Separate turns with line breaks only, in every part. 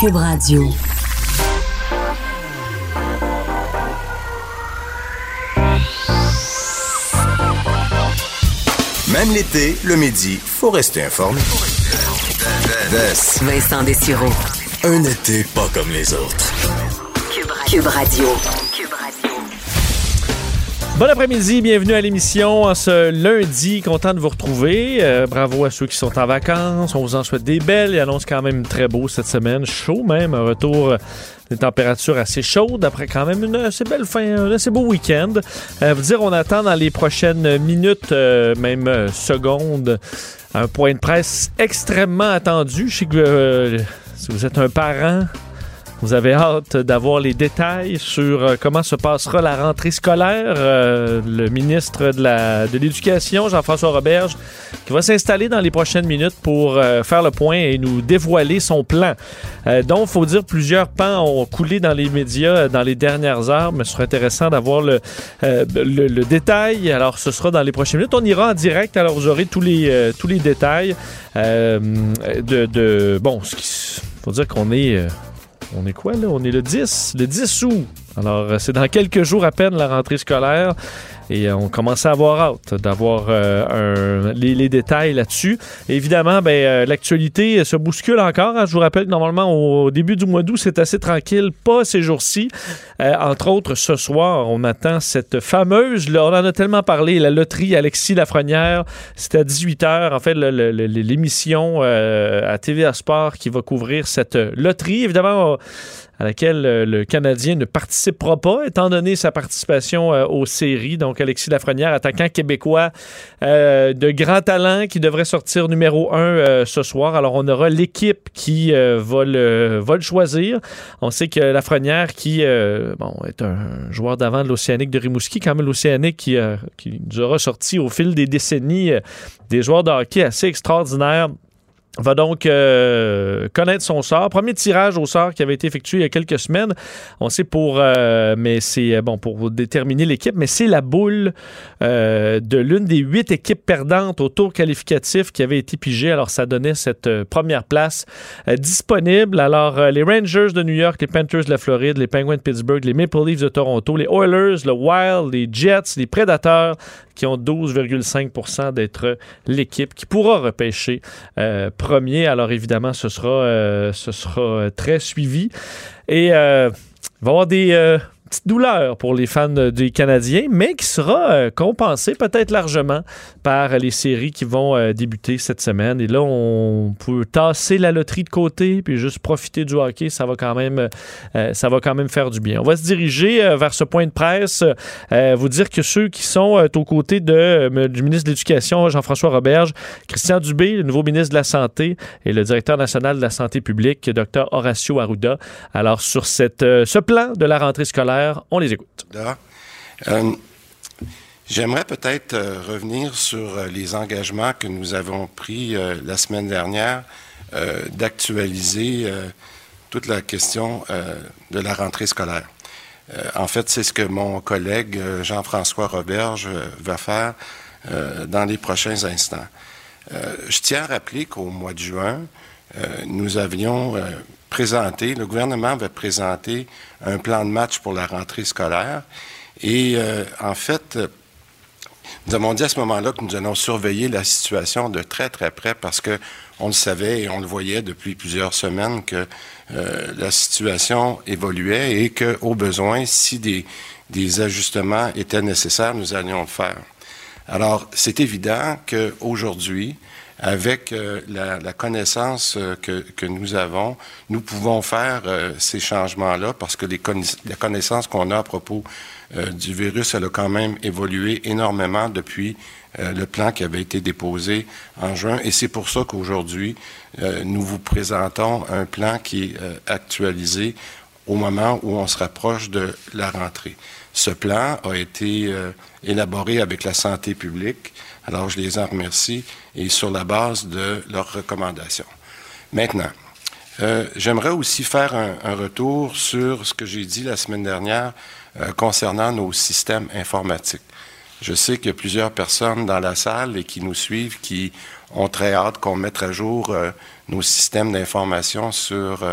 Cube Radio.
Même l'été, le midi, faut rester informé.
Vincent Dessureau.
Un été pas comme les autres.
Cube Radio.
Bon après-midi, bienvenue à l'émission ce lundi. Content de vous retrouver. Euh, bravo à ceux qui sont en vacances. On vous en souhaite des belles. Il annonce quand même très beau cette semaine. Chaud même. Un retour euh, des températures assez chaudes après quand même une assez belle fin, un assez beau week-end. Euh, vous dire, on attend dans les prochaines minutes, euh, même secondes, un point de presse extrêmement attendu. Je sais que si vous êtes un parent, vous avez hâte d'avoir les détails sur euh, comment se passera la rentrée scolaire. Euh, le ministre de l'Éducation, Jean-François Roberge, qui va s'installer dans les prochaines minutes pour euh, faire le point et nous dévoiler son plan. Euh, donc, faut dire, plusieurs pans ont coulé dans les médias dans les dernières heures, mais ce serait intéressant d'avoir le, détail. Alors, ce sera dans les prochaines minutes. On ira en direct, alors vous aurez tous les, tous les détails de, de... Bon, ce qui, faut dire qu'on est... on est quoi là? On est le 10, le 10 août. Alors, euh, c'est dans quelques jours à peine la rentrée scolaire. Et euh, on commence à avoir hâte d'avoir euh, les, les détails là-dessus. Évidemment, ben, euh, l'actualité se bouscule encore. hein. Je vous rappelle que normalement, au début du mois d'août, c'est assez tranquille. Pas ces jours-ci. Euh, entre autres, ce soir, on attend cette fameuse, là, on en a tellement parlé, la loterie Alexis Lafrenière. C'est à 18h, en fait, l'émission euh, à TVA Sport qui va couvrir cette loterie. Évidemment, à laquelle euh, le Canadien ne participera pas, étant donné sa participation euh, aux séries. Donc, Alexis Lafrenière, attaquant québécois euh, de grand talent, qui devrait sortir numéro un ce soir. Alors, on aura l'équipe qui va, le, choisir. On sait que Lafrenière, qui bon, est un joueur d'avant de l'Océanique de Rimouski, quand même l'Océanique qui, qui nous aura sorti au fil des décennies des joueurs de hockey assez extraordinaires va donc euh, connaître son sort. Premier tirage au sort qui avait été effectué il y a quelques semaines. On sait pour, euh, mais c'est euh, bon pour déterminer l'équipe, mais c'est la boule de l'une des huit équipes perdantes au tour qualificatif qui avait été pigée. Alors ça donnait cette première place disponible. Alors les Rangers de New York, les Panthers de la Floride, les Penguins de Pittsburgh, les Maple Leafs de Toronto, les Oilers, le Wild, les Jets, les Predators qui ont 12,5% d'être l'équipe qui pourra repêcher euh, premier. Alors évidemment, ce sera, euh, ce sera euh, très suivi. Et il va y avoir des petites douleurs pour les fans des Canadiens, mais qui sera euh, compensé peut-être largement par les séries qui vont euh, débuter cette semaine. Et là, on peut tasser la loterie de côté puis juste profiter du hockey. Ça va quand même, euh, ça va quand même faire du bien. On va se diriger euh, vers ce point de presse. Vous dire que ceux qui sont aux côtés du ministre de l'Éducation, Jean-François Roberge, Christian Dubé, le nouveau ministre de la Santé, et le directeur national de la santé publique, Dr Horacio Arruda. Alors, sur ce plan de la rentrée scolaire, on les écoute.
Euh, J'aimerais peut-être euh, revenir sur euh, les engagements que nous avons pris la semaine dernière d'actualiser toute la question de la rentrée scolaire. En fait, c'est ce que mon collègue Jean-François Roberge va faire dans les prochains instants. Je tiens à rappeler qu'au mois de juin, nous avions présenté, le gouvernement avait présenté un plan de match pour la rentrée scolaire. Et euh, en fait, euh, nous avons dit à ce moment-là que nous allons surveiller la situation de très très près parce que on le savait et on le voyait depuis plusieurs semaines que euh, la situation évoluait et que, au besoin, si des, des ajustements étaient nécessaires, nous allions le faire. Alors, c'est évident qu'aujourd'hui, avec euh, la, la, connaissance euh, que, que, nous avons, nous pouvons faire euh, ces changements-là parce que les conna la connaissance qu'on a à propos euh, du virus, elle a quand même évolué énormément depuis euh, le plan qui avait été déposé en juin. Et c'est pour ça qu'aujourd'hui, euh, nous vous présentons un plan qui est actualisé au moment où on se rapproche de la rentrée. Ce plan a été élaboré avec la santé publique. Alors, je les en remercie et sur la base de leurs recommandations. Maintenant, euh, j'aimerais aussi faire un, retour sur ce que j'ai dit la semaine dernière euh, concernant nos systèmes informatiques. Je sais qu'il y a plusieurs personnes dans la salle et qui nous suivent qui ont très hâte qu'on mette à jour euh, nos systèmes d'information sur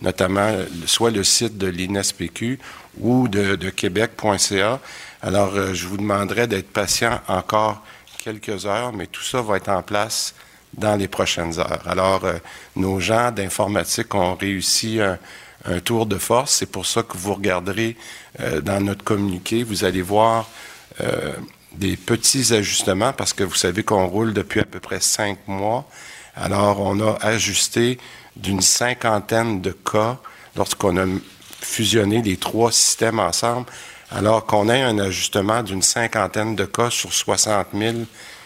notamment soit le site de l'INSPQ ou de, de québec.ca. Alors, je vous demanderai d'être patient encore quelques heures, mais tout ça va être en place dans les prochaines heures. Alors, nos gens d'informatique ont réussi un, tour de force. C'est pour ça que vous regarderez dans notre communiqué, vous allez voir euh, des petits ajustements parce que vous savez qu'on roule depuis à peu près cinq mois. Alors, on a ajusté d'une cinquantaine de cas lorsqu'on a fusionné les trois systèmes ensemble, alors qu'on ait un ajustement d'une cinquantaine de cas sur 60 000.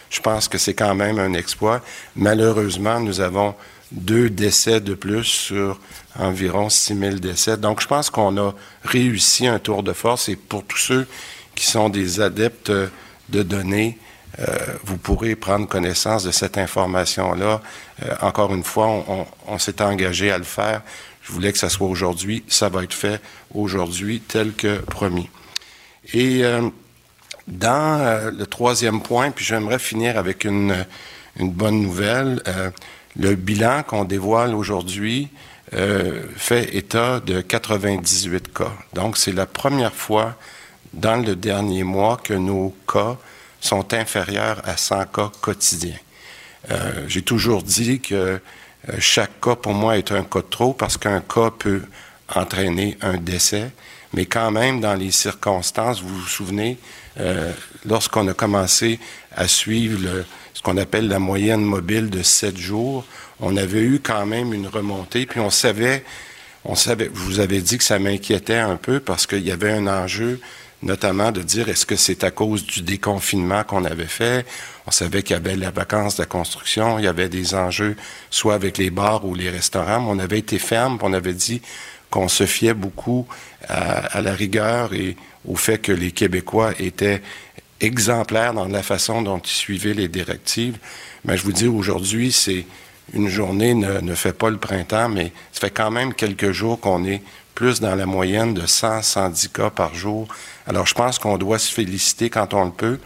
Je pense que c'est quand même un exploit. Malheureusement, nous avons deux décès de plus sur environ 6 000 décès. Donc, je pense qu'on a réussi un tour de force et pour tous ceux qui sont des adeptes de données, euh, vous pourrez prendre connaissance de cette information-là. Euh, encore une fois, on, on s'est engagé à le faire. Je voulais que ça soit aujourd'hui. Ça va être fait aujourd'hui, tel que promis. Et euh, dans euh, le troisième point, puis j'aimerais finir avec une, bonne nouvelle. Euh, le bilan qu'on dévoile aujourd'hui fait état de 98 cas. Donc, c'est la première fois dans le dernier mois que nos cas sont inférieurs à 100 cas quotidiens. J'ai toujours dit que chaque cas pour moi est un cas de trop parce qu'un cas peut entraîner un décès, mais quand même dans les circonstances, vous vous souvenez, euh, lorsqu'on a commencé à suivre le, ce qu'on appelle la moyenne mobile de 7 jours, on avait eu quand même une remontée, puis on savait, on savait, vous avez dit que ça m'inquiétait un peu parce qu'il y avait un enjeu notamment de dire est-ce que c'est à cause du déconfinement qu'on avait fait? On savait qu'il y avait la vacance de la construction, il y avait des enjeux soit avec les bars ou les restaurants, mais on avait été ferme, on avait dit qu'on se fiait beaucoup à, à, la rigueur et au fait que les Québécois étaient exemplaires dans la façon dont ils suivaient les directives. Mais je vous dis, aujourd'hui, c'est une journée ne, ne fait pas le printemps, mais ça fait quand même quelques jours qu'on est plus dans la moyenne de 100, 110 cas par jour. Alors, je pense qu'on doit se féliciter quand on le peut.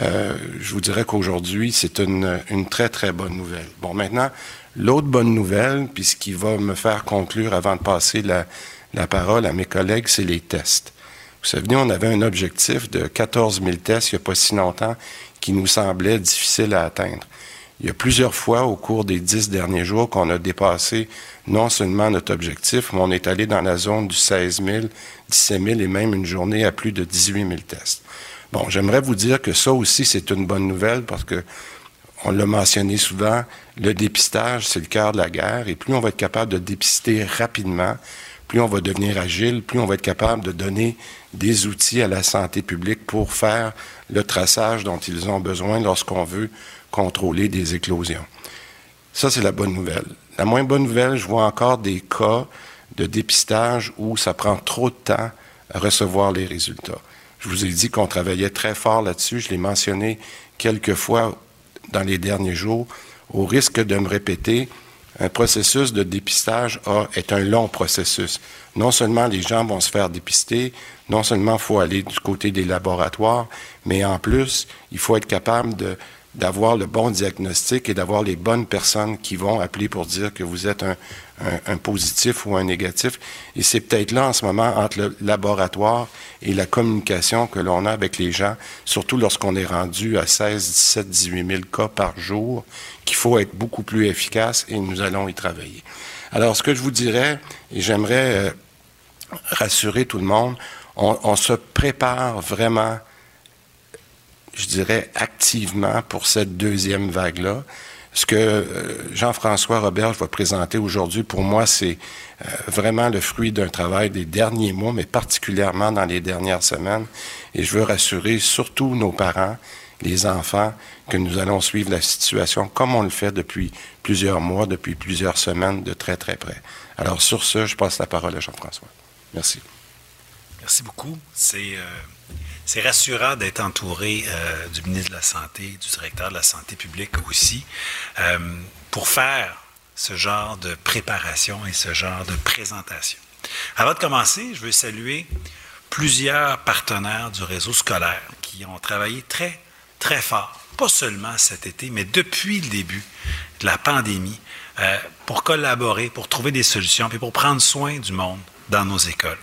Euh, je vous dirais qu'aujourd'hui, c'est une, une, très, très bonne nouvelle. Bon, maintenant, l'autre bonne nouvelle, puis ce qui va me faire conclure avant de passer la, la parole à mes collègues, c'est les tests. Vous savez, on avait un objectif de 14 000 tests il n'y a pas si longtemps qui nous semblait difficile à atteindre. Il y a plusieurs fois au cours des dix derniers jours qu'on a dépassé non seulement notre objectif, mais on est allé dans la zone du 16 000, 17 000 et même une journée à plus de 18 000 tests. Bon, j'aimerais vous dire que ça aussi, c'est une bonne nouvelle parce que, on l'a mentionné souvent, le dépistage, c'est le cœur de la guerre et plus on va être capable de dépister rapidement, plus on va devenir agile, plus on va être capable de donner des outils à la santé publique pour faire le traçage dont ils ont besoin lorsqu'on veut contrôler des éclosions. Ça, c'est la bonne nouvelle. La moins bonne nouvelle, je vois encore des cas de dépistage où ça prend trop de temps à recevoir les résultats. Je vous ai dit qu'on travaillait très fort là-dessus. Je l'ai mentionné quelques fois dans les derniers jours. Au risque de me répéter, un processus de dépistage est un long processus. Non seulement les gens vont se faire dépister, non seulement il faut aller du côté des laboratoires, mais en plus, il faut être capable de, d'avoir le bon diagnostic et d'avoir les bonnes personnes qui vont appeler pour dire que vous êtes un, un, un positif ou un négatif. Et c'est peut-être là en ce moment entre le laboratoire et la communication que l'on a avec les gens, surtout lorsqu'on est rendu à 16, 17, 18 000 cas par jour, qu'il faut être beaucoup plus efficace et nous allons y travailler. Alors, ce que je vous dirais, et j'aimerais euh, rassurer tout le monde, on, on se prépare vraiment je dirais, activement pour cette deuxième vague-là. Ce que euh, Jean-François Robert va présenter aujourd'hui, pour moi, c'est euh, vraiment le fruit d'un travail des derniers mois, mais particulièrement dans les dernières semaines. Et je veux rassurer surtout nos parents, les enfants, que nous allons suivre la situation comme on le fait depuis plusieurs mois, depuis plusieurs semaines, de très, très près. Alors, sur ce, je passe la parole à Jean-François. Merci.
Merci beaucoup. C'est... Euh c'est rassurant d'être entouré euh, du ministre de la Santé, du directeur de la Santé publique aussi, euh, pour faire ce genre de préparation et ce genre de présentation. Avant de commencer, je veux saluer plusieurs partenaires du réseau scolaire qui ont travaillé très, très fort, pas seulement cet été, mais depuis le début de la pandémie, euh, pour collaborer, pour trouver des solutions, puis pour prendre soin du monde dans nos écoles.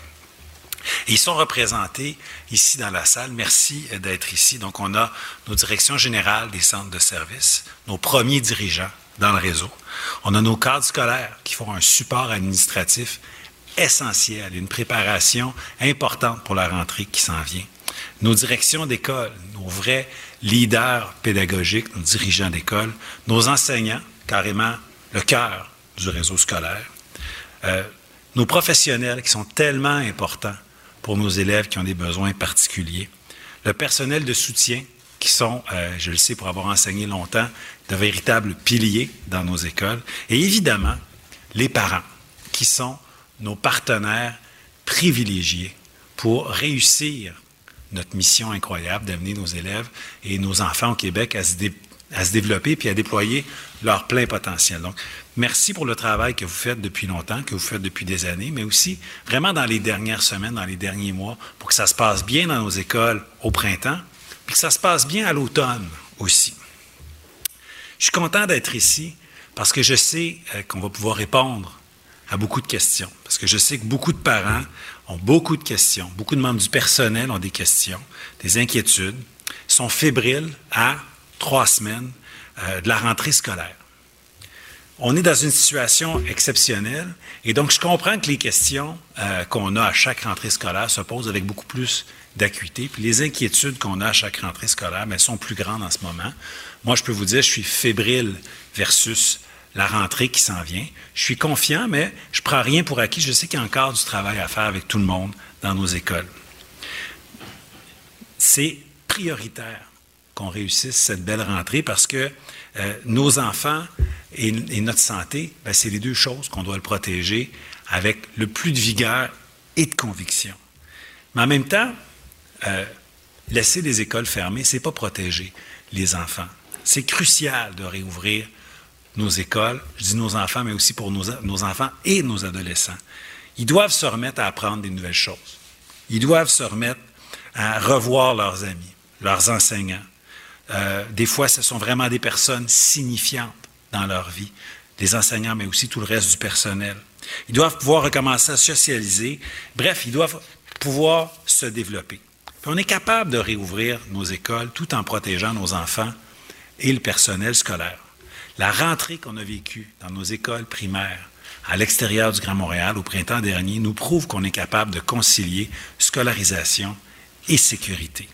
Et ils sont représentés ici dans la salle. Merci d'être ici. Donc, on a nos directions générales des centres de services, nos premiers dirigeants dans le réseau. On a nos cadres scolaires qui font un support administratif essentiel, une préparation importante pour la rentrée qui s'en vient. Nos directions d'école, nos vrais leaders pédagogiques, nos dirigeants d'école, nos enseignants, carrément le cœur du réseau scolaire, euh, nos professionnels qui sont tellement importants pour nos élèves qui ont des besoins particuliers, le personnel de soutien qui sont, euh, je le sais pour avoir enseigné longtemps, de véritables piliers dans nos écoles, et évidemment les parents qui sont nos partenaires privilégiés pour réussir notre mission incroyable d'amener nos élèves et nos enfants au Québec à se, à développer puis à déployer leur plein potentiel. Merci pour le travail que vous faites depuis longtemps, que vous faites depuis des années, mais aussi vraiment dans les dernières semaines, dans les derniers mois, pour que ça se passe bien dans nos écoles au printemps, puis que ça se passe bien à l'automne aussi. Je suis content d'être ici parce que je sais euh, qu'on va pouvoir répondre à beaucoup de questions. Parce que je sais que beaucoup de parents ont beaucoup de questions, beaucoup de membres du personnel ont des questions, des inquiétudes, sont fébriles à trois semaines euh, de la rentrée scolaire. On est dans une situation exceptionnelle et donc je comprends que les questions euh, qu'on a à chaque rentrée scolaire se posent avec beaucoup plus d'acuité. Puis les inquiétudes qu'on a à chaque rentrée scolaire, mais sont plus grandes en ce moment. Moi, je peux vous dire, je suis fébrile versus la rentrée qui s'en vient. Je suis confiant, mais je ne prends rien pour acquis. Je sais qu'il y a encore du travail à faire avec tout le monde dans nos écoles. C'est prioritaire qu'on réussisse cette belle rentrée parce que euh, nos enfants et, notre santé, ben, c'est les deux choses qu'on doit protéger avec le plus de vigueur et de conviction. Mais en même temps, euh, laisser les écoles fermées, c'est pas protéger les enfants. C'est crucial de réouvrir nos écoles, je dis nos enfants, mais aussi pour nos, nos, enfants et nos adolescents. Ils doivent se remettre à apprendre des nouvelles choses. Ils doivent se remettre à revoir leurs amis, leurs enseignants. Euh, des fois, ce sont vraiment des personnes signifiantes dans leur vie, des enseignants, mais aussi tout le reste du personnel. Ils doivent pouvoir recommencer à socialiser. Bref, ils doivent pouvoir se développer. On est capable de réouvrir nos écoles tout en protégeant nos enfants et le personnel scolaire. La rentrée qu'on a vécue dans nos écoles primaires à l'extérieur du Grand Montréal au printemps dernier nous prouve qu'on est capable de concilier scolarisation et sécurité.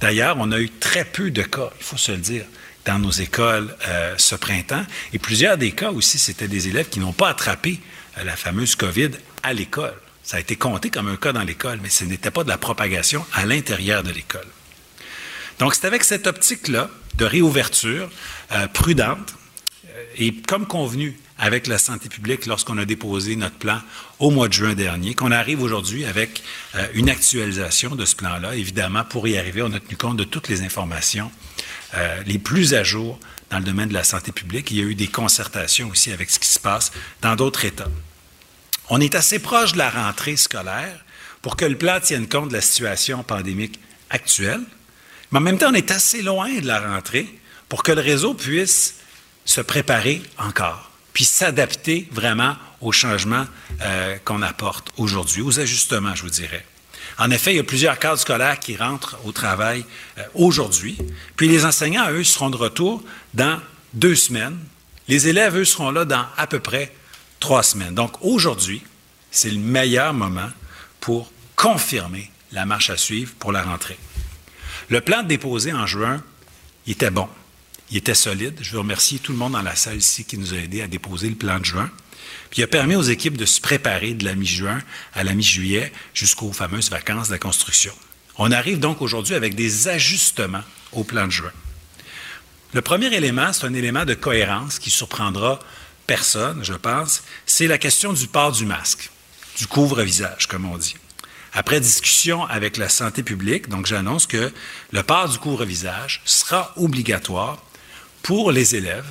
D'ailleurs, on a eu très peu de cas, il faut se le dire, dans nos écoles euh, ce printemps. Et plusieurs des cas aussi, c'était des élèves qui n'ont pas attrapé euh, la fameuse COVID à l'école. Ça a été compté comme un cas dans l'école, mais ce n'était pas de la propagation à l'intérieur de l'école. Donc, c'est avec cette optique-là de réouverture euh, prudente et comme convenu avec la santé publique lorsqu'on a déposé notre plan au mois de juin dernier, qu'on arrive aujourd'hui avec euh, une actualisation de ce plan-là. Évidemment, pour y arriver, on a tenu compte de toutes les informations les plus à jour dans le domaine de la santé publique. Il y a eu des concertations aussi avec ce qui se passe dans d'autres États. On est assez proche de la rentrée scolaire pour que le plan tienne compte de la situation pandémique actuelle, mais en même temps, on est assez loin de la rentrée pour que le réseau puisse se préparer encore, puis s'adapter vraiment aux changements euh, qu'on apporte aujourd'hui, aux ajustements, je vous dirais. En effet, il y a plusieurs cadres scolaires qui rentrent au travail euh, aujourd'hui, puis les enseignants, eux, seront de retour dans deux semaines. Les élèves, eux, seront là dans à peu près trois semaines. Donc aujourd'hui, c'est le meilleur moment pour confirmer la marche à suivre pour la rentrée. Le plan déposé en juin, était bon. Il était solide. Je veux remercier tout le monde dans la salle ici qui nous a aidés à déposer le plan de juin. Puis il a permis aux équipes de se préparer de la mi-juin à la mi-juillet jusqu'aux fameuses vacances de la construction. On arrive donc aujourd'hui avec des ajustements au plan de juin. Le premier élément, c'est un élément de cohérence qui surprendra personne, je pense, c'est la question du port du masque, du couvre-visage, comme on dit. Après discussion avec la santé publique, donc j'annonce que le port du couvre-visage sera obligatoire pour les élèves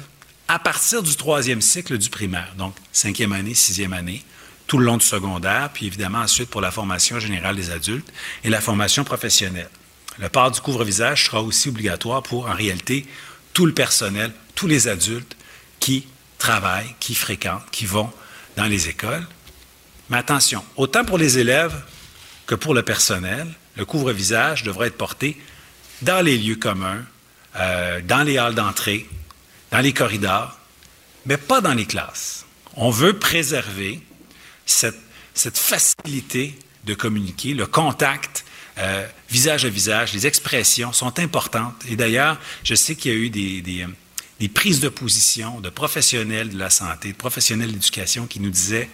à partir du troisième cycle du primaire, donc cinquième année, sixième année, tout le long du secondaire, puis évidemment ensuite pour la formation générale des adultes et la formation professionnelle. le port du couvre-visage sera aussi obligatoire pour, en réalité, tout le personnel, tous les adultes qui travaillent, qui fréquentent, qui vont dans les écoles. Mais attention, autant pour les élèves que pour le personnel, le couvre-visage devra être porté dans les lieux communs, euh, dans les halls d'entrée, dans les corridors, mais pas dans les classes. On veut préserver cette, facilité de communiquer, le contact euh, visage à visage, les expressions sont importantes. Et d'ailleurs, je sais qu'il y a eu des, des, prises de position de professionnels de la santé, de professionnels de l'éducation qui nous disaient,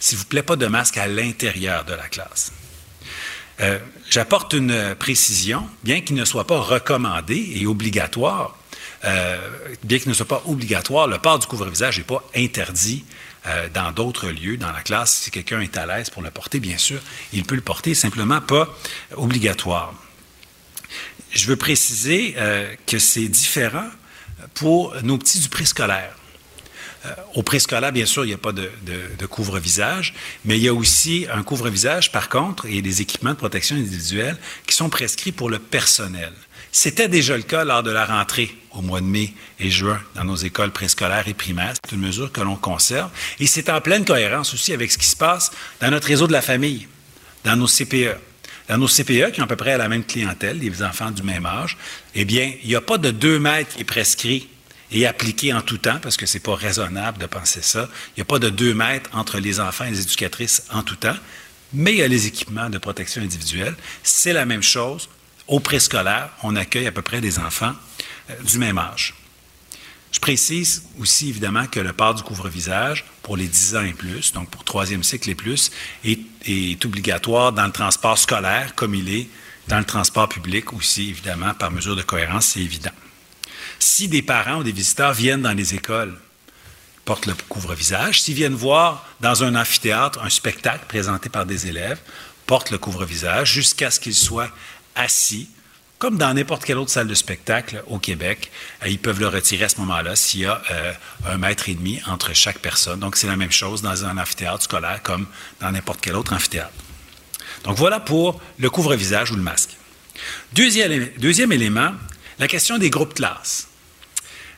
s'il vous plaît, pas de masque à l'intérieur de la classe. Euh, j'apporte une précision, bien qu'il ne soit pas recommandé et obligatoire, euh, bien qu'il ne soit pas obligatoire, le port du couvre-visage n'est pas interdit euh, dans d'autres lieux, dans la classe. Si quelqu'un est à l'aise pour le porter, bien sûr, il peut le porter, simplement pas obligatoire. Je veux préciser que c'est différent pour nos petits du préscolaire. Euh, au préscolaire, bien sûr, il n'y a pas de, couvre-visage, mais il y a aussi un couvre-visage, par contre, et des équipements de protection individuelle qui sont prescrits pour le personnel. C'était déjà le cas lors de la rentrée au mois de mai et juin dans nos écoles préscolaires et primaires. C'est une mesure que l'on conserve et c'est en pleine cohérence aussi avec ce qui se passe dans notre réseau de la famille, dans nos CPE. Dans nos CPE, qui ont à peu près la même clientèle, des enfants du même âge, eh bien, il n'y a pas de deux mètres qui est prescrit et appliqué en tout temps, parce que c'est pas raisonnable de penser ça. Il n'y a pas de deux mètres entre les enfants et les éducatrices en tout temps, mais il y a les équipements de protection individuelle. C'est la même chose. Au préscolaire, on accueille à peu près des enfants euh, du même âge. Je précise aussi, évidemment, que le port du couvre-visage pour les 10 ans et plus, donc pour troisième cycle et plus, est obligatoire dans le transport scolaire comme il est dans le transport public aussi, évidemment, par mesure de cohérence, c'est évident. Si des parents ou des visiteurs viennent dans les écoles, portent le couvre-visage. S'ils viennent voir dans un amphithéâtre un spectacle présenté par des élèves, portent le couvre-visage jusqu'à ce qu'ils soient assis, comme dans n'importe quelle autre salle de spectacle au Québec. Euh, ils peuvent le retirer à ce moment-là s'il y a euh, un mètre et demi entre chaque personne. Donc, c'est la même chose dans un amphithéâtre scolaire comme dans n'importe quel autre amphithéâtre. Donc, voilà pour le couvre-visage ou le masque. Deuxième, deuxième élément, la question des groupes classes.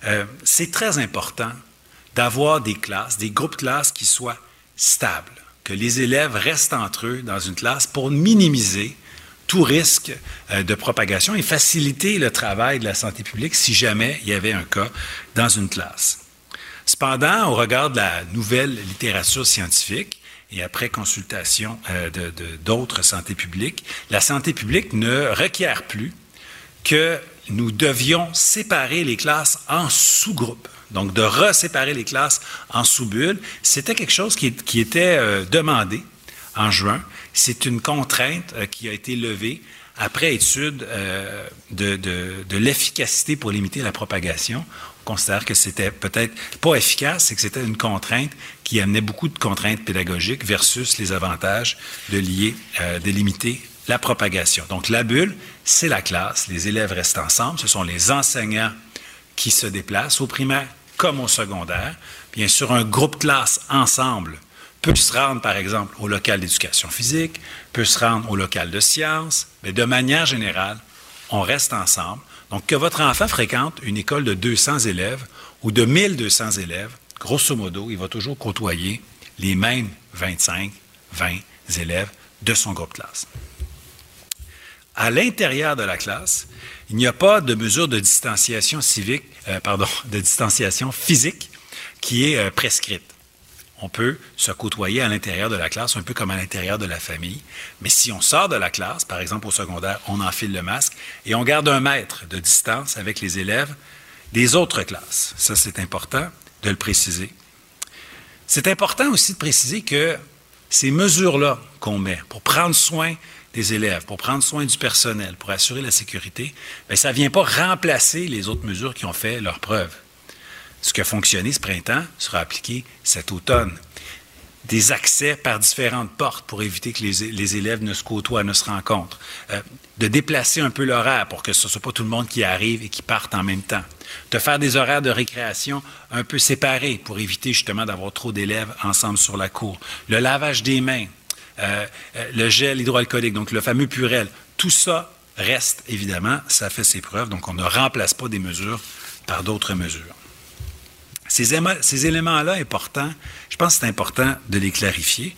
Euh, c'est très important d'avoir des classes, des groupes classes qui soient stables, que les élèves restent entre eux dans une classe pour minimiser tout risque euh, de propagation et faciliter le travail de la santé publique si jamais il y avait un cas dans une classe. Cependant, au regard de la nouvelle littérature scientifique, et après consultation euh, d'autres de, santé publiques, la santé publique ne requiert plus que nous devions séparer les classes en sous-groupes. Donc, de reséparer les classes en sous-bulles, c'était quelque chose qui, était euh, demandé en juin. C'est une contrainte euh, qui a été levée après étude euh, de, de l'efficacité pour limiter la propagation. On considère que c'était peut-être pas efficace, c'est que c'était une contrainte qui amenait beaucoup de contraintes pédagogiques versus les avantages de lier, de limiter la propagation. Donc la bulle, c'est la classe, les élèves restent ensemble, ce sont les enseignants qui se déplacent au primaire comme au secondaire. Bien sûr, un groupe classe ensemble peut se rendre, par exemple, au local d'éducation physique, peut se rendre au local de sciences, mais de manière générale, on reste ensemble. Donc, que votre enfant fréquente une école de 200 élèves ou de 1200 élèves, grosso modo, il va toujours côtoyer les mêmes 25, 20 élèves de son groupe classe à l'intérieur de la classe, il n'y a pas de mesure de distanciation civique, euh, pardon, de distanciation physique qui est euh, prescrite. On peut se côtoyer à l'intérieur de la classe, un peu comme à l'intérieur de la famille. Mais si on sort de la classe, par exemple au secondaire, on enfile le masque et on garde un mètre de distance avec les élèves des autres classes. Ça, c'est important de le préciser. C'est important aussi de préciser que ces mesures-là qu'on met pour prendre soin des élèves, pour prendre soin du personnel, pour assurer la sécurité, bien, ça ne vient pas remplacer les autres mesures qui ont fait leur preuve. Ce qui a fonctionné ce printemps sera appliqué cet automne. Des accès par différentes portes pour éviter que les, élèves ne se côtoient, ne se rencontrent. Euh, de déplacer un peu l'horaire pour que ce ne soit pas tout le monde qui arrive et qui parte en même temps. De faire des horaires de récréation un peu séparés pour éviter justement d'avoir trop d'élèves ensemble sur la cour. Le lavage des mains, euh, euh, le gel hydroalcoolique, donc le fameux Purel, tout ça reste, évidemment, ça fait ses preuves, donc on ne remplace pas des mesures par d'autres mesures. Ces, éléments-là importants, je pense que c'est important de les clarifier.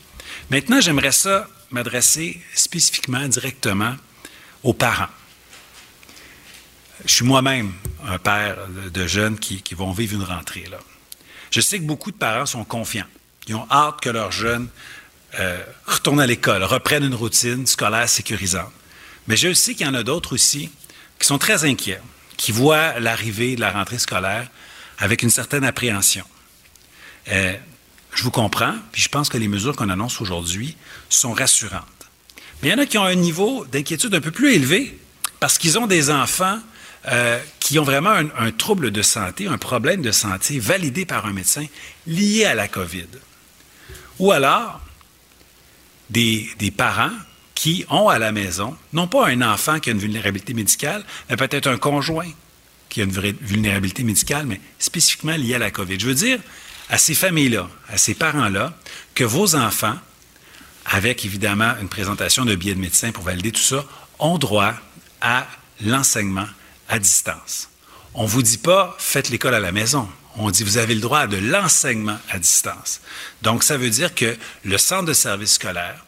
Maintenant, j'aimerais ça m'adresser spécifiquement, directement aux parents. Je suis moi-même un père de jeunes qui, qui, vont vivre une rentrée. Là. Je sais que beaucoup de parents sont confiants. Ils ont hâte que leurs jeunes euh, retournent à l'école, reprennent une routine scolaire sécurisante. Mais je sais qu'il y en a d'autres aussi qui sont très inquiets, qui voient l'arrivée de la rentrée scolaire avec une certaine appréhension. Euh, je vous comprends, puis je pense que les mesures qu'on annonce aujourd'hui sont rassurantes. Mais il y en a qui ont un niveau d'inquiétude un peu plus élevé parce qu'ils ont des enfants euh, qui ont vraiment un, un, trouble de santé, un problème de santé validé par un médecin lié à la COVID. Ou alors, des, parents qui ont à la maison, non pas un enfant qui a une vulnérabilité médicale, mais peut-être un conjoint qui a une vulnérabilité médicale, mais spécifiquement liée à la COVID. Je veux dire à ces familles-là, à ces parents-là, que vos enfants, avec évidemment une présentation de billet de médecin pour valider tout ça, ont droit à l'enseignement à distance. On ne vous dit pas faites l'école à la maison. On dit vous avez le droit à de l'enseignement à distance. Donc, ça veut dire que le centre de service scolaire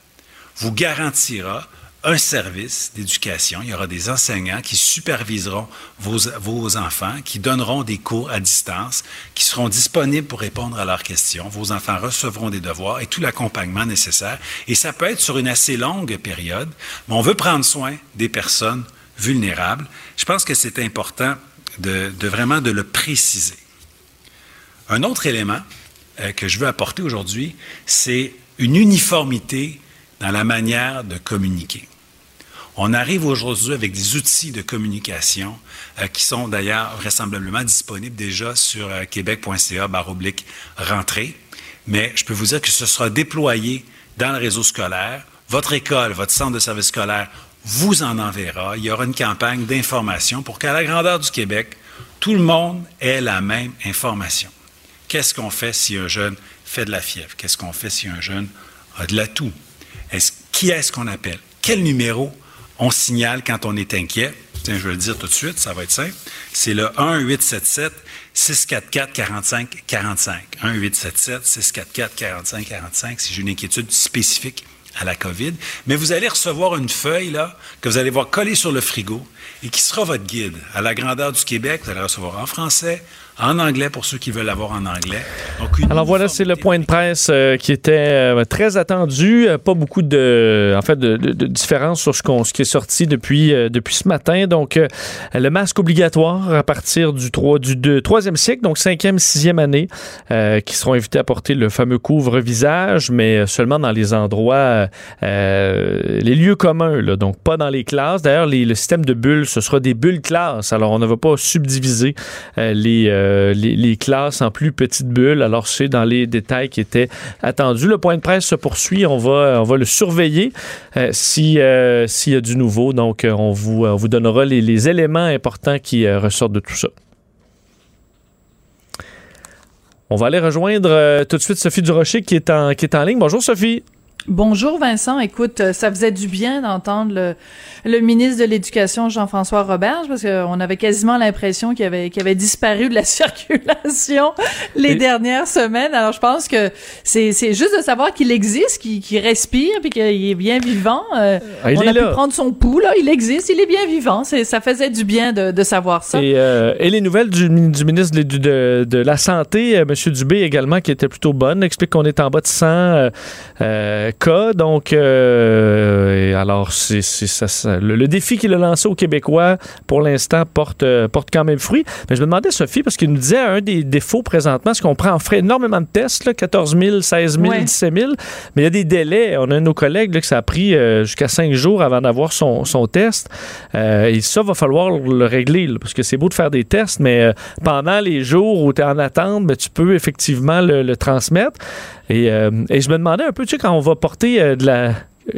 vous garantira un service d'éducation. Il y aura des enseignants qui superviseront vos, vos, enfants, qui donneront des cours à distance, qui seront disponibles pour répondre à leurs questions. Vos enfants recevront des devoirs et tout l'accompagnement nécessaire. Et ça peut être sur une assez longue période, mais on veut prendre soin des personnes vulnérables. Je pense que c'est important de, de, vraiment de le préciser. Un autre élément euh, que je veux apporter aujourd'hui, c'est une uniformité dans la manière de communiquer. On arrive aujourd'hui avec des outils de communication euh, qui sont d'ailleurs vraisemblablement disponibles déjà sur euh, québec.ca baroblique rentrée. Mais je peux vous dire que ce sera déployé dans le réseau scolaire. Votre école, votre centre de service scolaire vous en enverra. Il y aura une campagne d'information pour qu'à la grandeur du Québec, tout le monde ait la même information. Qu'est-ce qu'on fait si un jeune fait de la fièvre? Qu'est-ce qu'on fait si un jeune a de la toux? Qui est-ce qu'on appelle? Quel numéro on signale quand on est inquiet? Tiens, je vais le dire tout de suite, ça va être simple. C'est le 1-877-644-4545. 1-877-644-4545 si j'ai une inquiétude spécifique à la COVID. Mais vous allez recevoir une feuille là, que vous allez voir collée sur le frigo et qui sera votre guide. À la grandeur du Québec, vous allez recevoir en français, en anglais pour ceux qui veulent l'avoir en anglais.
Donc, Alors voilà, c'est le point de presse euh, qui était euh, très attendu. Euh, pas beaucoup de, en fait, de, de, de différence sur ce, qu'on, ce qui est sorti depuis, euh, depuis ce matin. Donc, le masque obligatoire à partir du, 3, du 2, 3e cycle, donc 5e, 6e année, qui seront invités à porter le fameux couvre-visage, mais seulement dans les endroits, les lieux communs, là, donc pas dans les classes. D'ailleurs, le système de bulles, ce sera des bulles classes. Alors, on ne va pas subdiviser les euh, les, les, classes en plus petites bulles. Alors, c'est dans les détails qui étaient attendus. Le point de presse se poursuit. On va, on va le surveiller euh, si, euh, s'il y a du nouveau. Donc, on vous, on vous donnera les, les éléments importants qui ressortent de tout ça. On va aller rejoindre tout de suite Sophie Durocher qui est en, qui est en ligne. Bonjour Sophie.
Bonjour Vincent. Écoute, ça faisait du bien d'entendre le, le, ministre de l'Éducation Jean-François Roberge parce qu'on avait quasiment l'impression qu'il avait, qu'il avait disparu de la circulation les Et... dernières semaines. Alors je pense que c'est, c'est juste de savoir qu'il existe, qu'il, qu'il respire puis qu'il est bien vivant. Euh, ah, on a là. pu prendre son pouls là, il existe, il est bien vivant. C'est, ça faisait du bien de, de savoir ça.
Et, euh, et les nouvelles du, du ministre de, de, de, la Santé, euh, M. Dubé également, qui étaient plutôt bonnes, explique qu'on est en bas de 100 cas. Donc, euh, alors, c'est, c'est ça, ça, le, le, défi qu'il a lancé aux Québécois, pour l'instant, porte, euh, porte quand même fruit. Mais je me demandais, Sophie, parce qu'il nous disait un des défauts présentement, c'est qu'on prend, on ferait énormément de tests, là, 14 000, 16 000, ouais. 17 000, mais il y a des délais. On a un de nos collègues là, que ça a pris euh, jusqu'à 5 jours avant d'avoir son, son test. Euh, et ça, va falloir le régler, là, parce que c'est beau de faire des tests, mais pendant les jours où tu es en attente, ben, tu peux effectivement le, le transmettre. Et, euh, et, je me demandais un peu, tu sais, quand on va porter euh, de la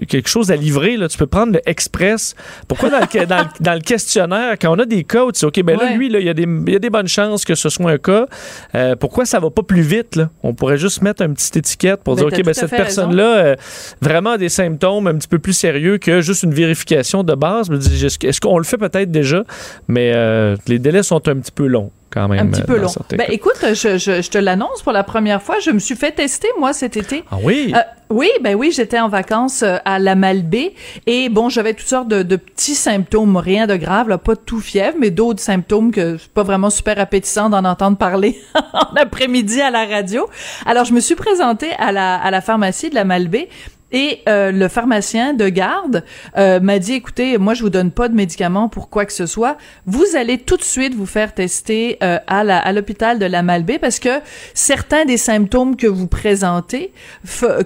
quelque chose à livrer, là, tu peux prendre le express. Pourquoi dans le, dans, dans le questionnaire, quand on a des cas où tu dis, OK, ben là,
Ouais.
lui, là, il y, a des- y a des bonnes chances que ce soit un cas, euh, pourquoi ça va pas plus vite? Là? On pourrait juste mettre une petite étiquette pour
Ben,
dire, OK, ben, cette personne-là, euh, vraiment a des symptômes un petit peu plus sérieux que juste une vérification de base. Est-ce est-ce qu'on le fait peut-être déjà? Mais euh, les délais sont un petit peu longs quand même.
Un petit
euh,
peu long. Ben écoute, je, je, je te l'annonce pour la première fois. Je me suis fait tester, moi, cet été.
Ah oui?
Euh, oui, ben oui, j'étais en vacances euh, à la Malbaie et bon, j'avais toutes sortes de, de petits symptômes, rien de grave, là, pas de tout fièvre, mais d'autres symptômes que c'est pas vraiment super appétissant d'en entendre parler en après-midi à la radio. Alors, je me suis présentée à la, à la pharmacie de la Malbaie et euh, le pharmacien de garde euh, m'a dit écoutez, moi je vous donne pas de médicaments pour quoi que ce soit. Vous allez tout de suite vous faire tester euh, à la à l'hôpital de la Malbaie parce que certains des symptômes que vous présentez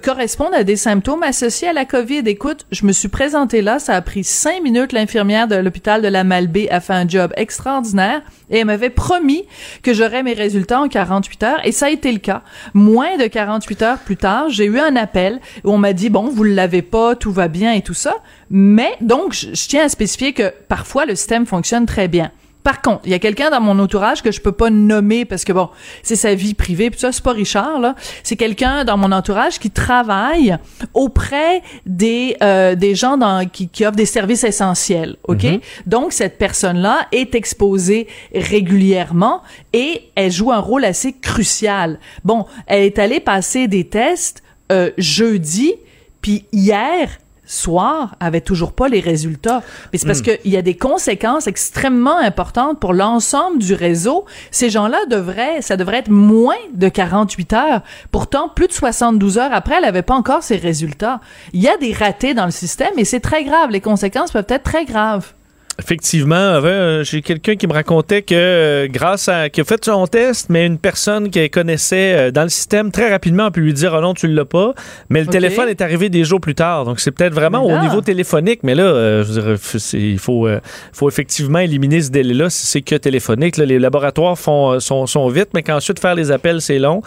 correspondent à des symptômes associés à la COVID. Écoute, je me suis présentée là, ça a pris cinq minutes. L'infirmière de l'hôpital de la Malbaie a fait un job extraordinaire et elle m'avait promis que j'aurais mes résultats en 48 heures et ça a été le cas. Moins de 48 heures plus tard, j'ai eu un appel où on m'a dit bon, vous ne l'avez pas, tout va bien et tout ça. Mais donc, je, je tiens à spécifier que parfois le système fonctionne très bien. Par contre, il y a quelqu'un dans mon entourage que je peux pas nommer parce que bon, c'est sa vie privée, puis ça c'est pas Richard là, c'est quelqu'un dans mon entourage qui travaille auprès des euh, des gens dans qui, qui offrent des services essentiels, OK? Donc cette personne-là est exposée régulièrement et elle joue un rôle assez crucial. Bon, elle est allée passer des tests euh, jeudi, puis hier soir avait toujours pas les résultats. Mais c'est parce qu'il y a des conséquences extrêmement importantes pour l'ensemble du réseau. Ces gens-là devraient, ça devrait être moins de 48 heures. Pourtant, plus de 72 heures après, elle avait pas encore ses résultats. Il y a des ratés dans le système et c'est très grave. Les conséquences peuvent être très graves.
Effectivement, euh, j'ai quelqu'un qui me racontait que euh, grâce à qui a fait son test, mais une personne qu'elle connaissait euh, dans le système très rapidement a pu lui dire oh non tu l'as pas, mais le téléphone est arrivé des jours plus tard, donc c'est peut-être vraiment au
là-
niveau téléphonique, mais là euh, je veux dire, il faut euh, faut effectivement éliminer ce délai-là si c'est que téléphonique. là. les laboratoires font euh, sont, sont vite, mais qu'ensuite faire les appels c'est long.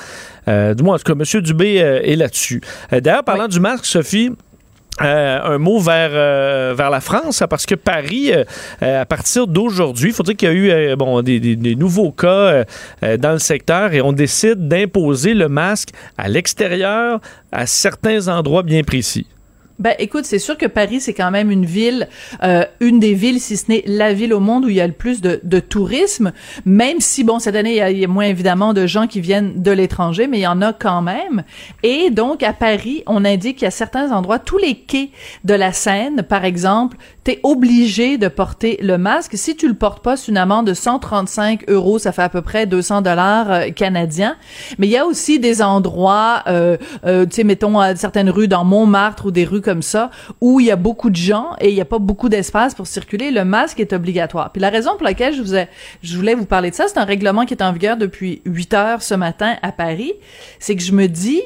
Euh, du moins en tout cas, Monsieur Dubé euh, est là-dessus. Euh, D'ailleurs, parlant du masque, Sophie. Euh, un mot vers, euh, vers la France, hein, parce que Paris, euh, à partir d'aujourd'hui, il faut dire qu'il y a eu bon, des, des- nouveaux cas dans le secteur et on décide d'imposer le masque à l'extérieur à certains endroits bien précis.
Ben, écoute, c'est sûr que Paris, c'est quand même une ville, euh, une des villes, si ce n'est la ville au monde où il y a le plus de, de tourisme, même si, bon, cette année, il y, a, il y a moins évidemment de gens qui viennent de l'étranger, mais il y en a quand même. Et donc, à Paris, on indique qu'il y a certains endroits, tous les quais de la Seine, par exemple, t'es obligé de porter le masque. Si tu le portes pas, c'est une amende de 135 euros, ça fait à peu près 200 dollars euh, canadiens. Mais il y a aussi des endroits, euh, euh, tu sais, mettons certaines rues dans Montmartre ou des rues comme ça, où il y a beaucoup de gens et il n'y a pas beaucoup d'espace pour circuler. Le masque est obligatoire. Puis la raison pour laquelle je, voulais vous parler de ça, c'est un règlement qui est en vigueur depuis 8 heures ce matin à Paris. C'est que je me dis,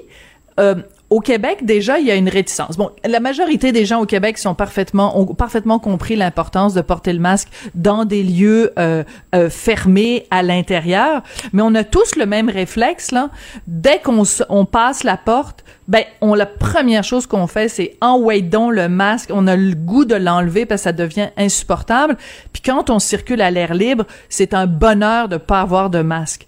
euh, au Québec, déjà, il y a une réticence. Bon, la majorité des gens au Québec sont parfaitement, ont parfaitement compris l'importance de porter le masque dans des lieux euh, euh, fermés à l'intérieur, mais on a tous le même réflexe là. Dès qu'on on passe la porte, ben, on la première chose qu'on fait, c'est envoyer donc le masque. On a le goût de l'enlever parce que ça devient insupportable. Puis quand on circule à l'air libre, c'est un bonheur de pas avoir de masque.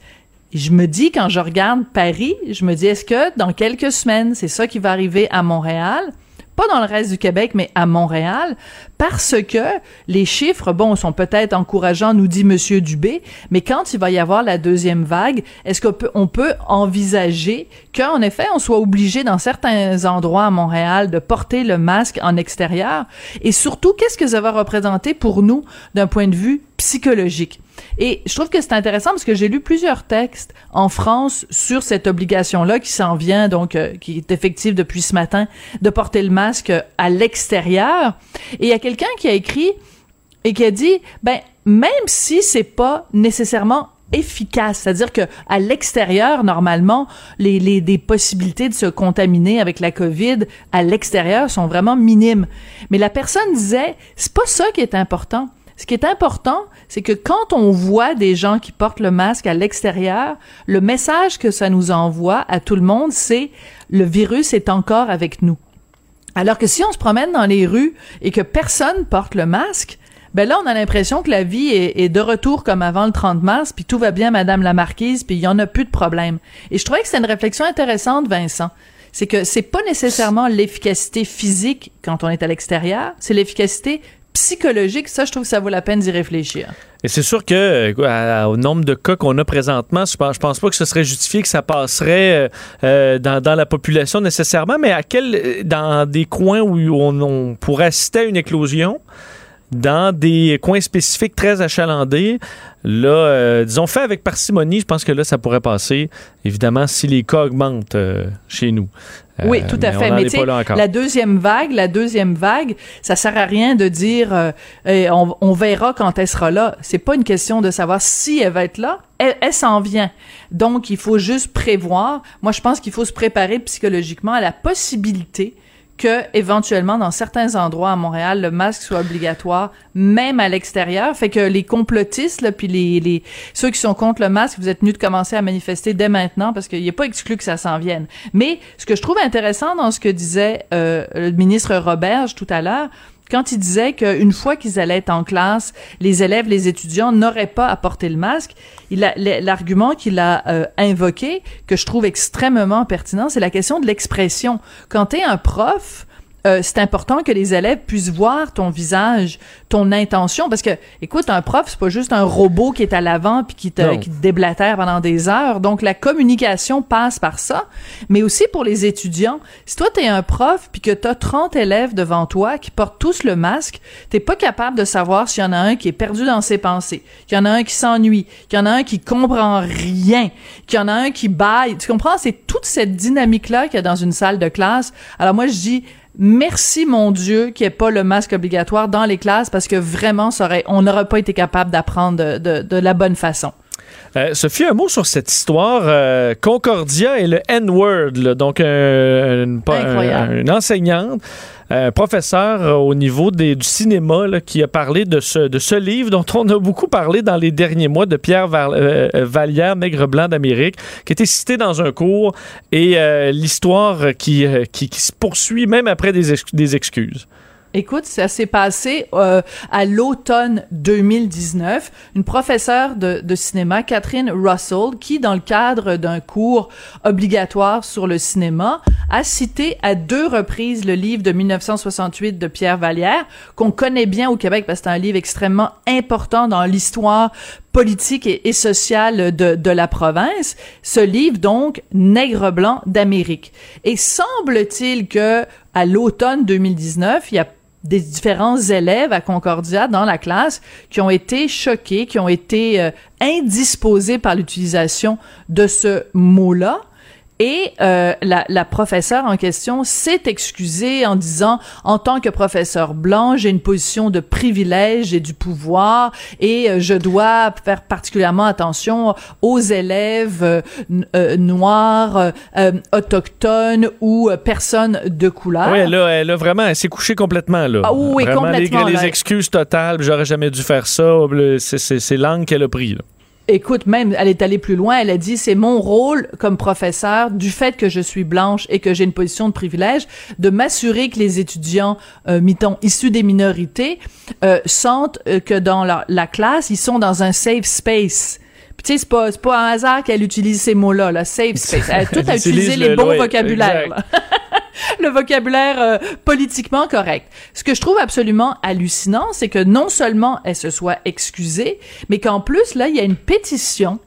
Je me dis, quand je regarde Paris, je me dis, est-ce que dans quelques semaines, c'est ça qui va arriver à Montréal? Pas dans le reste du Québec, mais à Montréal, parce que les chiffres, bon, sont peut-être encourageants, nous dit Monsieur Dubé, mais quand il va y avoir la deuxième vague, est-ce qu'on peut, peut envisager qu'en effet, on soit obligé dans certains endroits à Montréal de porter le masque en extérieur? Et surtout, qu'est-ce que ça va représenter pour nous d'un point de vue psychologique? Et je trouve que c'est intéressant parce que j'ai lu plusieurs textes en France sur cette obligation-là qui s'en vient, donc euh, qui est effective depuis ce matin, de porter le masque à l'extérieur. Et il y a quelqu'un qui a écrit et qui a dit, ben même si c'est pas nécessairement efficace, c'est-à-dire que à l'extérieur normalement les, les des possibilités de se contaminer avec la Covid à l'extérieur sont vraiment minimes. Mais la personne disait, c'est pas ça qui est important. Ce qui est important, c'est que quand on voit des gens qui portent le masque à l'extérieur, le message que ça nous envoie à tout le monde, c'est le virus est encore avec nous. Alors que si on se promène dans les rues et que personne porte le masque, ben là, on a l'impression que la vie est, de retour comme avant le 30 mars, puis tout va bien, Madame la Marquise, puis il y en a plus de problème. Et je trouvais que c'est une réflexion intéressante, Vincent. C'est que c'est pas nécessairement l'efficacité physique quand on est à l'extérieur, c'est l'efficacité psychologique. Ça, je trouve que ça vaut la peine d'y réfléchir.
Et c'est sûr que euh, au nombre de cas qu'on a présentement, je pense, pense pas que ce serait justifié que ça passerait euh, euh, dans, dans, la population nécessairement, mais à quel dans des coins où on, on pourrait assister à une éclosion, dans des coins spécifiques très achalandés. Là, euh, disons, fait avec parcimonie, je pense que là, ça pourrait passer, évidemment, si les cas augmentent euh, chez nous.
oui, tout à fait. Mais tu sais, la deuxième vague, la deuxième vague, ça sert à rien de dire euh, on, on, verra quand elle sera là. C'est pas une question de savoir si elle va être là. Elle, elle s'en vient. Donc, il faut juste prévoir. Moi, je pense qu'il faut se préparer psychologiquement à la possibilité que éventuellement dans certains endroits à Montréal le masque soit obligatoire même à l'extérieur. Fait que les complotistes là, puis les, ceux qui sont contre le masque vous êtes venus de commencer à manifester dès maintenant parce qu'il n'est pas exclu que ça s'en vienne. Mais ce que je trouve intéressant dans ce que disait euh, le ministre Roberge tout à l'heure quand il disait qu'une fois qu'ils allaient être en classe, les élèves, les étudiants n'auraient pas à porter le masque, l'argument qu'il a euh, invoqué, que je trouve extrêmement pertinent, c'est la question de l'expression. Quand tu es un prof, euh, c'est important que les élèves puissent voir ton visage, ton intention, parce que, écoute, un prof, c'est pas juste un robot qui est à l'avant puis qui te, qui te déblatère pendant des heures. Donc, la communication passe par ça, mais aussi pour les étudiants. Si toi, t'es un prof puis que t'as 30 élèves devant toi qui portent tous le masque, t'es pas capable de savoir s'il y en a un qui est perdu dans ses pensées, qu'il y en a un qui s'ennuie, qu'il y en a un qui comprend rien, qu'il y en a un qui baille. Tu comprends? C'est toute cette dynamique-là qu'il y a dans une salle de classe. Alors moi, je dis, Merci mon Dieu qu'il n'y ait pas le masque obligatoire dans les classes parce que vraiment, ça aurait, on n'aurait pas été capable d'apprendre de, de, de, la bonne façon.
Euh, Sophie, un mot sur cette histoire. Euh, Concordia et le N-word, donc euh, une, une, enseignante un professeur euh, au niveau des, du cinéma là, qui a parlé de ce, de ce livre dont on a beaucoup parlé dans les derniers mois de Pierre Val, euh, Vallière, Maigre Blanc d'Amérique, qui était cité dans un cours et euh, l'histoire qui, qui, qui, se poursuit même après des, ex des excuses.
Écoute, ça s'est passé euh, à l'automne 2019. Une professeure de, de, cinéma, Catherine Russell, qui, dans le cadre d'un cours obligatoire sur le cinéma, a cité à deux reprises le livre de 1968 de Pierre Vallière, qu'on connaît bien au Québec parce que c'est un livre extrêmement important dans l'histoire politique et, sociale de, de, la province. Ce livre, donc, Nègre blanc d'Amérique. Et semble-t-il que à l'automne 2019, il y a des différents élèves à Concordia dans la classe qui ont été choqués, qui ont été euh, indisposés par l'utilisation de ce mot-là. Et euh, la, la professeure en question s'est excusée en disant, en tant que professeur blanc, j'ai une position de privilège et du pouvoir et euh, je dois faire particulièrement attention aux élèves euh, euh noirs, euh, autochtones ou personnes de couleur.
Oui, a, elle a vraiment, elle s'est couchée complètement là.
Ah, oui,
vraiment,
complètement.
Les, les excuses totales, j'aurais jamais dû faire ça. C'est l'angle qu'elle a pris. Là
écoute, même, elle est allée plus loin. Elle a dit, c'est mon rôle comme professeur, du fait que je suis blanche et que j'ai une position de privilège, de m'assurer que les étudiants, euh, issus des minorités, euh, sentent euh, que dans la, la, classe, ils sont dans un safe space. Tu sais, c'est pas, pas un hasard qu'elle utilise ces mots-là, là, safe space. Elle a tout à utiliser les bons vocabulaires. le vocabulaire euh, politiquement correct. Ce que je trouve absolument hallucinant, c'est que non seulement elle se soit excusée, mais qu'en plus, là, il y a une pétition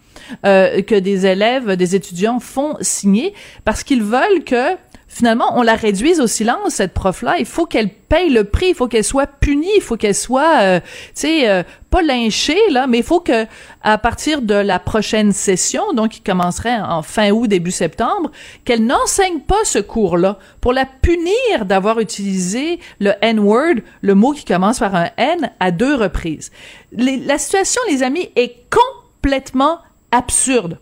euh, que des élèves, des étudiants font signer parce qu'ils veulent que finalement, on la réduise au silence, cette prof-là. Il faut qu'elle paye le prix, il faut qu'elle soit punie, il faut qu'elle soit, euh, tu sais, euh, pas lynchée, là, mais il faut que, à partir de la prochaine session, donc qui commencerait en fin août, début septembre, qu'elle n'enseigne pas ce cours-là pour la punir d'avoir utilisé le N-word, le mot qui commence par un N, à deux reprises. La situation, les amis, est complètement absurde.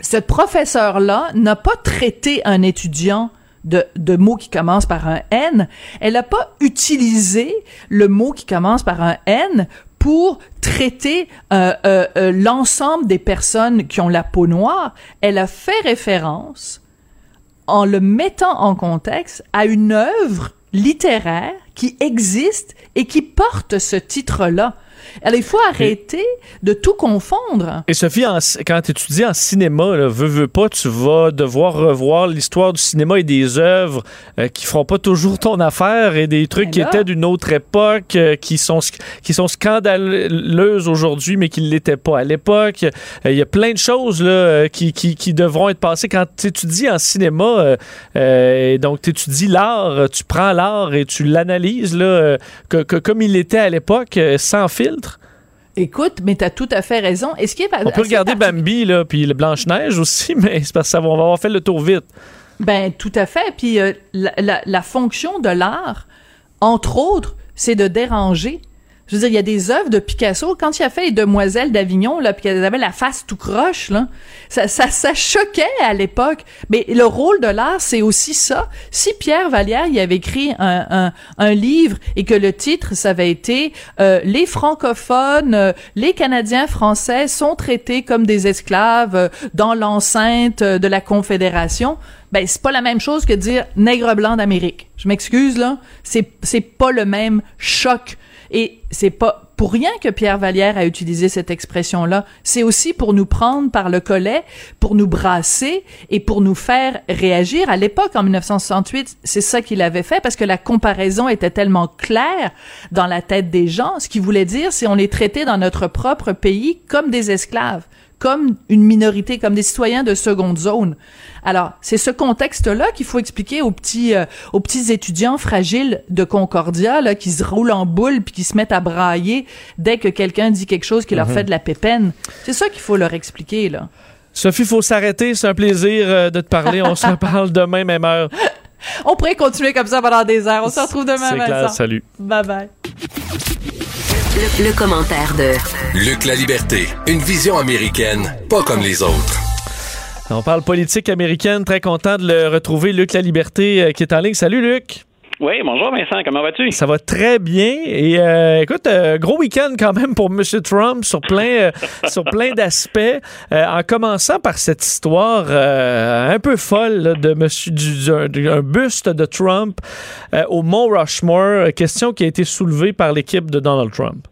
Cette professeure-là n'a pas traité un étudiant de, mots qui commencent par un N, elle n'a pas utilisé le mot qui commence par un N pour traiter euh, euh, euh, l'ensemble des personnes qui ont la peau noire. Elle a fait référence, en le mettant en contexte, à une œuvre littéraire qui existe et qui porte ce titre-là. Alors, il faut arrêter de tout confondre.
Et Sophie, en, quand tu étudies en cinéma, là, veux, veux pas, tu vas devoir revoir l'histoire du cinéma et des œuvres euh, qui feront pas toujours ton affaire et des trucs
Ben
qui étaient d'une autre époque, euh, qui sont qui sont scandaleuses aujourd'hui, mais qui ne l'étaient pas à l'époque. Euh, Il y a plein de choses là, euh, qui, qui, qui devront être passées quand tu étudies en cinéma. et donc, tu étudies l'art, tu prends l'art et tu l'analyses là, que, que- comme il était à l'époque, sans filtre.
Écoute, mais t'as tout à fait raison. Est-ce qu'il
On peut regarder Bambi, là, puis le Blanche-Neige aussi, mais c'est parce que ça va, on va avoir fait le tour vite.
Ben, tout à fait. Puis euh, la, la- la fonction de l'art, entre autres, c'est de déranger. Je veux dire, il y a des œuvres de Picasso. Quand il a fait les Demoiselles d'Avignon, là, puis qu'elles avaient la face tout croche, là, ça, ça, ça choquait à l'époque. Mais le rôle de l'art, c'est aussi ça. Si Pierre Vallière il avait écrit un, un, livre et que le titre, ça avait été euh, Les francophones, euh, les Canadiens français sont traités comme des esclaves euh, dans l'enceinte de la Confédération, ben c'est pas la même chose que dire nègre blanc d'Amérique. Je m'excuse là, c'est c'est pas le même choc et c'est pas pour rien que Pierre Vallière a utilisé cette expression-là. C'est aussi pour nous prendre par le collet, pour nous brasser et pour nous faire réagir. À l'époque, en 1968, c'est ça qu'il avait fait parce que la comparaison était tellement claire dans la tête des gens. Ce qu'il voulait dire, c'est on les traitait dans notre propre pays comme des esclaves comme une minorité, comme des citoyens de seconde zone. Alors, c'est ce contexte-là qu'il faut expliquer aux petits, euh, aux petits étudiants fragiles de Concordia, là, qui se roulent en boule puis qui se mettent à brailler dès que quelqu'un dit quelque chose qui leur fait de la pépène. C'est ça qu'il faut leur expliquer, là.
Sophie, faut s'arrêter. C'est un plaisir euh, de te parler. On se reparle demain, même heure.
On pourrait continuer comme ça pendant des heures. On se retrouve demain,
C'est clair.
Vincent.
Salut.
Bye bye.
Le, le commentaire de
Luc La Liberté, une vision américaine, pas comme les autres.
On parle politique américaine. Très content de le retrouver, Luc La Liberté, euh, qui est en ligne. Salut, Luc.
Oui, bonjour Vincent, comment vas-tu?
Ça va très bien. Et euh, écoute, euh, gros week-end quand même pour M. Trump sur plein, euh, sur plein d'aspects. Euh, en commençant par cette histoire euh, un peu folle là, de monsieur du, d'un- d'un buste de Trump euh, au Mont Rushmore. Question qui a été soulevée par l'équipe de Donald Trump.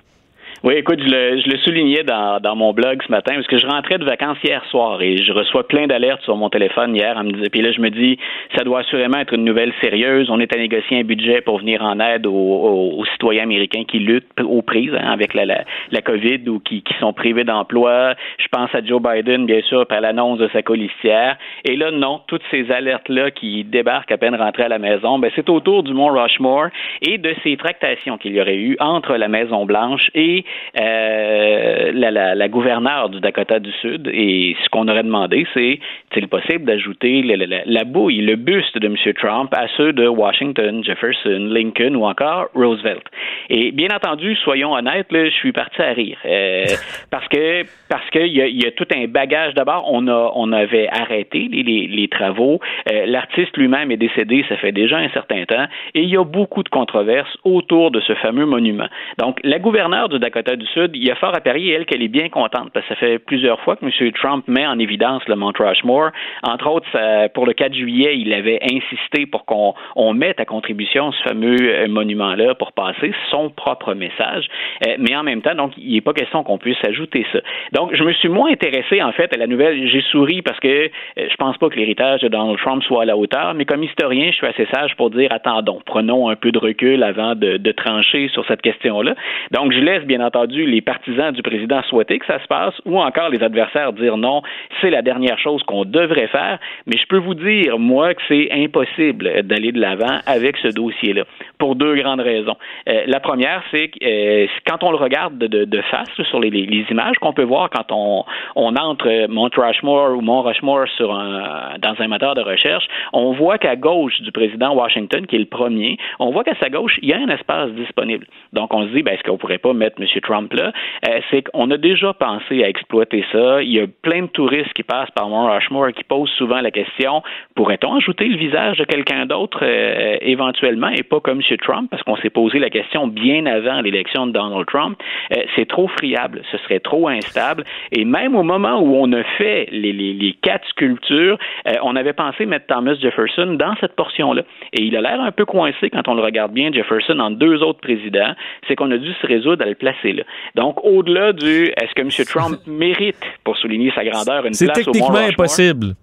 Oui, écoute, je le, je le soulignais dans, dans mon blog ce matin parce que je rentrais de vacances hier soir et je reçois plein d'alertes sur mon téléphone hier. En me disant, puis là, je me dis, ça doit assurément être une nouvelle sérieuse. On est à négocier un budget pour venir en aide aux, aux- aux citoyens américains qui luttent aux prises hein, avec la, la, la COVID ou qui, qui sont privés d'emploi. Je pense à Joe Biden, bien sûr, par l'annonce de sa colistière. Et là, non, toutes ces alertes-là qui débarquent à peine rentrées à la maison, ben, c'est autour du Mont Rushmore et de ces tractations qu'il y aurait eu entre la Maison-Blanche et euh, la, la, la gouverneure du Dakota du Sud. Et ce qu'on aurait demandé, c'est est-il possible d'ajouter la, la, la bouille, le buste de M. Trump à ceux de Washington, Jefferson, Lincoln ou encore Roosevelt? Et bien entendu, soyons honnêtes, là, je suis parti à rire. Euh, parce que parce qu'il y a, il y a tout un bagage. D'abord, on, a, on avait arrêté les, les, les travaux. Euh, L'artiste lui-même est décédé, ça fait déjà un certain temps. Et il y a beaucoup de controverses autour de ce fameux monument. Donc, la gouverneure du Dakota du Sud, il y a fort à parier, elle, qu'elle est bien contente, parce que ça fait plusieurs fois que M. Trump met en évidence le Mount Rushmore. Entre autres, pour le 4 juillet, il avait insisté pour qu'on on mette à contribution ce fameux euh, monument-là pour passer son propre message. Euh, mais en même temps, donc, il n'est pas question qu'on puisse ajouter ça. Donc, je me suis moins intéressé, en fait, à la nouvelle. J'ai souri parce que euh, je pense pas que l'héritage de Donald Trump soit à la hauteur, mais comme historien, je suis assez sage pour dire, attendons, prenons un peu de recul avant de, de trancher sur cette question-là. Donc, je laisse, bien entendu, les partisans du président souhaiter que ça se passe ou encore les adversaires dire non, c'est la dernière chose qu'on devrait faire. Mais je peux vous dire, moi, que c'est impossible d'aller de l'avant avec ce dossier-là pour deux grandes raisons. Euh, la première, c'est que euh, quand on le regarde de, face sur les, images qu'on peut voir quand on, entre Mount Rushmore ou Mont Rushmore sur dans un moteur de recherche, on voit qu'à gauche du président Washington, qui est le premier, on voit qu'à sa gauche, il y a un espace disponible. Donc, on se dit, ben, est-ce qu'on pourrait pas mettre M. Trump-là, euh, c'est qu'on a déjà pensé à exploiter ça. Il y a plein de touristes qui passent par Mont Rushmore qui posent souvent la question pourrait-on ajouter le visage de quelqu'un d'autre euh, éventuellement et pas comme M. Trump, parce qu'on s'est posé la question bien avant l'élection de Donald Trump. Euh, c'est trop friable, ce serait trop instable. Et même au moment où on a fait les quatre sculptures, on avait pensé mettre Thomas Jefferson dans cette portion-là. Et il a l'air un peu coincé quand on le regarde bien, Jefferson, en deux autres présidents. C'est qu'on a dû se résoudre à le placer là. Donc, au-delà du est-ce que M. Trump mérite, pour souligner sa grandeur, une place au
C'est techniquement impossible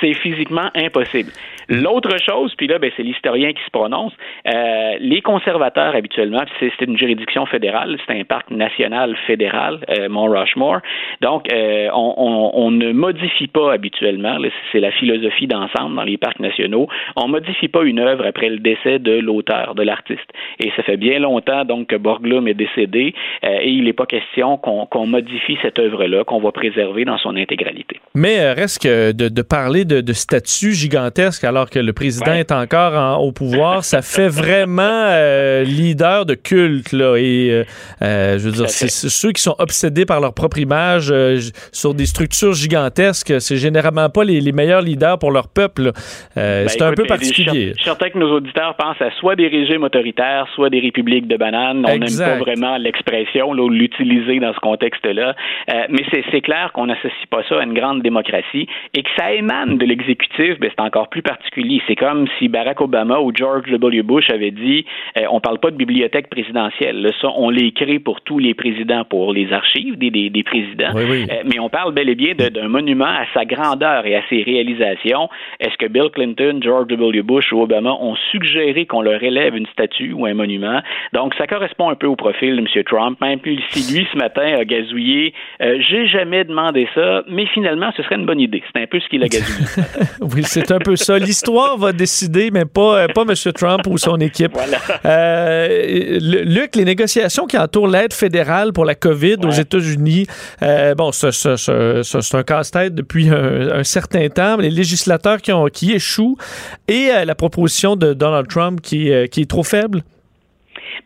c'est physiquement impossible. L'autre chose, puis là, ben, c'est l'historien qui se prononce, euh, les conservateurs habituellement, c'est une juridiction fédérale, c'est un parc national fédéral, euh, Mont Rushmore, donc euh, on, ne modifie pas habituellement, c'est la philosophie d'ensemble dans les parcs nationaux, on modifie pas une œuvre après le décès de l'auteur, de l'artiste. Et ça fait bien longtemps donc que Borglum est décédé euh, et il n'est pas question qu'on modifie cette œuvre-là, qu'on va préserver dans son intégralité.
Mais reste que de parler de, de statut gigantesque alors que le président est encore en, au pouvoir, ça fait vraiment euh, leader de culte. Là, et euh, euh je veux dire, c'est ceux qui sont obsédés par leur propre image euh, sur des structures gigantesques, c'est généralement pas les, les, meilleurs leaders pour leur peuple. Ben, c'est un peu particulier.
Je suis certain que nos auditeurs pensent à soit des régimes autoritaires, soit des républiques de bananes. On n'aime pas vraiment l'expression ou l'utiliser dans ce contexte-là. mais c'est clair qu'on n'associe pas ça à une grande démocratie et que ça émane de l'exécutif, ben, c'est encore plus particulier. C'est comme si Barack Obama ou George W. Bush avaient dit euh, on parle pas de bibliothèque présidentielle. Là, ça, on l'écrit pour tous les présidents, pour les archives des, des, des présidents.
Oui, oui.
Euh, mais on parle bel et bien d'un monument à sa grandeur et à ses réalisations. Est-ce que Bill Clinton, George W. Bush ou Obama ont suggéré qu'on leur élève une statue ou un monument? Donc, ça correspond un peu au profil de M. Trump. Même si lui, ce matin, a gazouillé, euh, j'ai jamais demandé ça, mais finalement, ce serait une bonne idée. C'est un peu ce qu'il a gazouillé.
oui, c'est un peu ça. L'histoire va décider, mais pas, euh, pas M. Trump ou son équipe.
Voilà.
Euh, Luc, les négociations qui entourent l'aide fédérale pour la COVID ouais. aux États-Unis, euh, bon, c'est un casse-tête depuis un, un, certain temps. Les législateurs qui, ont, qui échouent et euh, la proposition de Donald Trump qui, qui est trop faible.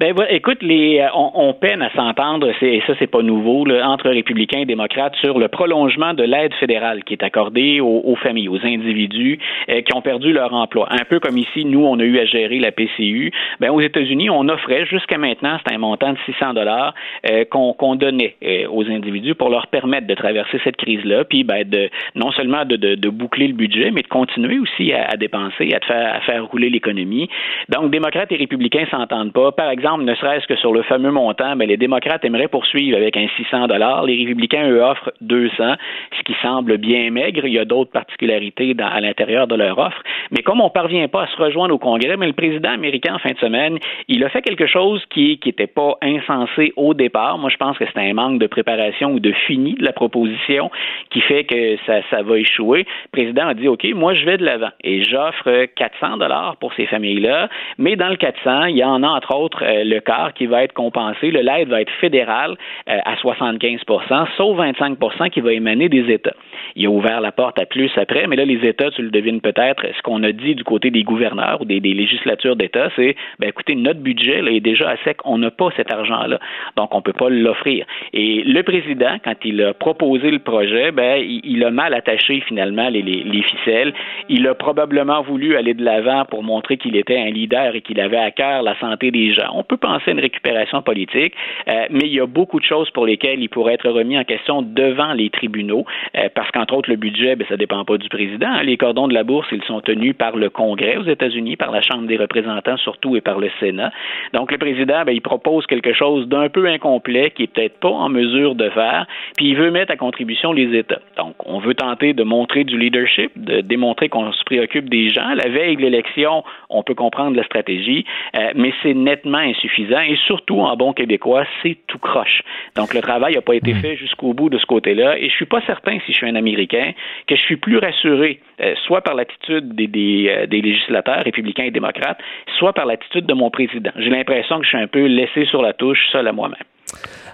Ben, écoute, les, euh, on, on peine à s'entendre, et ça, c'est pas nouveau, là, entre républicains et démocrates sur le prolongement de l'aide fédérale qui est accordée aux, aux familles, aux individus euh, qui ont perdu leur emploi. Un peu comme ici, nous, on a eu à gérer la PCU. Ben, aux États-Unis, on offrait jusqu'à maintenant, c'est un montant de 600 dollars euh, qu'on qu donnait euh, aux individus pour leur permettre de traverser cette crise-là, puis ben, de non seulement de, de, de, boucler le budget, mais de continuer aussi à, à dépenser, à, faire, à faire rouler l'économie. Donc, démocrates et républicains s'entendent pas. Exemple, ne serait-ce que sur le fameux montant, mais les démocrates aimeraient poursuivre avec un 600 dollars. Les républicains, eux, offrent 200, ce qui semble bien maigre. Il y a d'autres particularités à l'intérieur de leur offre. Mais comme on ne parvient pas à se rejoindre au Congrès, mais le président américain, en fin de semaine, il a fait quelque chose qui n'était pas insensé au départ. Moi, je pense que c'est un manque de préparation ou de fini de la proposition qui fait que ça, va échouer. Le président a dit, OK, moi, je vais de l'avant et j'offre 400 dollars pour ces familles-là. Mais dans le 400, il y en a, entre autres, le quart qui va être compensé. Le l'aide va être fédérale euh, à 75% sauf 25% qui va émaner des États. Il a ouvert la porte à plus après, mais là, les États, tu le devines peut-être, ce qu'on a dit du côté des gouverneurs ou des, législatures d'État, c'est, ben, écoutez, notre budget là, est déjà à sec, on n'a pas cet argent-là, donc on ne peut pas l'offrir. Et le président, quand il a proposé le projet, ben, il, a mal attaché finalement les, ficelles. Il a probablement voulu aller de l'avant pour montrer qu'il était un leader et qu'il avait à cœur la santé des gens. On peut penser à une récupération politique, euh, mais il y a beaucoup de choses pour lesquelles il pourrait être remis en question devant les tribunaux, euh, parce qu'entre autres, le budget, ben, ça dépend pas du président. Les cordons de la bourse, ils sont tenus par le Congrès aux États-Unis, par la Chambre des représentants surtout et par le Sénat. Donc, le président, ben, il propose quelque chose d'un peu incomplet, qui est peut-être pas en mesure de faire, puis il veut mettre à contribution les États. Donc, on veut tenter de montrer du leadership, de démontrer qu'on se préoccupe des gens. La veille de l'élection, on peut comprendre la stratégie, euh, mais c'est nettement insuffisant et surtout, en bon québécois, c'est tout croche. Donc, le travail n'a pas été fait jusqu'au bout de ce côté-là et je suis pas certain, si je suis un Américain, que je suis plus rassuré, euh, soit par l'attitude des, des, euh, des, législateurs républicains et démocrates, soit par l'attitude de mon président. J'ai l'impression que je suis un peu laissé sur la touche, seul à moi-même.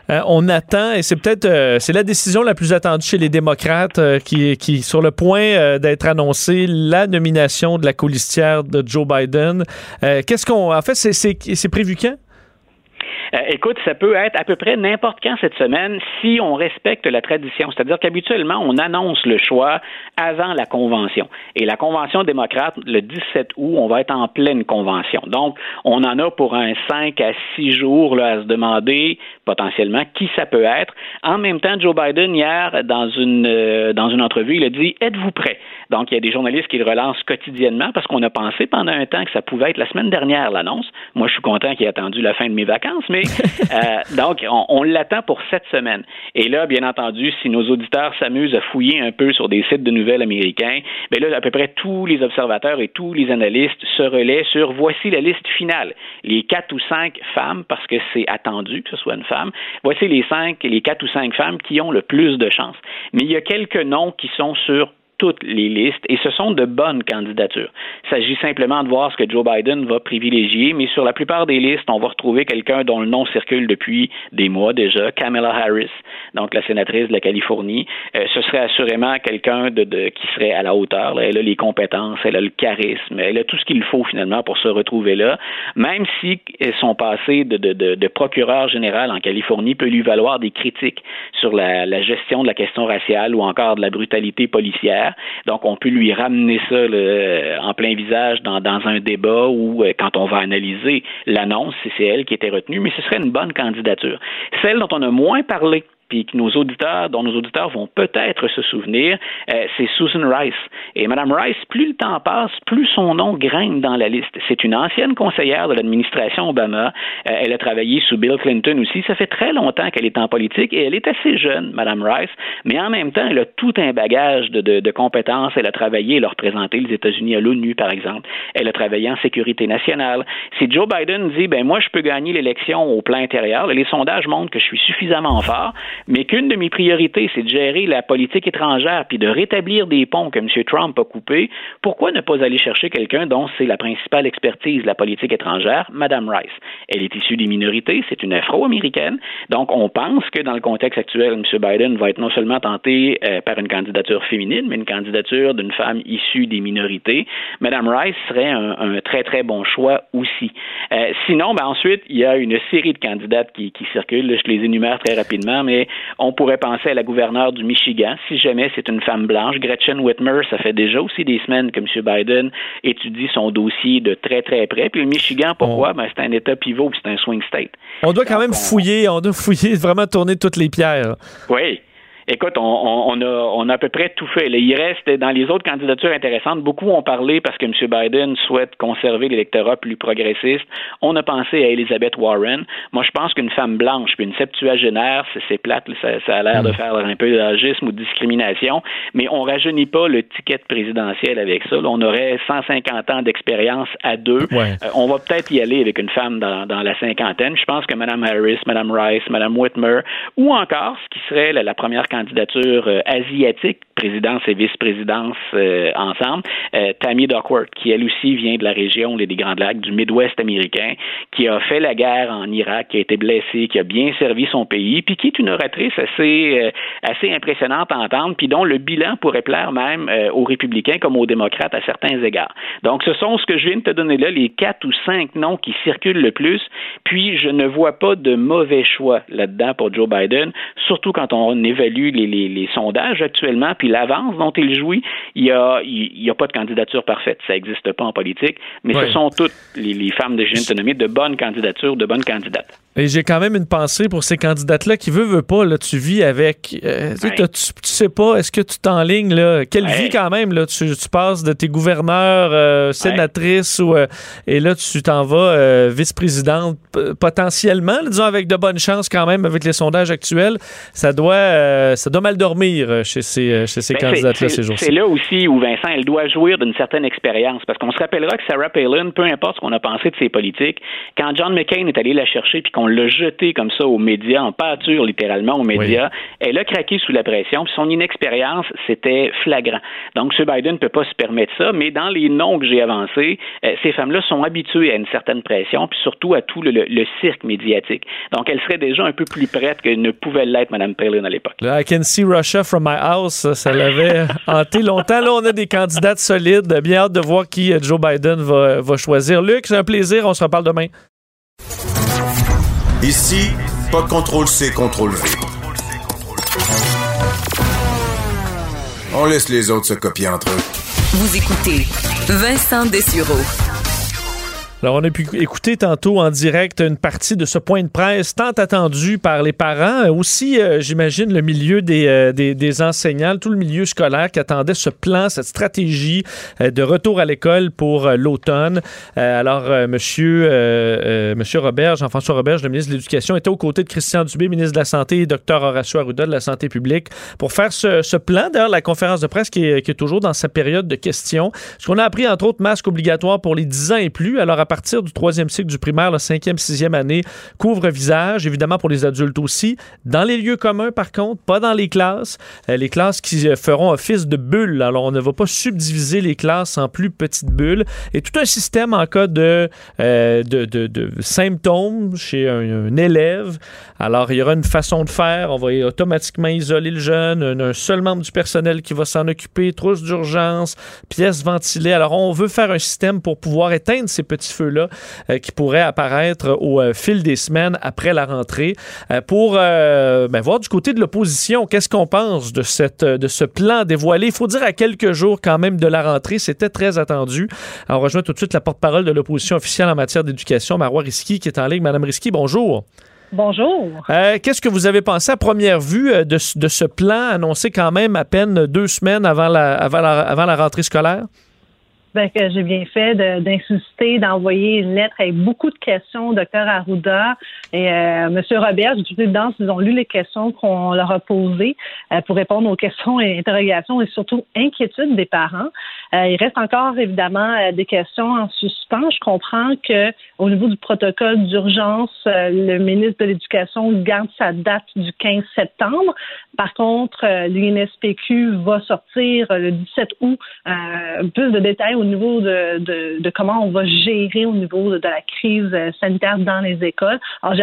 Euh, on attend, et c'est peut-être euh, c'est la décision la plus attendue chez les démocrates euh, qui, qui sur le point d'être annoncée, la nomination de la colistière de Joe Biden. Qu'est-ce qu'on. En fait, c'est prévu quand?
Euh, écoute, ça peut être à peu près n'importe quand cette semaine si on respecte la tradition. C'est-à-dire qu'habituellement, on annonce le choix avant la convention. Et la convention démocrate, le 17 août, on va être en pleine convention. Donc, on en a pour un 5 à 6 jours là, à se demander potentiellement qui ça peut être. En même temps, Joe Biden, hier, dans une, euh, dans une entrevue, il a dit Êtes-vous prêt? Donc, il y a des journalistes qui le relancent quotidiennement parce qu'on a pensé pendant un temps que ça pouvait être la semaine dernière, l'annonce. Moi, je suis content qu'il ait attendu la fin de mes vacances, euh, donc, on, l'attend pour cette semaine. Et là, bien entendu, si nos auditeurs s'amusent à fouiller un peu sur des sites de nouvelles américains, bien là, à peu près tous les observateurs et tous les analystes se relaient sur voici la liste finale. Les quatre ou cinq femmes, parce que c'est attendu que ce soit une femme, voici les cinq, les quatre ou cinq femmes qui ont le plus de chances. Mais il y a quelques noms qui sont sur toutes les listes et ce sont de bonnes candidatures. Il s'agit simplement de voir ce que Joe Biden va privilégier, mais sur la plupart des listes, on va retrouver quelqu'un dont le nom circule depuis des mois déjà, Kamala Harris, donc la sénatrice de la Californie. Euh, ce serait assurément quelqu'un de, qui serait à la hauteur. Elle a les compétences, elle a le charisme, elle a tout ce qu'il faut finalement pour se retrouver là, même si son passé de, de, procureur général en Californie peut lui valoir des critiques sur la gestion de la question raciale ou encore de la brutalité policière. Donc, on peut lui ramener ça en plein visage dans, dans un débat où, euh, quand on va analyser l'annonce, si c'est elle qui était retenue, mais ce serait une bonne candidature. Celle dont on a moins parlé, puis que nos auditeurs, dont nos auditeurs vont peut-être se souvenir, euh, c'est Susan Rice. Et Mme Rice, plus le temps passe, plus son nom grimpe dans la liste. C'est une ancienne conseillère de l'administration Obama. Euh, elle a travaillé sous Bill Clinton aussi. Ça fait très longtemps qu'elle est en politique et elle est assez jeune, Mme Rice, mais en même temps, elle a tout un bagage de, de, de compétences. Elle a travaillé, elle a représenté les États-Unis à l'ONU, par exemple. Elle a travaillé en sécurité nationale. Si Joe Biden dit, ben moi, je peux gagner l'élection au plan intérieur, les sondages montrent que je suis suffisamment fort, mais qu'une de mes priorités, c'est de gérer la politique étrangère puis de rétablir des ponts que M. Trump a coupés, pourquoi ne pas aller chercher quelqu'un dont c'est la principale expertise la politique étrangère, Mme Rice? Elle est issue des minorités, c'est une afro-américaine, donc on pense que dans le contexte actuel, M. Biden va être non seulement tenté euh, par une candidature féminine, mais une candidature d'une femme issue des minorités. Mme Rice serait un, très, très bon choix aussi. Euh, sinon, ben ensuite, il y a une série de candidates qui, qui circulent, je les énumère très rapidement, mais on pourrait penser à la gouverneure du Michigan, si jamais c'est une femme blanche. Gretchen Whitmer, ça fait déjà aussi des semaines que M. Biden étudie son dossier de très, très près. Puis le Michigan, pourquoi? Ben, c'est un État pivot, c'est un swing state.
On doit quand même fouiller, on doit fouiller, vraiment tourner toutes les pierres.
Oui. Écoute, on, on, a, on a à peu près tout fait. il reste dans les autres candidatures intéressantes. Beaucoup ont parlé parce que M. Biden souhaite conserver l'électorat plus progressiste. On a pensé à Elizabeth Warren. Moi, je pense qu'une femme blanche puis une septuagénaire, c'est plate. Ça, a l'air de mm. faire un peu d'agisme ou de discrimination, mais on rajeunit pas le ticket présidentiel avec ça. on aurait 150 ans d'expérience à deux. Euh, on va peut-être y aller avec une femme dans, dans, la cinquantaine. Je pense que Mme Harris, Mme Rice, Mme Whitmer, ou encore ce qui serait la, la première candidature euh, asiatique, présidence et vice-présidence euh, ensemble, euh, Tammy Duckworth, qui elle aussi vient de la région des Grands Lacs, du Midwest américain, qui a fait la guerre en Irak, qui a été blessée, qui a bien servi son pays, puis qui est une oratrice assez, assez impressionnante à entendre, puis dont le bilan pourrait plaire même aux républicains comme aux démocrates à certains égards. Donc, ce sont ce que je viens de te donner là, les quatre ou cinq noms qui circulent le plus, puis je ne vois pas de mauvais choix là-dedans pour Joe Biden, surtout quand on évalue les, sondages actuellement, puis l'avance dont il jouit, il n'y a, il, a pas de candidature parfaite. Ça n'existe pas en politique, mais ce sont toutes les, femmes de génie de bonnes candidatures, de bonnes candidates.
Et j'ai quand même une pensée pour ces candidates-là qui veut, veut pas, là, tu vis avec. Euh, tu, sais pas, est-ce que tu t'enlignes, là? Quelle vie quand même, là? Tu, passes de tes gouverneurs, euh, ou, euh, et là, tu t'en vas vice-présidente potentiellement, disons, avec de bonnes chances quand même, avec les sondages actuels. Ça doit, ça doit mal dormir chez ces, chez ces ben, candidates-là ces jours-ci.
C'est là aussi où Vincent, elle doit jouir d'une certaine expérience, parce qu'on se rappellera que Sarah Palin, peu importe ce qu'on a pensé de ses politiques, quand John McCain est allé la chercher puis on l'a jeté comme ça aux médias, en pâture littéralement aux médias. Elle a craqué sous la pression, puis son inexpérience, c'était flagrant. Donc, M. Biden ne peut pas se permettre ça, mais dans les noms que j'ai avancés, euh, ces femmes-là sont habituées à une certaine pression, puis surtout à tout le, cirque médiatique. Donc, elles seraient déjà un peu plus prêtes que ne pouvait l'être Mme Palin à l'époque.
I can see Russia from my house, ça l'avait hanté longtemps. Là, on a des candidates solides. Bien hâte de voir qui Joe Biden va, va choisir. Luc, c'est un plaisir. On se reparle demain.
Ici, pas de contrôle C, contrôle V. On laisse les autres se copier entre eux.
Vous écoutez Vincent Dessureau.
Alors, on a pu écouter tantôt en direct une partie de ce point de presse tant attendu par les parents, aussi, euh, j'imagine, le milieu des, euh, des, des, enseignants, tout le milieu scolaire qui attendait ce plan, cette stratégie euh, de retour à l'école pour l'automne. alors, monsieur, monsieur Robert, Jean-François Robert, le ministre de l'Éducation, était aux côtés de Christian Dubé, ministre de la Santé, et Dr Horacio Arruda de la Santé publique, pour faire ce, ce plan. D'ailleurs, la conférence de presse qui est, qui est, toujours dans sa période de questions. Ce qu'on a appris, entre autres, masque obligatoire pour les 10 ans et plus. Alors, partir du troisième cycle du primaire, la cinquième, sixième année, couvre-visage, évidemment pour les adultes aussi. Dans les lieux communs, par contre, pas dans les classes. Euh, les classes qui euh, feront office de bulles. Alors, on ne va pas subdiviser les classes en plus petites bulles. Et tout un système en cas de, euh, de, de, symptômes chez un, élève. Alors, il y aura une façon de faire. On va automatiquement isoler le jeune. Un, un seul membre du personnel qui va s'en occuper. Trousse d'urgence, pièces ventilées. Alors, on veut faire un système pour pouvoir éteindre ces petits feux-là euh, qui pourrait apparaître au euh, fil des semaines après la rentrée. Euh, pour ben, voir du côté de l'opposition, qu'est-ce qu'on pense de, cette, de ce plan dévoilé? Il faut dire à quelques jours quand même de la rentrée, c'était très attendu. Alors, on rejoint tout de suite la porte-parole de l'opposition officielle en matière d'éducation, Marois Risky, qui est en ligne. Madame Risky, bonjour.
Bonjour.
Euh, Qu'est-ce que vous avez pensé à première vue de, de, ce plan annoncé quand même à peine deux semaines avant la, avant la, avant la rentrée scolaire?
Ben, que j'ai bien fait d'insister, d'envoyer une lettre avec beaucoup de questions au docteur Arruda et euh, M. Robert. J'ai dedans, ils ont lu les questions qu'on leur a posées euh, pour répondre aux questions et interrogations et surtout inquiétudes des parents. Euh, il reste encore évidemment euh, des questions en suspens. Je comprends que au niveau du protocole d'urgence, euh, le ministre de l'Éducation garde sa date du 15 septembre. Par contre, l'UNSPQ va sortir le 17 août plus de détails au niveau de, de, de, comment on va gérer au niveau de, la crise sanitaire dans les écoles.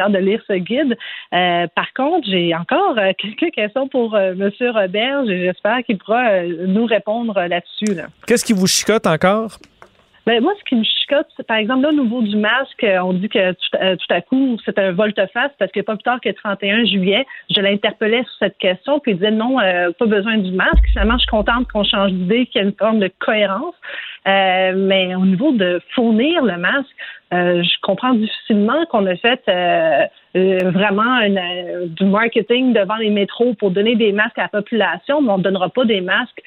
De lire ce guide. Euh, par contre, j'ai encore quelques questions pour euh, M. Robert. J'espère qu'il pourra nous répondre là-dessus. Là.
Qu'est-ce qui vous chicote encore?
Ben, moi, ce qui me chicote, c'est par exemple, là, au niveau du masque, on dit que tout, euh, tout à coup, c'est un volte-face parce que pas plus tard que le 31 juillet, je l'interpellais sur cette question, puis il disait non, euh, pas besoin du masque. Finalement, je suis contente qu'on change d'idée, qu'il y ait une forme de cohérence. Euh, mais au niveau de fournir le masque, euh, je comprends difficilement qu'on a fait euh, euh vraiment une, euh, du marketing devant les métros pour donner des masques à la population, mais on ne donnera pas des masques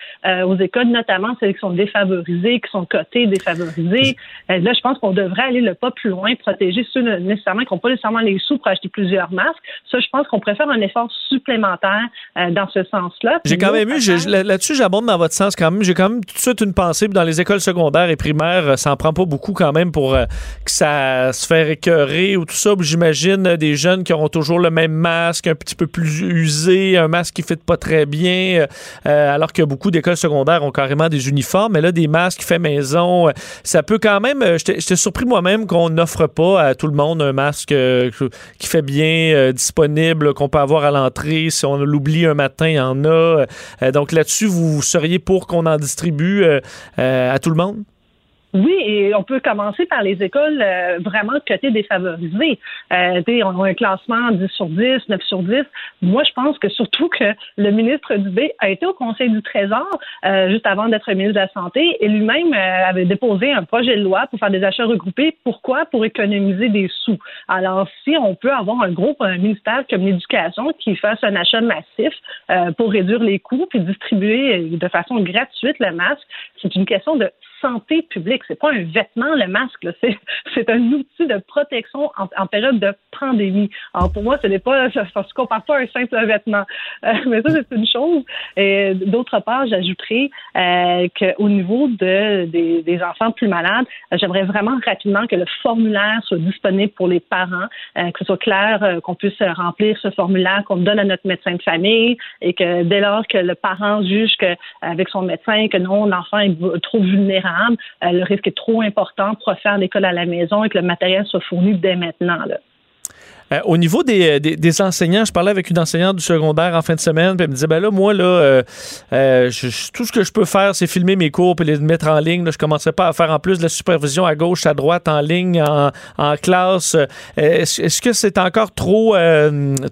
aux écoles, notamment celles qui sont défavorisées, qui sont cotées défavorisées. là, je pense qu'on devrait aller le pas plus loin, protéger ceux nécessairement qui n'ont pas nécessairement les sous pour acheter plusieurs masques. Ça, je pense qu'on pourrait faire un effort supplémentaire dans ce sens-là.
J'ai quand même eu, là-dessus, j'abonde dans votre sens quand même. J'ai quand même tout de suite une pensée dans les écoles secondaires et primaires, ça en prend pas beaucoup quand même pour que ça se fait écœurer ou tout ça. J'imagine des jeunes qui auront toujours le même masque, un petit peu plus usé, un masque qui ne fit pas très bien, euh, alors que beaucoup d'écoles secondaires ont carrément des uniformes. Mais là, des masques fait maison, euh, ça peut quand même. Euh, j'étais surpris moi-même qu'on n'offre pas à tout le monde un masque qui fait bien disponible, qu'on peut avoir à l'entrée. Si on l'oublie un matin, il y en a. donc là-dessus, vous seriez pour qu'on en distribue à tout le monde?
Oui, et on peut commencer par les écoles euh, vraiment cotées défavorisées. Euh, on a un classement 10 sur 10, 9 sur 10. Moi, je pense que surtout que le ministre Dubé a été au Conseil du Trésor euh, juste avant d'être ministre de la Santé et lui-même euh, avait déposé un projet de loi pour faire des achats regroupés. Pourquoi? Pour économiser des sous. Alors, si on peut avoir un groupe, un ministère comme l'éducation qui fasse un achat massif euh, pour réduire les coûts puis distribuer de façon gratuite le masque, c'est une question de santé publique. C'est pas un vêtement, le masque. C'est un outil de protection en, en, période de pandémie. Alors, pour moi, ce n'est pas, ça ne se compare pas à un simple vêtement. Euh, mais ça, c'est une chose. Et d'autre part, j'ajouterais euh, qu'au niveau de, des, des, enfants plus malades, j'aimerais vraiment rapidement que le formulaire soit disponible pour les parents, euh, que ce soit clair, euh, qu'on puisse remplir ce formulaire, qu'on donne à notre médecin de famille et que dès lors que le parent juge que, avec son médecin que non, l'enfant est trop vulnérable, euh, le risque est trop important pour faire l'école à la maison et que le matériel soit fourni dès maintenant.
Euh, au niveau des, des, enseignants, je parlais avec une enseignante du secondaire en fin de semaine, puis elle me disait, ben là, moi, là, euh, euh, tout ce que je peux faire, c'est filmer mes cours puis les mettre en ligne. Je commençais pas à faire en plus de la supervision à gauche, à droite, en ligne, en, en classe. Est-ce, est-ce que c'est encore trop,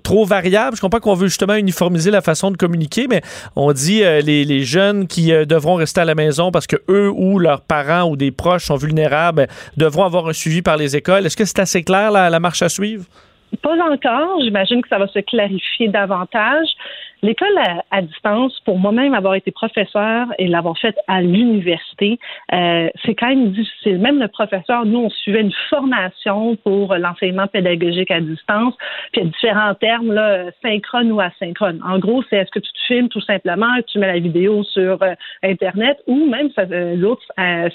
trop variable? Je comprends qu'on veut justement uniformiser la façon de communiquer, mais on dit les, les, jeunes qui devront rester à la maison parce que eux ou leurs parents ou des proches sont vulnérables devront avoir un suivi par les écoles. Est-ce que c'est assez clair, la marche à suivre?
Pas encore. J'imagine que ça va se clarifier davantage. L'école à, distance, pour moi-même avoir été professeur et l'avoir faite à l'université, euh, c'est quand même difficile. Même le professeur, nous, on suivait une formation pour l'enseignement pédagogique à distance. Il y a différents termes, là, synchrone ou asynchrone. En gros, c'est est-ce que tu te filmes tout simplement, tu mets la vidéo sur euh, Internet, ou même euh, l'autre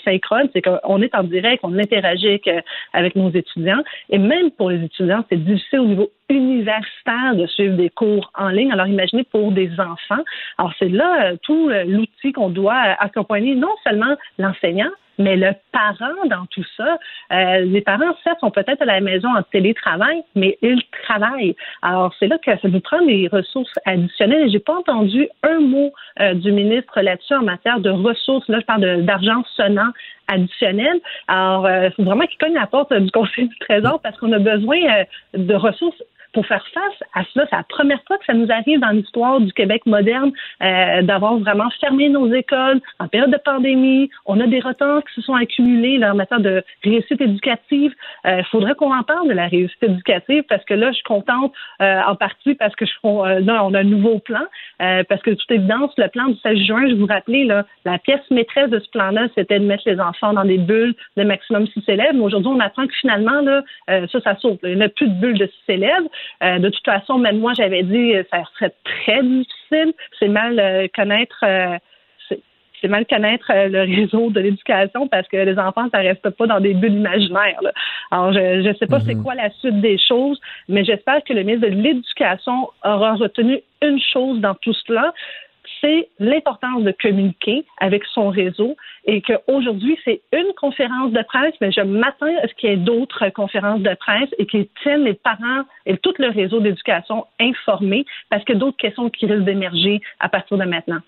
synchrone, c'est qu'on est en direct, on interagit avec, avec nos étudiants. Et même pour les étudiants, c'est difficile au niveau universitaire de suivre des cours en ligne. Alors imaginez pour des enfants. Alors c'est là euh, tout euh, l'outil qu'on doit euh, accompagner non seulement l'enseignant, mais le parent dans tout ça, les parents, certes, sont peut-être à la maison en télétravail, mais ils travaillent. Alors, c'est là que ça vous prend des ressources additionnelles. J'ai pas entendu un mot du ministre là-dessus en matière de ressources. Là, je parle d'argent sonnant additionnel. Alors, il faut vraiment qu'il cogne la porte du Conseil du Trésor parce qu'on a besoin de ressources pour faire face à cela, c'est la première fois que ça nous arrive dans l'histoire du Québec moderne euh, d'avoir vraiment fermé nos écoles en période de pandémie. On a des retards qui se sont accumulés là, en matière de réussite éducative. Il euh, faudrait qu'on en parle de la réussite éducative parce que là, je suis contente euh, en partie parce que je, là, on a un nouveau plan. parce que de toute évidence, le plan du 16 juin, je vous rappelais, là, la pièce maîtresse de ce plan-là, c'était de mettre les enfants dans des bulles de maximum 6 élèves. Mais aujourd'hui, on apprend que finalement, là, ça, ça saute. Il n'y a plus de bulles de 6 élèves. Euh, de toute façon, même moi, j'avais dit que ça serait très difficile. C'est mal euh, connaître euh, c'est mal connaître le réseau de l'éducation parce que les enfants, ça reste pas dans des bulles imaginaires. Alors, je ne sais pas c'est mhm. quoi la suite des choses, mais j'espère que le ministre de l'Éducation aura retenu une chose dans tout cela, c'est l'importance de communiquer avec son réseau et qu'aujourd'hui, c'est une conférence de presse, mais je m'attends à ce qu'il y ait d'autres conférences de presse et qu'ils tiennent les parents et tout le réseau d'éducation informés parce que d'autres questions qui risquent d'émerger à partir de maintenant.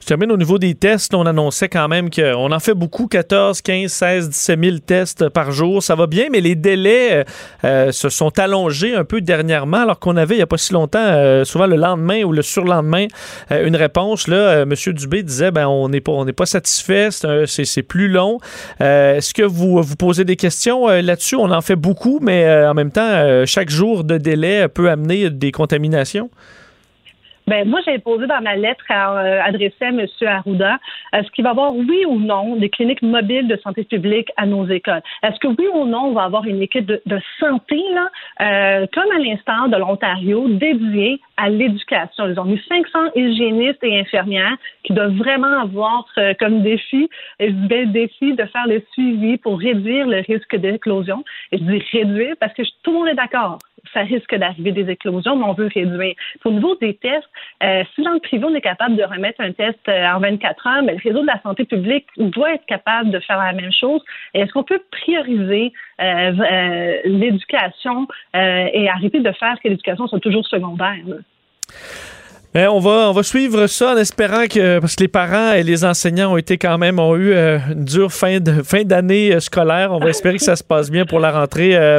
Je termine au niveau des tests. On annonçait quand même qu'on en fait beaucoup, 14, 15, 16, 17 000 tests par jour. Ça va bien, mais les délais euh, euh, se sont allongés un peu dernièrement, alors qu'on avait, il n'y a pas si longtemps, euh, souvent le lendemain ou le surlendemain, une réponse. Là, M. Dubé disait, ben, on n'est pas, pas satisfait, c'est plus long. Est-ce que vous vous posez des questions là-dessus? On en fait beaucoup, mais en même temps, chaque jour de délai peut amener des contaminations?
Ben, moi, j'ai posé dans ma lettre à, euh, adressée à M. Arruda, est-ce qu'il va y avoir, oui ou non, des cliniques mobiles de santé publique à nos écoles? Est-ce que oui ou non, on va avoir une équipe de, santé, là, euh, comme à l'instant de l'Ontario, dédiée à l'éducation? Ils ont mis 500 hygiénistes et infirmières qui doivent vraiment avoir euh, comme défi, et le défi de faire le suivi pour réduire le risque d'éclosion. Et je dis réduire parce que tout le monde est d'accord ça risque d'arriver des éclosions, mais on veut réduire. Au niveau des tests, euh, si dans le privé, on est capable de remettre un test euh, en 24 heures, mais le réseau de la santé publique doit être capable de faire la même chose. Est-ce qu'on peut prioriser euh, l'éducation et arrêter de faire que l'éducation soit toujours secondaire?
Ben, on, va, on va suivre ça en espérant que, parce que les parents et les enseignants ont été quand même, ont eu une dure fin de fin d'année scolaire. On va espérer que ça se passe bien pour la rentrée. Euh,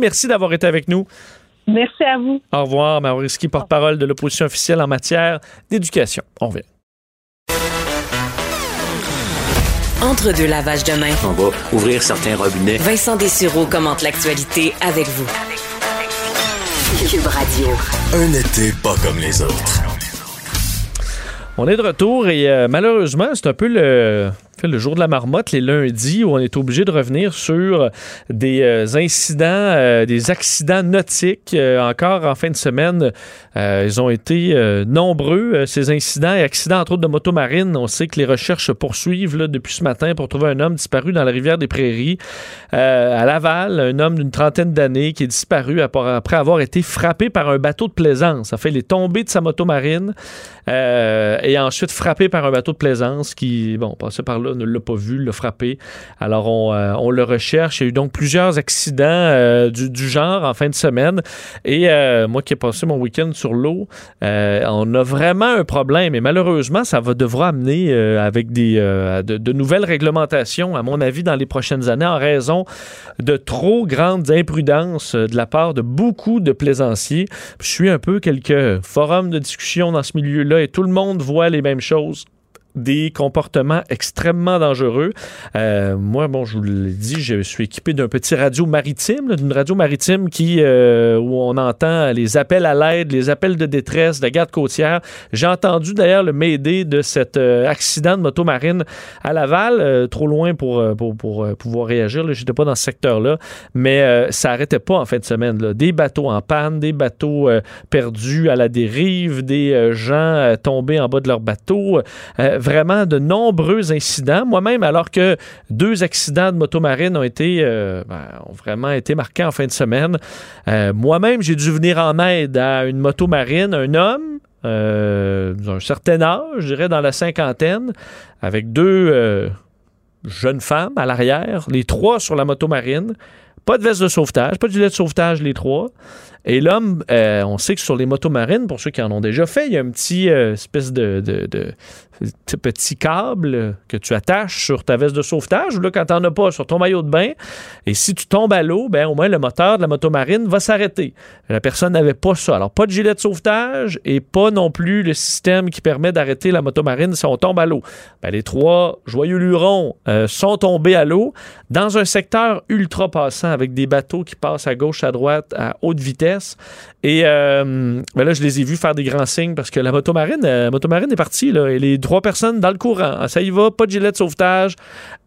merci d'avoir été avec nous.
Merci à vous.
Au revoir, Maroiski, porte-parole de l'opposition officielle en matière d'éducation. On revient.
Entre deux lavages de main.
On va ouvrir certains robinets.
Vincent Dessureau commente l'actualité avec vous. Cube Radio.
Un été pas comme les autres.
On est de retour et euh, malheureusement, c'est un peu le le jour de la marmotte, les lundis, où on est obligé de revenir sur des euh, incidents, euh, des accidents nautiques. Encore en fin de semaine, ils ont été nombreux, ces incidents et accidents, entre autres de motomarine. On sait que les recherches se poursuivent depuis ce matin pour trouver un homme disparu dans la rivière des Prairies à Laval, un homme d'une trentaine d'années qui est disparu après avoir été frappé par un bateau de plaisance. Ça fait, il est tombé de sa motomarine et ensuite frappé par un bateau de plaisance qui, bon, passait par là ne l'a pas vu, l'a frappé. Alors, on, euh, on, le recherche. Il y a eu donc plusieurs accidents euh, du, genre en fin de semaine. Et euh, moi qui ai passé mon week-end sur l'eau, on a vraiment un problème. Et malheureusement, ça va devra amener avec des, de, de, nouvelles réglementations, à mon avis, dans les prochaines années, en raison de trop grandes imprudences de la part de beaucoup de plaisanciers. Je suis un peu quelques forums de discussion dans ce milieu-là et tout le monde voit les mêmes choses des comportements extrêmement dangereux. Euh, moi, bon, je vous l'ai dit, je suis équipé d'un petit radio maritime, d'une radio maritime qui euh, où on entend les appels à l'aide, les appels de détresse de la garde côtière. J'ai entendu d'ailleurs le m'aider de cet euh, accident de moto marine à Laval, trop loin pour, pour, pouvoir réagir. Je n'étais pas dans ce secteur-là, mais ça n'arrêtait pas en fin de semaine. Des bateaux en panne, des bateaux perdus à la dérive, des gens tombés en bas de leur bateau vraiment de nombreux incidents. Moi-même, alors que deux accidents de motomarine ont été euh, ben, ont vraiment été marqués en fin de semaine, euh, moi-même, j'ai dû venir en aide à une motomarine, un homme euh, d'un certain âge, je dirais dans la cinquantaine, avec deux jeunes femmes à l'arrière, les trois sur la motomarine. Pas de veste de sauvetage, pas de gilet de sauvetage, les trois. Et l'homme, on sait que sur les motomarines, pour ceux qui en ont déjà fait, il y a un petit espèce de, petit câble que tu attaches sur ta veste de sauvetage ou là, quand tu n'en as pas, sur ton maillot de bain. Et si tu tombes à l'eau, ben, au moins le moteur de la motomarine va s'arrêter. La personne n'avait pas ça. Alors, pas de gilet de sauvetage et pas non plus le système qui permet d'arrêter la motomarine si on tombe à l'eau. Ben, les trois joyeux lurons euh, sont tombés à l'eau dans un secteur ultra passant avec des bateaux qui passent à gauche, à droite, à haute vitesse. Et euh, ben là, je les ai vus faire des grands signes parce que la motomarine, la motomarine est partie. Là, et les trois personnes dans le courant. Ah, ça y va, pas de gilet de sauvetage.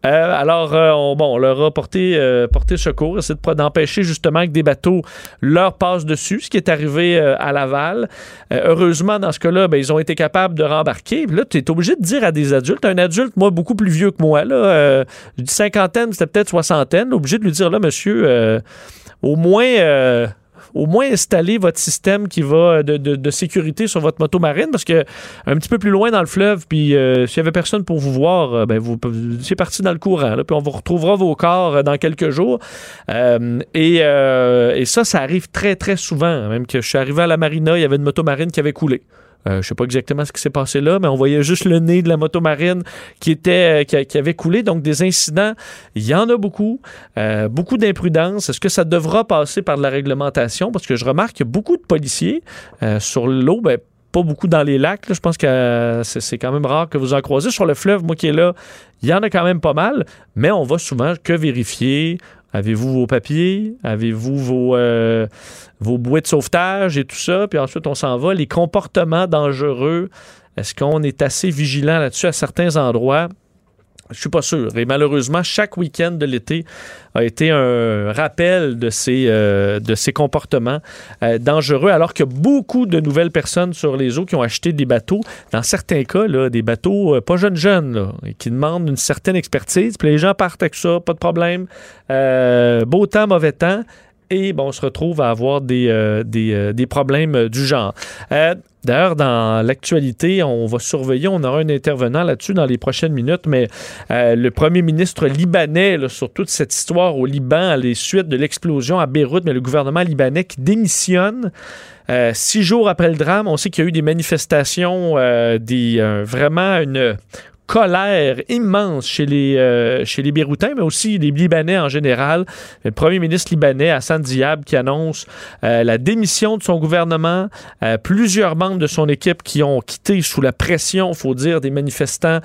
Euh, alors, euh, on, bon, on leur a porté, euh, porté secours, essayer d'empêcher justement que des bateaux leur passent dessus, ce qui est arrivé à Laval. heureusement, dans ce cas-là, ben, ils ont été capables de rembarquer. là, tu es obligé de dire à des adultes, un adulte, moi, beaucoup plus vieux que moi, là, cinquantaine, c'était peut-être soixantaine, obligé de lui dire, là, monsieur, au moins au moins installer votre système qui va de, de, sécurité sur votre moto marine parce que un petit peu plus loin dans le fleuve, puis euh, s'il y avait personne pour vous voir, euh, ben vous c'est parti dans le courant. puis on vous retrouvera vos corps euh, dans quelques jours. et, et ça, ça arrive très très souvent. Même que je suis arrivé à la marina, il y avait une moto marine qui avait coulé. Euh, je sais pas exactement ce qui s'est passé là, mais on voyait juste le nez de la motomarine qui était euh, qui, avait coulé. Donc des incidents, il y en a beaucoup, euh, beaucoup d'imprudence. Est-ce que ça devra passer par de la réglementation? Parce que je remarque qu'il y a beaucoup de policiers sur l'eau. Ben, pas beaucoup dans les lacs. Je pense que c'est quand même rare que vous en croisez. Sur le fleuve, moi qui est là, il y en a quand même pas mal, mais on va souvent que vérifier Avez-vous vos papiers? Avez-vous vos, euh, de sauvetage et tout ça? Puis ensuite, on s'en va. Les comportements dangereux, est-ce qu'on est assez vigilant là-dessus à certains endroits? Je suis pas sûr. Et malheureusement, chaque week-end de l'été a été un rappel de ces, euh, de ces comportements euh, dangereux, alors que beaucoup de nouvelles personnes sur les eaux qui ont acheté des bateaux, dans certains cas, là, des bateaux euh, pas jeunes jeunes, qui demandent une certaine expertise. Puis les gens partent avec ça, pas de problème. beau temps, mauvais temps. Et bon, on se retrouve à avoir des, des, des problèmes du genre. D'ailleurs, dans l'actualité, on va surveiller, on aura un intervenant là-dessus dans les prochaines minutes, mais euh, le premier ministre libanais, sur toute cette histoire au Liban, les suites de l'explosion à Beyrouth, mais le gouvernement libanais qui démissionne. Euh, six jours après le drame, on sait qu'il y a eu des manifestations, euh, des, vraiment une colère immense chez les, euh, chez les Béroutins, mais aussi les Libanais en général. Le premier ministre libanais, Hassan Diab, qui annonce euh, la démission de son gouvernement. Euh, plusieurs membres de son équipe qui ont quitté sous la pression, faut dire, des manifestants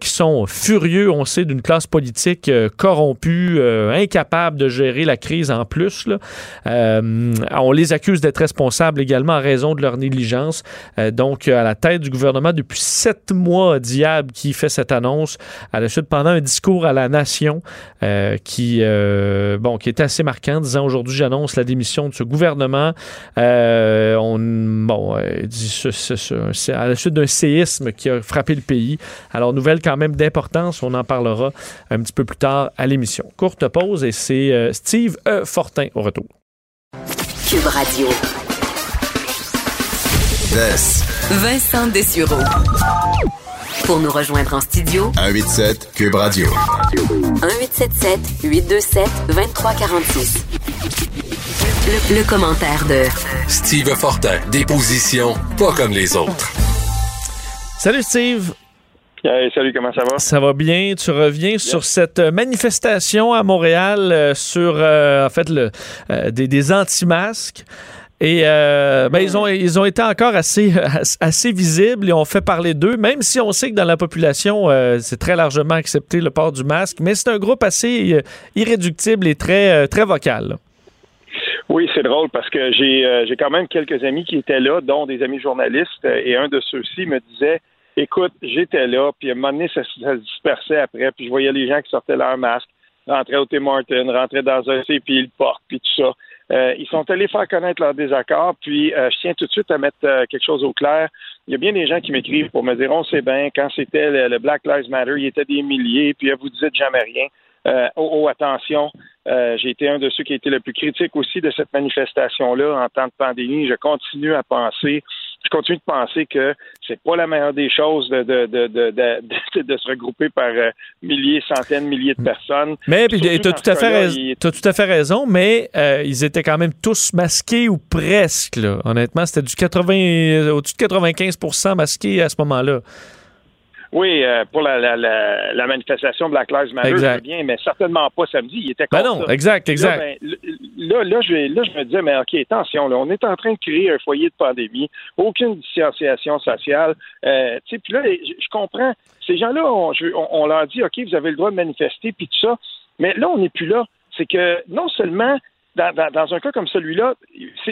qui sont furieux, on sait, d'une classe politique corrompue, incapable de gérer la crise en plus. Là. on les accuse d'être responsables également en raison de leur négligence. donc, à la tête du gouvernement depuis sept mois, Diab, qui fait cette annonce à la suite pendant un discours à la nation euh, qui, euh, bon, qui est assez marquant, disant aujourd'hui j'annonce la démission de ce gouvernement. Euh, on, bon, dit à la suite d'un séisme qui a frappé le pays. Alors nouvelle quand même d'importance, on en parlera un petit peu plus tard à l'émission. Courte pause et c'est Steve e. Fortin au retour.
Cube Radio.
Vincent Dessureau.
Pour nous rejoindre en studio,
187 Cube Radio.
1877 827 2346. Le, le commentaire de
Steve Fortin, des positions pas comme les autres.
Salut Steve.
Hey, salut, comment ça va?
Ça va bien? Tu reviens sur cette manifestation à Montréal euh, sur, euh, en fait, le, euh, des, des anti-masques. Et euh, ben, ils, ont, ils ont été encore assez, assez visibles et on fait parler d'eux, même si on sait que dans la population, euh, c'est très largement accepté le port du masque, mais c'est un groupe assez euh, irréductible et très, très vocal.
Oui, c'est drôle parce que j'ai j'ai quand même quelques amis qui étaient là, dont des amis journalistes, et un de ceux-ci me disait Écoute, j'étais là, puis à un moment donné, ça, se dispersait après, puis je voyais les gens qui sortaient leur masque, rentraient au Tim Martin, rentraient dans un C, puis ils le portent, puis tout ça. Euh, ils sont allés faire connaître leur désaccord, puis euh, je tiens tout de suite à mettre euh, quelque chose au clair. Il y a bien des gens qui m'écrivent pour me dire on sait bien, quand c'était le, Black Lives Matter, il y était des milliers, puis vous dites jamais rien. Euh, oh, oh, attention, euh, j'ai été un de ceux qui a été le plus critique aussi de cette manifestation-là en temps de pandémie. Je continue à penser, je continue de penser que c'est pas la meilleure des choses de, de, de, de, de, se regrouper par euh, milliers, centaines, milliers de personnes.
Mais tu as tout, à fait
cas-là,
rais-
il-
t'as tout à fait raison, mais euh, ils étaient quand même tous masqués ou presque. Là. Honnêtement, c'était du 80, euh, au-dessus de 95% masqués à ce moment-là.
Oui, euh, pour la, la, la, la manifestation Black Lives Matter, je bien, mais certainement pas samedi. Il était
Ben
contre
non,
ça.
exact, exact.
Là, ben, là, là, je, là, je me disais, mais OK, attention, là, on est en train de créer un foyer de pandémie, aucune distanciation sociale. Euh, tu sais, puis là, je, je comprends, ces gens-là, on, on, on leur dit, OK, vous avez le droit de manifester, puis tout ça, mais là, on n'est plus là. C'est que non seulement dans, un cas comme celui-là,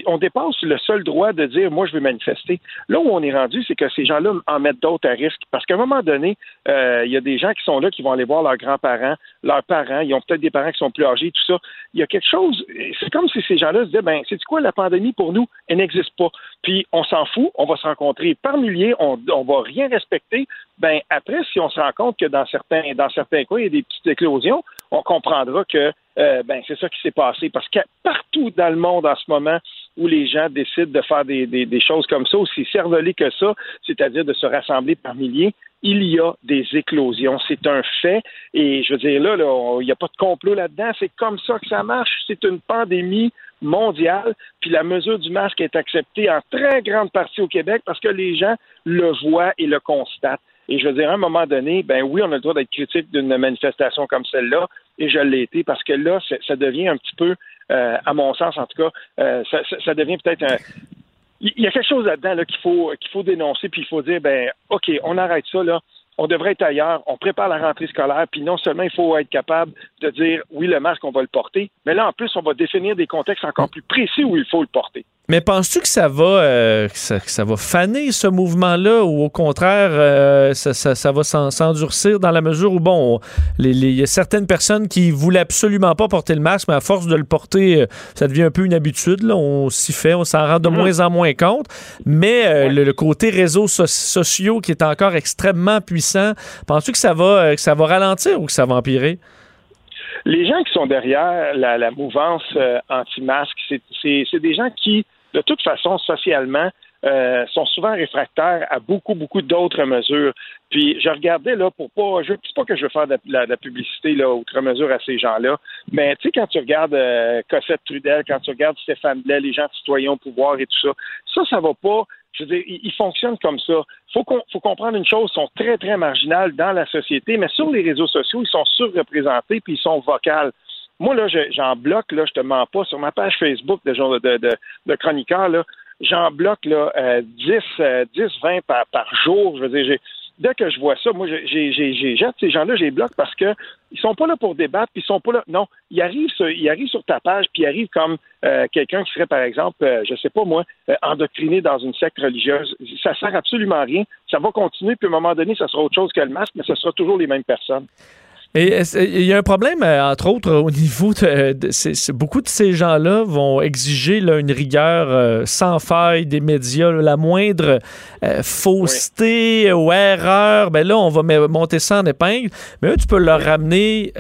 on dépasse le seul droit de dire moi je veux manifester. Là où on est rendu, c'est que ces gens-là en mettent d'autres à risque. Parce qu'à un moment donné, euh, il y a des gens qui sont là qui vont aller voir leurs grands-parents, leurs parents, ils ont peut-être des parents qui sont plus âgés, tout ça. Il y a quelque chose, c'est comme si ces gens-là se disaient, ben, c'est quoi, la pandémie pour nous, elle n'existe pas. Puis on s'en fout, on va se rencontrer par milliers, on, on va rien respecter. Ben, après, si on se rend compte que dans certains, dans certains cas, il y a des petites éclosions, on comprendra que euh, ben, c'est ça qui s'est passé. Parce que partout dans le monde en ce moment où les gens décident de faire des, des, des choses comme ça, aussi cervelées que ça, c'est-à-dire de se rassembler par milliers, il y a des éclosions. C'est un fait. Et je veux dire, là, il n'y a pas de complot là-dedans. C'est comme ça que ça marche. C'est une pandémie mondiale. Puis la mesure du masque est acceptée en très grande partie au Québec parce que les gens le voient et le constatent. Et je veux dire, à un moment donné, ben oui, on a le droit d'être critique d'une manifestation comme celle-là, et je l'ai été, parce que là, ça devient un petit peu, euh, à mon sens en tout cas, euh, ça, devient peut-être un... Il y a quelque chose là-dedans là, qu'il faut faut dénoncer, puis il faut dire, ben OK, on arrête ça, là. On devrait être ailleurs, on prépare la rentrée scolaire, puis non seulement il faut être capable de dire oui, le masque, on va le porter, mais là, en plus, on va définir des contextes encore plus précis où il faut le porter.
Mais penses-tu que ça va euh, que ça, que ça va faner ce mouvement-là ou au contraire euh, ça, ça- ça va s'en- s'endurcir dans la mesure où bon il y a certaines personnes qui voulaient absolument pas porter le masque mais à force de le porter euh, ça devient un peu une habitude là. on s'y fait on s'en rend de moins en moins compte. Mais euh, le, le côté réseaux so- sociaux qui est encore extrêmement puissant penses-tu que ça va que ça va ralentir ou que ça va empirer?
Les gens qui sont derrière la, la mouvance anti-masque, c'est des gens qui, de toute façon, socialement, euh, sont souvent réfractaires à beaucoup, beaucoup d'autres mesures. Puis je regardais là pour pas, je c'est pas que je veux faire de la, publicité là outre mesure à ces gens-là, mais tu sais quand tu regardes euh, Cossette Trudel, quand tu regardes Stéphane Blais, les gens citoyens au pouvoir et tout ça, ça ça va pas. Je veux dire, ils, ils fonctionnent comme ça. Faut qu'on, faut comprendre une chose, ils sont très très marginales dans la société, mais sur les réseaux sociaux, ils sont surreprésentés puis ils sont vocales. Moi, là, je- j'en bloque, là, je te mens pas, sur ma page Facebook de, de, de, de chroniqueur, là, j'en bloque là, euh, 10, euh, 10, 20 par, par jour. Je veux dire, j'ai- dès que je vois ça, moi, j'ai, j'ai- jette ces gens-là, je les bloque parce que ils sont pas là pour débattre, puis ils sont pas là. Non, ils arrivent sur, ils arrivent sur ta page, puis ils arrivent comme euh, quelqu'un qui serait, par exemple, euh, je sais pas moi, euh, endoctriné dans une secte religieuse. Ça sert absolument à rien. Ça va continuer, puis à un moment donné, ça sera autre chose que le masque, mais ce sera toujours les mêmes personnes.
Et il y a un problème, euh, entre autres, au niveau de. beaucoup de ces gens-là vont exiger là, une rigueur euh, sans faille des médias. la moindre euh, fausseté ou erreur, ben là, on va monter ça en épingle. Mais eux, tu peux leur ramener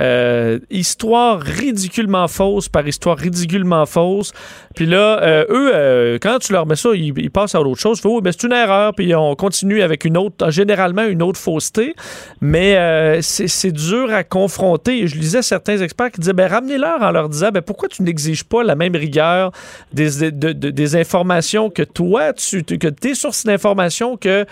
histoire ridiculement fausse par histoire ridiculement fausse. Puis là, eux, quand tu leur mets ça, ils, passent à autre chose. Oh, ben, c'est une erreur, puis on continue avec une autre, généralement une autre fausseté. Mais c'est dur à confronter. Je lisais certains experts qui disaient ben, ramenez-leur en leur disant ben, pourquoi tu n'exiges pas la même rigueur des, des informations que toi, tu, que tes sources d'informations que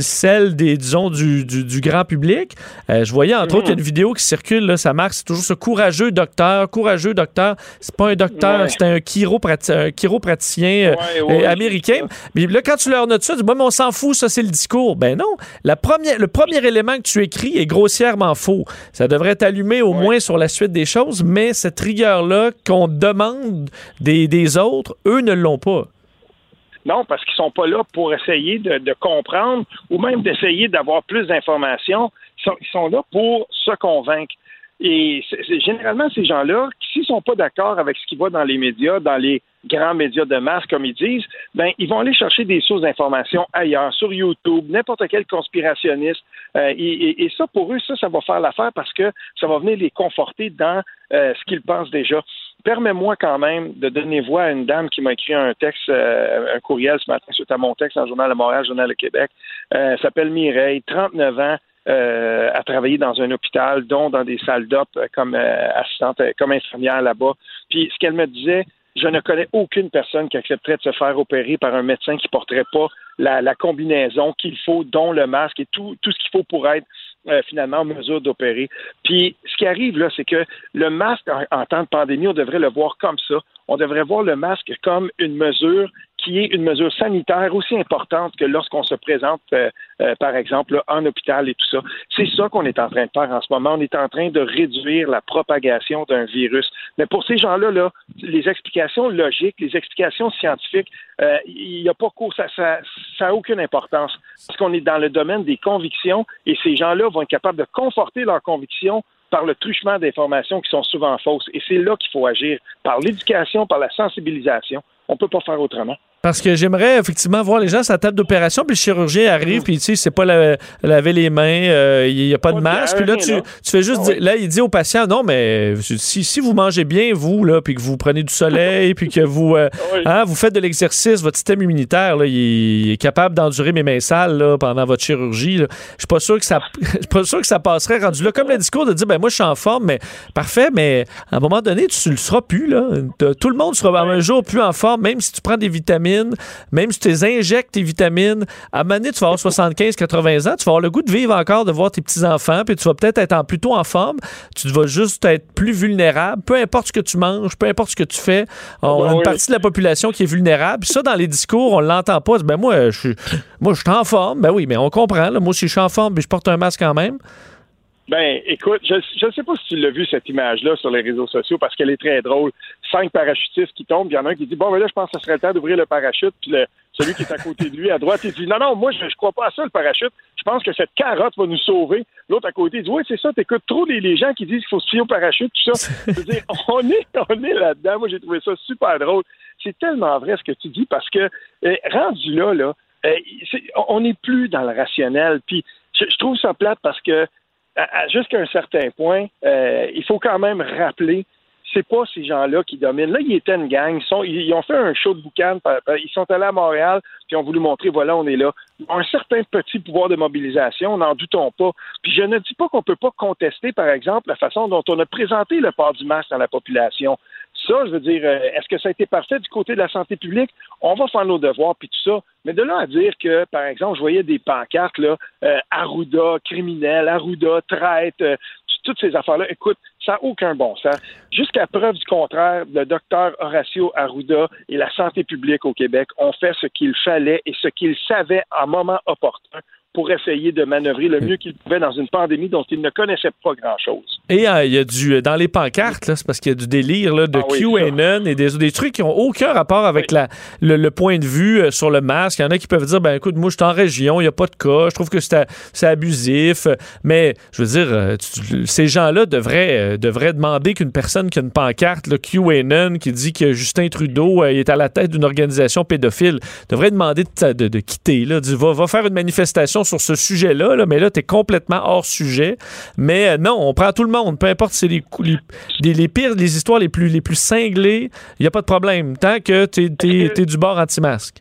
celles des, disons, du, du, grand public. Euh, je voyais entre autres qu'il y a une vidéo qui circule, là, ça marque, c'est toujours ce courageux docteur, courageux docteur. C'est pas un docteur, c'est un, chiropraticien, chiropraticien euh, américain. Mais là, quand tu leur notes ça, tu dis, bon, on s'en fout, ça c'est le discours. Ben non, la première, le premier élément que tu écris est grossièrement faux. Ça devrait t'allumer au moins sur la suite des choses, mais cette rigueur-là qu'on demande des, des autres, eux ne l'ont pas.
Non, parce qu'ils sont pas là pour essayer de, comprendre ou même d'essayer d'avoir plus d'informations. Ils sont, là pour se convaincre. Et généralement, ces gens-là, s'ils sont pas d'accord avec ce qui va dans les médias, dans les grands médias de masse, comme ils disent, ben, ils vont aller chercher des sources d'informations ailleurs, sur YouTube, n'importe quel conspirationniste. Euh, et, ça, pour eux, ça, ça va faire l'affaire parce que ça va venir les conforter dans euh, ce qu'ils pensent déjà. Permets-moi quand même de donner voix à une dame qui m'a écrit un texte, euh, un courriel ce matin suite à mon texte dans le Journal de Montréal, Journal de Québec. Elle s'appelle Mireille, 39 ans, euh, à travailler dans un hôpital, dont dans des salles d'op comme assistante, comme infirmière là-bas. Puis ce qu'elle me disait, je ne connais aucune personne qui accepterait de se faire opérer par un médecin qui porterait pas la, combinaison qu'il faut, dont le masque et tout, tout ce qu'il faut pour être euh, finalement en mesure d'opérer. Puis ce qui arrive là, c'est que le masque en, temps de pandémie, on devrait le voir comme ça. On devrait voir le masque comme une mesure qui est une mesure sanitaire aussi importante que lorsqu'on se présente, euh, euh, par exemple, en hôpital et tout ça. C'est ça qu'on est en train de faire en ce moment. On est en train de réduire la propagation d'un virus. Mais pour ces gens-là, là, les explications logiques, les explications scientifiques, euh, il n'y a pas ça, ça, ça a aucune importance parce qu'on est dans le domaine des convictions et ces gens-là vont être capables de conforter leurs convictions par le truchement d'informations qui sont souvent fausses. Et c'est là qu'il faut agir, par l'éducation, par la sensibilisation. On ne peut pas faire autrement.
Parce que j'aimerais effectivement voir les gens sur la table d'opération, puis le chirurgien arrive, puis tu sais, c'est pas laver les mains, euh, il n'y a pas de masque. Puis là, tu, fais juste ah dire, là, il dit au patient, non, mais si, si vous mangez bien, vous, là, puis que vous prenez du soleil, puis que vous, euh, hein, vous faites de l'exercice, votre système immunitaire, là, il, est capable d'endurer mes mains sales là, pendant votre chirurgie. Je suis pas sûr que ça, pas sûr que ça passerait rendu là. Comme le discours de dire, ben moi, je suis en forme, mais parfait, mais à un moment donné, tu le seras plus, là. Tout le monde sera un jour plus en forme, même si tu prends des vitamines même si tu injectes tes vitamines, à un moment donné, tu vas avoir 75, 80 ans, tu vas avoir le goût de vivre encore, de voir tes petits-enfants, puis tu vas peut-être être en, plutôt en forme, tu vas juste être plus vulnérable, peu importe ce que tu manges, peu importe ce que tu fais, on a une partie de la population qui est vulnérable. Puis ça, dans les discours, on l'entend pas. Ben moi, je suis, moi, je suis en forme. Ben oui, mais on comprend. Moi, si je suis en forme, mais je porte un masque quand même.
Ben, écoute, je ne sais pas si tu l'as vu, cette image-là, sur les réseaux sociaux, parce qu'elle est très drôle. Cinq parachutistes qui tombent, il y en a un qui dit, bon, ben là, je pense que ce serait le temps d'ouvrir le parachute, puis celui qui est à côté de lui, à droite, il dit, non, non, moi, je, je crois pas à ça, le parachute. Je pense que cette carotte va nous sauver. L'autre à côté, il dit, oui, c'est ça, t'écoutes trop les, gens qui disent qu'il faut se fier au parachute, tout ça. Je veux dire, on est, on est là-dedans. Moi, j'ai trouvé ça super drôle. C'est tellement vrai ce que tu dis, parce que, eh, rendu là, là, eh, on n'est plus dans le rationnel. Puis, je trouve ça plate parce que jusqu'à un certain point, euh, il faut quand même rappeler c'est pas ces gens-là qui dominent. Là, ils étaient une gang. Ils, sont, ils ont fait un show de boucan. Ils sont allés à Montréal, puis ont voulu montrer, voilà, on est là. Un certain petit pouvoir de mobilisation, n'en doutons pas. Puis je ne dis pas qu'on peut pas contester, par exemple, la façon dont on a présenté le port du masque dans la population. Ça, je veux dire, euh, est-ce que ça a été parfait du côté de la santé publique? On va faire nos devoirs, puis tout ça. Mais de là à dire que, par exemple, je voyais des pancartes, là, euh, Arruda, criminel, Arruda, traite, euh, toutes ces affaires-là, écoute, ça n'a aucun bon sens. Jusqu'à preuve du contraire, le docteur Horacio Arruda et la santé publique au Québec ont fait ce qu'il fallait et ce qu'ils savaient à moment opportun pour essayer de manœuvrer le mieux qu'ils pouvaient dans une pandémie dont ils ne connaissaient pas grand-chose.
Et euh, il y a du dans les pancartes, c'est parce qu'il y a du délire là, de
Ah oui,
QAnon et des, des trucs qui ont aucun rapport avec la, le, le point de vue euh, sur le masque. Il y en a qui peuvent dire ben écoute, moi je suis en région, il n'y a pas de cas, je trouve que c'est abusif. Mais je veux dire, euh, tu- ces gens-là devraient, euh, devraient demander qu'une personne qui a une pancarte, le QAnon, qui dit que Justin Trudeau euh, est à la tête d'une organisation pédophile, devrait demander de, de- de quitter. Là, Dis, va, va faire une manifestation sur ce sujet-là, là, mais là, tu es complètement hors sujet. Mais euh, non, on prend tout le monde, peu importe si c'est les, les, les, les pires, les histoires les plus, les plus cinglées, il n'y a pas de problème, tant que tu es, du bord anti-masque.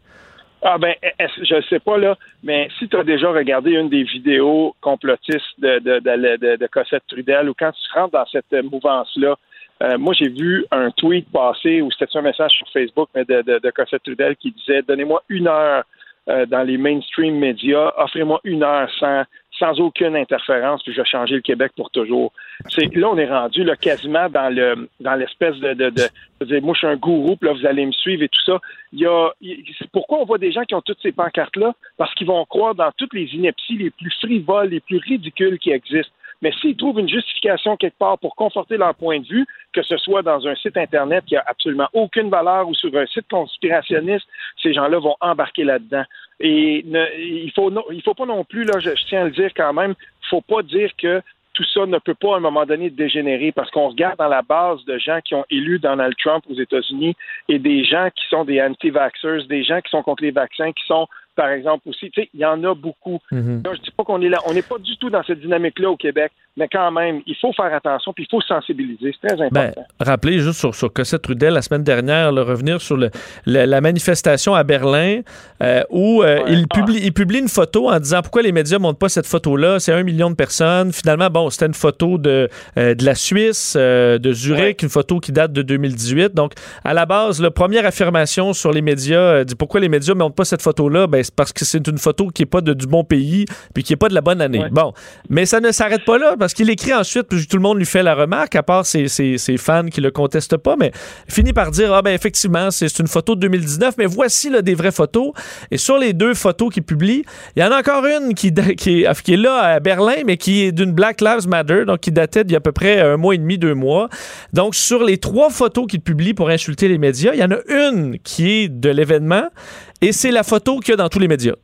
Ah ben, est-ce- je sais pas là, mais si tu as déjà regardé une des vidéos complotistes de, de, de, de- de Cossette Trudel ou quand tu rentres dans cette mouvance-là, euh, moi j'ai vu un tweet passer ou c'était un message sur Facebook mais de, de, de Cossette Trudel qui disait Donnez-moi une heure euh, dans les mainstream médias, offrez-moi une heure sans sans aucune interférence, puis je vais changer le Québec pour toujours. C'est là on est rendu là quasiment dans le dans l'espèce de, de, de, moi je suis un gourou, puis là vous allez me suivre et tout ça. Il y a c'est pourquoi on voit des gens qui ont toutes ces pancartes là parce qu'ils vont croire dans toutes les inepties les plus frivoles, les plus ridicules qui existent. Mais s'ils trouvent une justification quelque part pour conforter leur point de vue, que ce soit dans un site Internet qui a absolument aucune valeur ou sur un site conspirationniste, ces gens-là vont embarquer là-dedans. Et il faut non- il faut pas non plus, là, je, je tiens à le dire quand même, il faut pas dire que tout ça ne peut pas à un moment donné dégénérer parce qu'on regarde dans la base de gens qui ont élu Donald Trump aux États-Unis et des gens qui sont des anti-vaxxers, des gens qui sont contre les vaccins, qui sont, par exemple, aussi, tu sais, il y en a beaucoup.
Mhm.
Là, je dis pas qu'on est là, on n'est pas du tout dans cette dynamique-là au Québec, mais quand même, il faut faire attention puis il faut sensibiliser, c'est très
Ben,
important.
rappelez juste sur, sur Cossette Trudel la semaine dernière, le revenir sur le- le- la manifestation à Berlin euh, où euh, il, publie, il publie une photo en disant pourquoi les médias ne montrent pas cette photo-là. C'est un million de personnes. Finalement, bon, c'était une photo de, euh, de la Suisse, de Zurich, une photo qui date de 2018. Donc, à la base, la première affirmation sur les médias dit pourquoi les médias ne montrent pas cette photo-là. Ben, c'est parce que c'est une photo qui n'est pas de, du bon pays puis qui n'est pas de la bonne année. Bon, mais ça ne s'arrête pas là parce qu'il écrit ensuite, puis tout le monde lui fait la remarque, à part ses, fans qui le contestent pas, mais finit par dire Ah, ben effectivement, c'est une photo de 2019, mais voici là, des vraies photos. Et sur les deux photos qu'il publie, il y en a encore une qui, est, qui est là à Berlin, mais qui est d'une Black Lives Matter, donc qui datait d'il y a à peu près un mois et demi, deux mois. Donc, sur les trois photos qu'il publie pour insulter les médias, il y en a une qui est de l'événement, et c'est la photo qu'il y a dans tous les médias.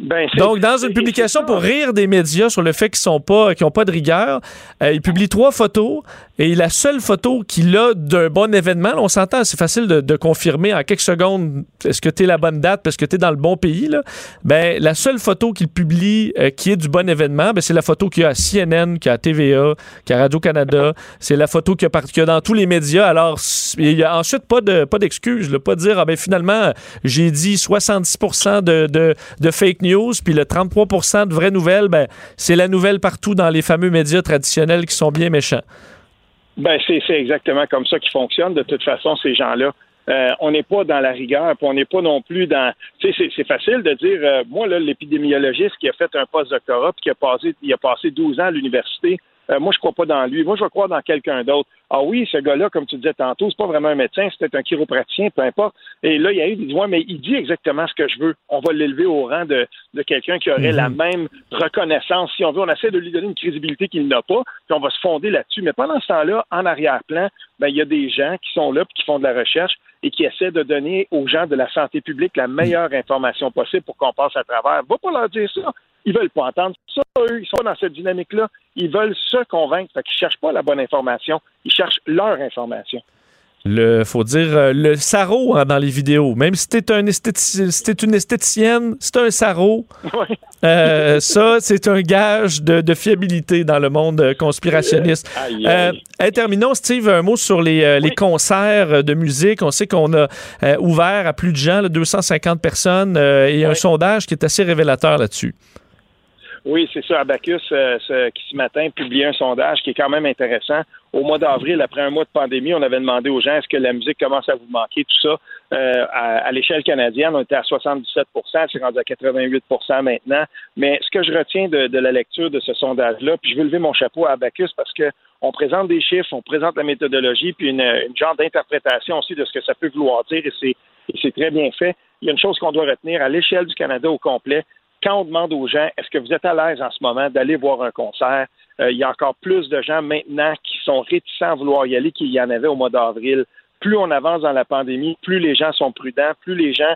Ben,
Donc, dans une publication pour rire des médias sur le fait qu'ils sont pas, qu'ils ont pas de rigueur, euh, il publie trois photos et la seule photo qu'il a d'un bon événement, là, on s'entend, c'est facile de, confirmer en quelques secondes est-ce que tu es la bonne date parce que tu es dans le bon pays. Là? Ben, la seule photo qu'il publie euh, qui est du bon événement, ben, c'est la photo qu'il y a à CNN, qu'il y a à TVA, qu'il y a à Radio-Canada. C'est la photo qu'il y, a a dans tous les médias. Alors, il y a ensuite pas de pas d'excuses, là, pas de dire ah ben finalement j'ai dit 70% de, de, de fake news puis le 33% de vraies nouvelles, ben c'est la nouvelle partout dans les fameux médias traditionnels qui sont bien méchants.
Ben, c'est exactement comme ça qu'ils fonctionnent. De toute façon, ces gens-là, euh, on n'est pas dans la rigueur, puis on n'est pas non plus dans. Tu sais, c'est- facile de dire, euh, moi, l'épidémiologiste qui a fait un post-doctorat, puis qui a passé, il a passé 12 ans à l'université, euh, moi, je crois pas dans lui. Moi, je vais croire dans quelqu'un d'autre. Ah oui, ce gars-là, comme tu disais tantôt, c'est pas vraiment un médecin, c'est peut-être un chiropraticien, peu importe. Et là, il y a eu, il dit, ouais, mais il dit exactement ce que je veux. On va l'élever au rang de, de quelqu'un qui aurait
Mhm.
la même reconnaissance. Si on veut, on essaie de lui donner une crédibilité qu'il n'a pas, puis on va se fonder là-dessus. Mais pendant ce temps-là, en arrière-plan, ben, il y a des gens qui sont là, puis qui font de la recherche et qui essaient de donner aux gens de la santé publique la meilleure information possible pour qu'on passe à travers. Va pas leur dire ça. Ils veulent pas entendre ça, eux. Ils sont dans cette dynamique-là. Ils veulent se convaincre. Fait qu'ils cherchent pas la bonne information. Ils cherchent leur information.
Le, faut dire, euh, le sarreau hein, dans les vidéos. Même si t'es un esthéti- si une esthéticienne, c'est un sarreau. Euh, ça, c'est un gage de, de fiabilité dans le monde euh, conspirationniste.
Aïe,
terminons, Steve, un mot sur les, euh, les concerts de musique. On sait qu'on a ouvert à plus de gens, là, 250 personnes, et un sondage qui est assez révélateur là-dessus.
Oui, c'est ça. Abacus, euh, ce- qui ce matin publiait un sondage qui est quand même intéressant. Au mois d'avril, après un mois de pandémie, on avait demandé aux gens est-ce que la musique commence à vous manquer, tout ça. Euh, à, à l'échelle canadienne, on était à 77% c'est rendu à 88% maintenant. Mais ce que je retiens de, de la lecture de ce sondage-là, puis je veux lever mon chapeau à Abacus parce que on présente des chiffres, on présente la méthodologie, puis une, une genre d'interprétation aussi de ce que ça peut vouloir dire, et c'est très bien fait. Il y a une chose qu'on doit retenir à l'échelle du Canada au complet quand on demande aux gens, est-ce que vous êtes à l'aise en ce moment d'aller voir un concert, il y a encore plus de gens maintenant qui sont réticents à vouloir y aller qu'il y en avait au mois d'avril. Plus on avance dans la pandémie, plus les gens sont prudents, plus les gens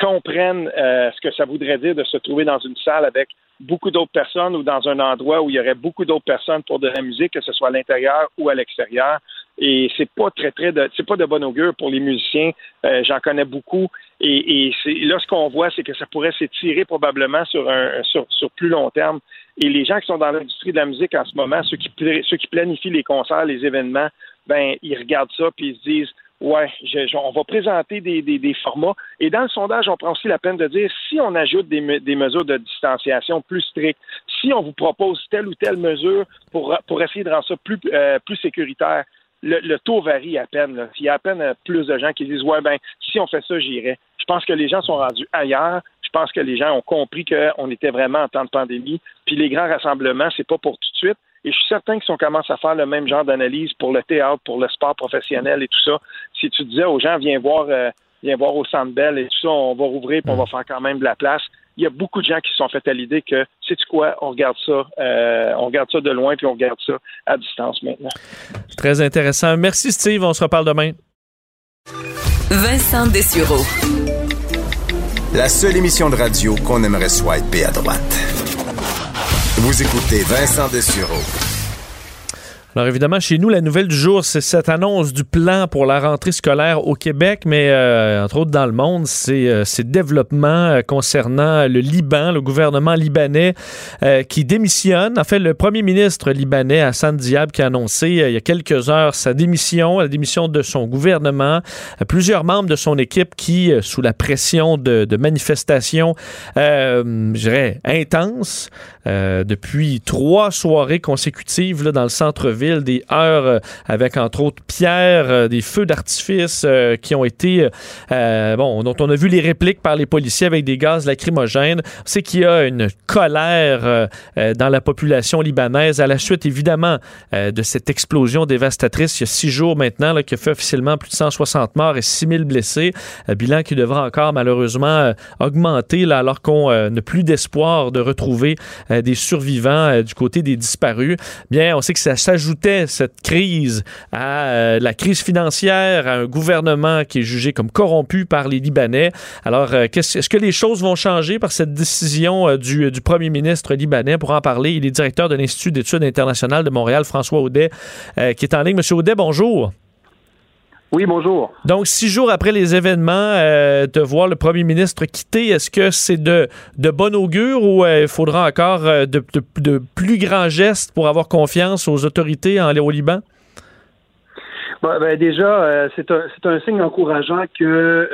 comprennent ce que ça voudrait dire de se trouver dans une salle avec beaucoup d'autres personnes ou dans un endroit où il y aurait beaucoup d'autres personnes pour de la musique, que ce soit à l'intérieur ou à l'extérieur. Et c'est pas très, très c'est pas de bon augure pour les musiciens. Euh, j'en connais beaucoup. Et, et là, ce qu'on voit, c'est que ça pourrait s'étirer probablement sur un, sur, sur plus long terme. Et les gens qui sont dans l'industrie de la musique en ce moment, ceux qui, ceux qui planifient les concerts, les événements, ben, ils regardent ça puis ils se disent, Ouais, on va présenter des, des, formats. Et dans le sondage, on prend aussi la peine de dire si on ajoute des, des mesures de distanciation plus strictes, si on vous propose telle ou telle mesure pour, pour essayer de rendre ça plus, euh, plus sécuritaire, le, le, taux varie à peine. Il y a à peine plus de gens qui disent Ouais, ben, si on fait ça, j'irai. Je pense que les gens sont rendus ailleurs. Je pense que les gens ont compris qu'on était vraiment en temps de pandémie. Puis les grands rassemblements, c'est pas pour tout de suite. Et je suis certain que si on commence à faire le même genre d'analyse pour le théâtre, pour le sport professionnel et tout ça, si tu disais aux gens, viens voir, euh, viens voir au Centre Bell et tout ça, on va rouvrir et on va faire quand même de la place. Il y a beaucoup de gens qui se sont fait à l'idée que, sais-tu quoi, on regarde ça, euh, on regarde ça de loin puis on regarde ça à distance maintenant.
Très intéressant. Merci Steve, on se reparle demain.
Vincent Dessureau.
La seule émission de radio qu'on aimerait swiper à droite. Vous écoutez Vincent Dessureau.
Alors évidemment, chez nous, la nouvelle du jour, c'est cette annonce du plan pour la rentrée scolaire au Québec, mais euh, entre autres dans le monde, c'est euh, ces développements euh, concernant le Liban, le gouvernement libanais qui démissionne. En fait, le premier ministre libanais, Hassan Diab, qui a annoncé il y a quelques heures sa démission, la démission de son gouvernement. plusieurs membres de son équipe qui, sous la pression de, manifestations, je dirais, intenses, depuis trois soirées consécutives dans le centre-ville, des heures euh, avec entre autres pierres, euh, des feux d'artifice euh, qui ont été bon, dont on a vu les répliques par les policiers avec des gaz lacrymogènes. C'est qu'il y a une colère dans la population libanaise à la suite évidemment de cette explosion dévastatrice il y a six jours maintenant là, qui a fait officiellement plus de 160 morts et 6000 blessés. Bilan qui devra encore malheureusement augmenter là, alors qu'on n'a plus d'espoir de retrouver des survivants du côté des disparus. Bien, on sait que ça s'ajoute cette crise euh, la crise financière, un gouvernement qui est jugé comme corrompu par les Libanais. Alors, euh, est-ce que les choses vont changer par cette décision euh, du, du, premier ministre libanais? Pour en parler, il est directeur de l'Institut d'études internationales de Montréal, François Audet, qui est en ligne. Monsieur Audet, bonjour.
Oui, bonjour.
Donc, six jours après les événements, euh, de voir le premier ministre quitter, est-ce que c'est de, de bon augure ou euh, il faudra encore euh, de, de, plus grands gestes pour avoir confiance aux autorités en, au Liban?
ben, déjà, c'est un, un, signe encourageant que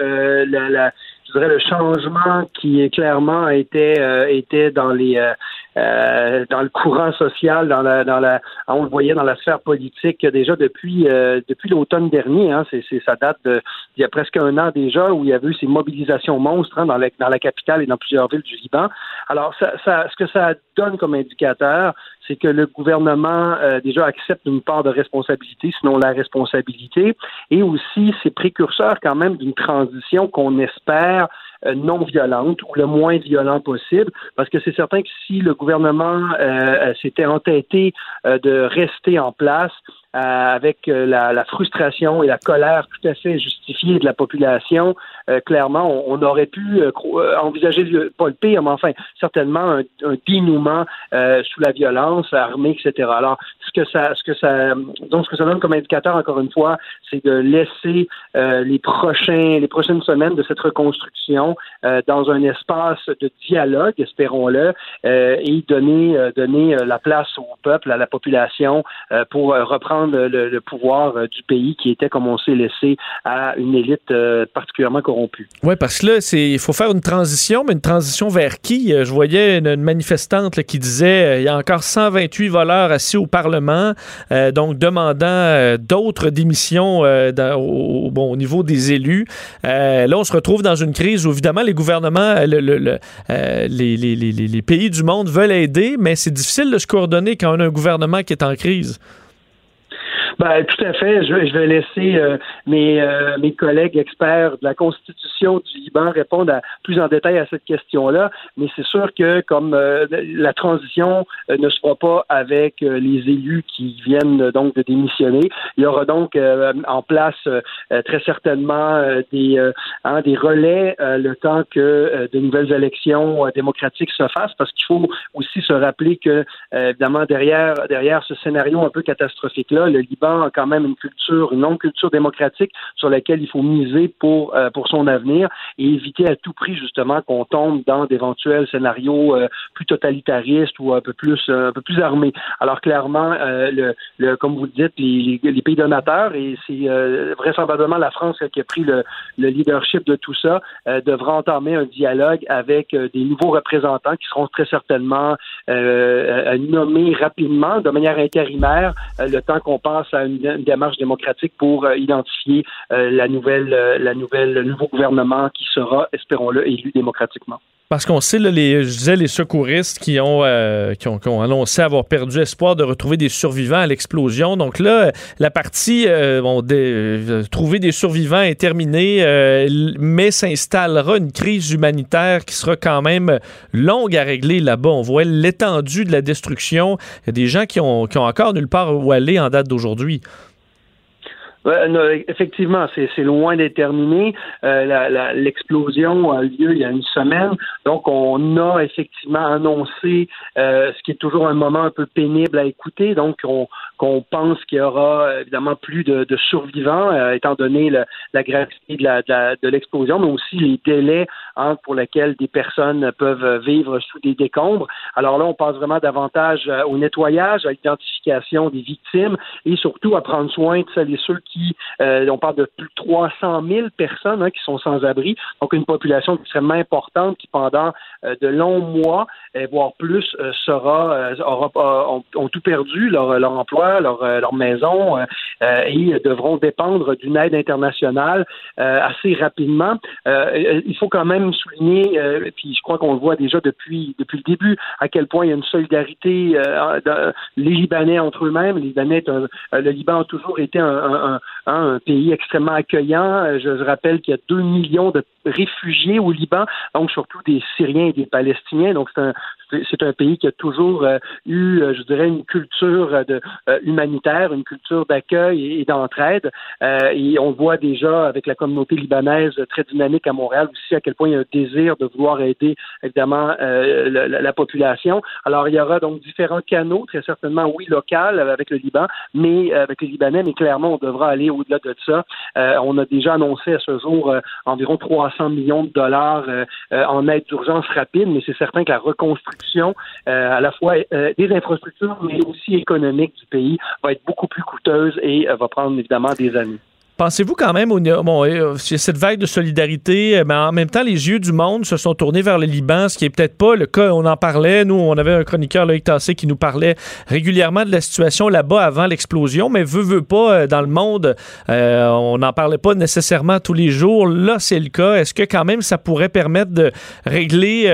la, la, je dirais le changement qui clairement était, était dans les euh, dans le courant social, dans la, dans la, on le voyait dans la sphère politique déjà depuis euh, depuis l'automne dernier. Hein, c'est, ça date de il y a presque un an déjà où il y avait eu ces mobilisations monstres hein, dans, la, dans la capitale et dans plusieurs villes du Liban. Alors, ça, ça, ce que ça donne comme indicateur, c'est que le gouvernement euh, déjà accepte une part de responsabilité, sinon la responsabilité, et aussi c'est précurseur quand même d'une transition qu'on espère euh, non violente ou le moins violent possible, parce que c'est certain que si le gouvernement euh, s'était entêté de rester en place, euh, avec euh, la, la, frustration et la colère tout à fait justifiée de la population, euh, clairement, on, aurait pu envisager le, pas le pire, mais enfin certainement un, un dénouement sous la violence armée, etc. Alors, ce que ça, ce que ça, donc ce que ça donne comme indicateur, encore une fois, c'est de laisser les prochains, les prochaines semaines de cette reconstruction dans un espace de dialogue, espérons-le, et donner, donner la place au peuple, à la population, pour reprendre le, pouvoir euh, du pays qui était, comme on sait, laissé à une élite euh, particulièrement corrompue.
Oui, parce que là, il faut faire une transition, mais une transition vers qui? Euh, je voyais une, manifestante qui disait il y a encore 128 voleurs assis au Parlement, donc demandant d'autres démissions au, niveau des élus. là, on se retrouve dans une crise où, évidemment, les gouvernements, le, les, les pays du monde veulent aider, mais c'est difficile de se coordonner quand on a un gouvernement qui est en crise.
Ben, tout à fait. Je, vais laisser euh, mes, euh, mes collègues experts de la Constitution du Liban répondre à, plus en détail à cette question-là. Mais c'est sûr que comme euh, la transition ne se fera pas avec les élus qui viennent donc de démissionner, il y aura donc en place très certainement des, hein, des relais le temps que de nouvelles élections démocratiques se fassent, parce qu'il faut aussi se rappeler que évidemment derrière derrière ce scénario un peu catastrophique-là, le Liban quand même une culture, une longue culture démocratique sur laquelle il faut miser pour, euh, pour son avenir et éviter à tout prix justement qu'on tombe dans d'éventuels scénarios euh, plus totalitaristes ou un peu plus un peu plus armés. Alors clairement, euh, le, le, comme vous le dites, les, les, pays donateurs et c'est vraisemblablement la France qui a pris le, le leadership de tout ça devra entamer un dialogue avec des nouveaux représentants qui seront très certainement nommés rapidement de manière intérimaire le temps qu'on passe à une, démarche démocratique pour euh, identifier euh, la nouvelle, euh, la nouvelle, le nouveau gouvernement qui sera, espérons-le, élu démocratiquement.
Parce qu'on sait, les, je disais, les secouristes qui ont, qui ont, annoncé avoir perdu espoir de retrouver des survivants à l'explosion. Donc là, la partie bon, trouver des survivants est terminée, mais s'installera une crise humanitaire qui sera quand même longue à régler là-bas. On voit l'étendue de la destruction. Il y a des gens qui ont, qui ont encore nulle part où aller en date d'aujourd'hui
effectivement, c'est loin d'être terminé. Euh, l'explosion a eu lieu il y a une semaine. Donc, on a effectivement annoncé euh, ce qui est toujours un moment un peu pénible à écouter. Donc, on, qu'on pense qu'il y aura évidemment plus de, survivants, euh, étant donné la gravité de l'explosion, mais aussi les délais hein, pour lesquels des personnes peuvent vivre sous des décombres. Alors là, on pense vraiment davantage au nettoyage, à l'identification des victimes et surtout à prendre soin de celles et ceux qui euh, on parle de plus de 300 000 personnes hein, qui sont sans abri, donc une population extrêmement importante qui pendant euh, de longs mois, euh, voire plus, sera, aura, ont, tout perdu, leur, leur emploi, leur, leur maison, et devront dépendre d'une aide internationale assez rapidement. il faut quand même souligner, puis je crois qu'on le voit déjà depuis depuis le début, à quel point il y a une solidarité les Libanais entre eux-mêmes. Les Libanais, le Liban a toujours été un, Hein, un pays extrêmement accueillant. Euh, je, rappelle qu'il y a deux millions de réfugiés au Liban, donc surtout des Syriens et des Palestiniens. Donc c'est un, un pays qui a toujours euh, eu, euh, je dirais, une culture de, humanitaire, une culture d'accueil et, d'entraide. et on voit déjà avec la communauté libanaise très dynamique à Montréal aussi à quel point il y a un désir de vouloir aider évidemment la, la, population. Alors il y aura donc différents canaux, très certainement oui local avec le Liban, mais avec les Libanais, mais clairement on devra aller au-delà de ça. Euh, on a déjà annoncé à ce jour euh, environ 300 millions de dollars euh, en aide d'urgence rapide, mais c'est certain que la reconstruction, à la fois des infrastructures, mais aussi économique du pays, va être beaucoup plus coûteuse et va prendre évidemment des années.
Pensez-vous quand même, au, bon, euh, cette vague de solidarité, euh, mais en même temps, les yeux du monde se sont tournés vers le Liban, ce qui est peut-être pas le cas. On en parlait, nous, on avait un chroniqueur, Loïc Tassé, qui nous parlait régulièrement de la situation là-bas avant l'explosion, mais veut, veut pas, euh, dans le monde, on n'en parlait pas nécessairement tous les jours. Là, c'est le cas. Est-ce que quand même ça pourrait permettre de régler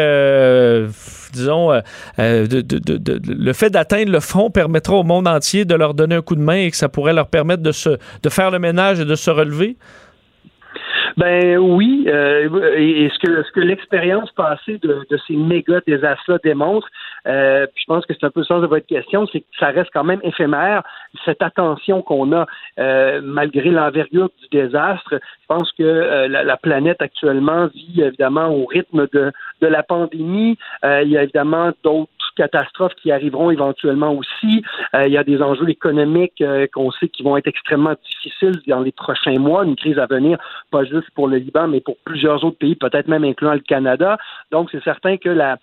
disons, le fait d'atteindre le fond permettra au monde entier de leur donner un coup de main et que ça pourrait leur permettre de, se, de faire le ménage et de se relever?
Ben oui, euh, et, ce que ce que l'expérience passée de, de ces méga désastres démontre, euh, puis je pense que c'est un peu le sens de votre question, c'est que ça reste quand même éphémère cette attention qu'on a euh, malgré l'envergure du désastre. Je pense que euh, la, la, planète actuellement vit évidemment au rythme de de la pandémie. il y a évidemment d'autres catastrophes qui arriveront éventuellement aussi. Euh, il y a des enjeux économiques euh, qu'on sait qui vont être extrêmement difficiles dans les prochains mois, une crise à venir, pas juste pour le Liban, mais pour plusieurs autres pays, peut-être même incluant le Canada. Donc, c'est certain que la,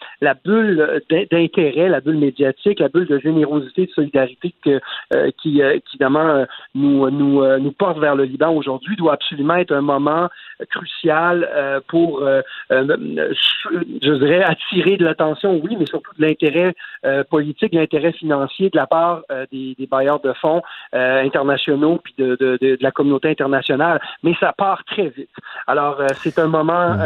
bulle d'intérêt, la bulle médiatique, la bulle de générosité, de solidarité euh, qui, évidemment, nous, nous, nous porte vers le Liban aujourd'hui doit absolument être un moment crucial pour, je dirais, attirer de l'attention, oui, mais surtout de l'intérêt euh, politique, l'intérêt financier de la part euh, des, bailleurs de fonds euh, internationaux puis de, de, la communauté internationale. Mais ça part très vite. Alors, c'est un moment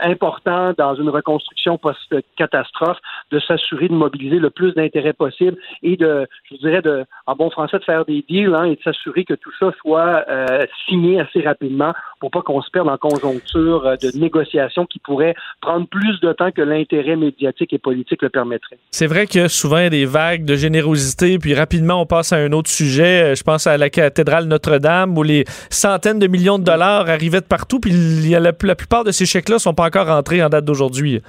important dans une reconstruction post-catastrophe de s'assurer s'assurer de mobiliser le plus d'intérêt possible et de, je dirais, de, en bon français, de faire des deals hein, et de s'assurer que tout ça soit euh, signé assez rapidement pour pas qu'on se perde en conjoncture euh, de négociations qui pourraient prendre plus de temps que l'intérêt médiatique et politique le permettrait.
C'est vrai que souvent il y a des vagues de générosité, puis rapidement on passe à un autre sujet. Euh, je pense à la cathédrale Notre-Dame où les centaines de millions de dollars arrivaient de partout, puis la, la plupart de ces chèques-là sont pas encore rentrés en date d'aujourd'hui.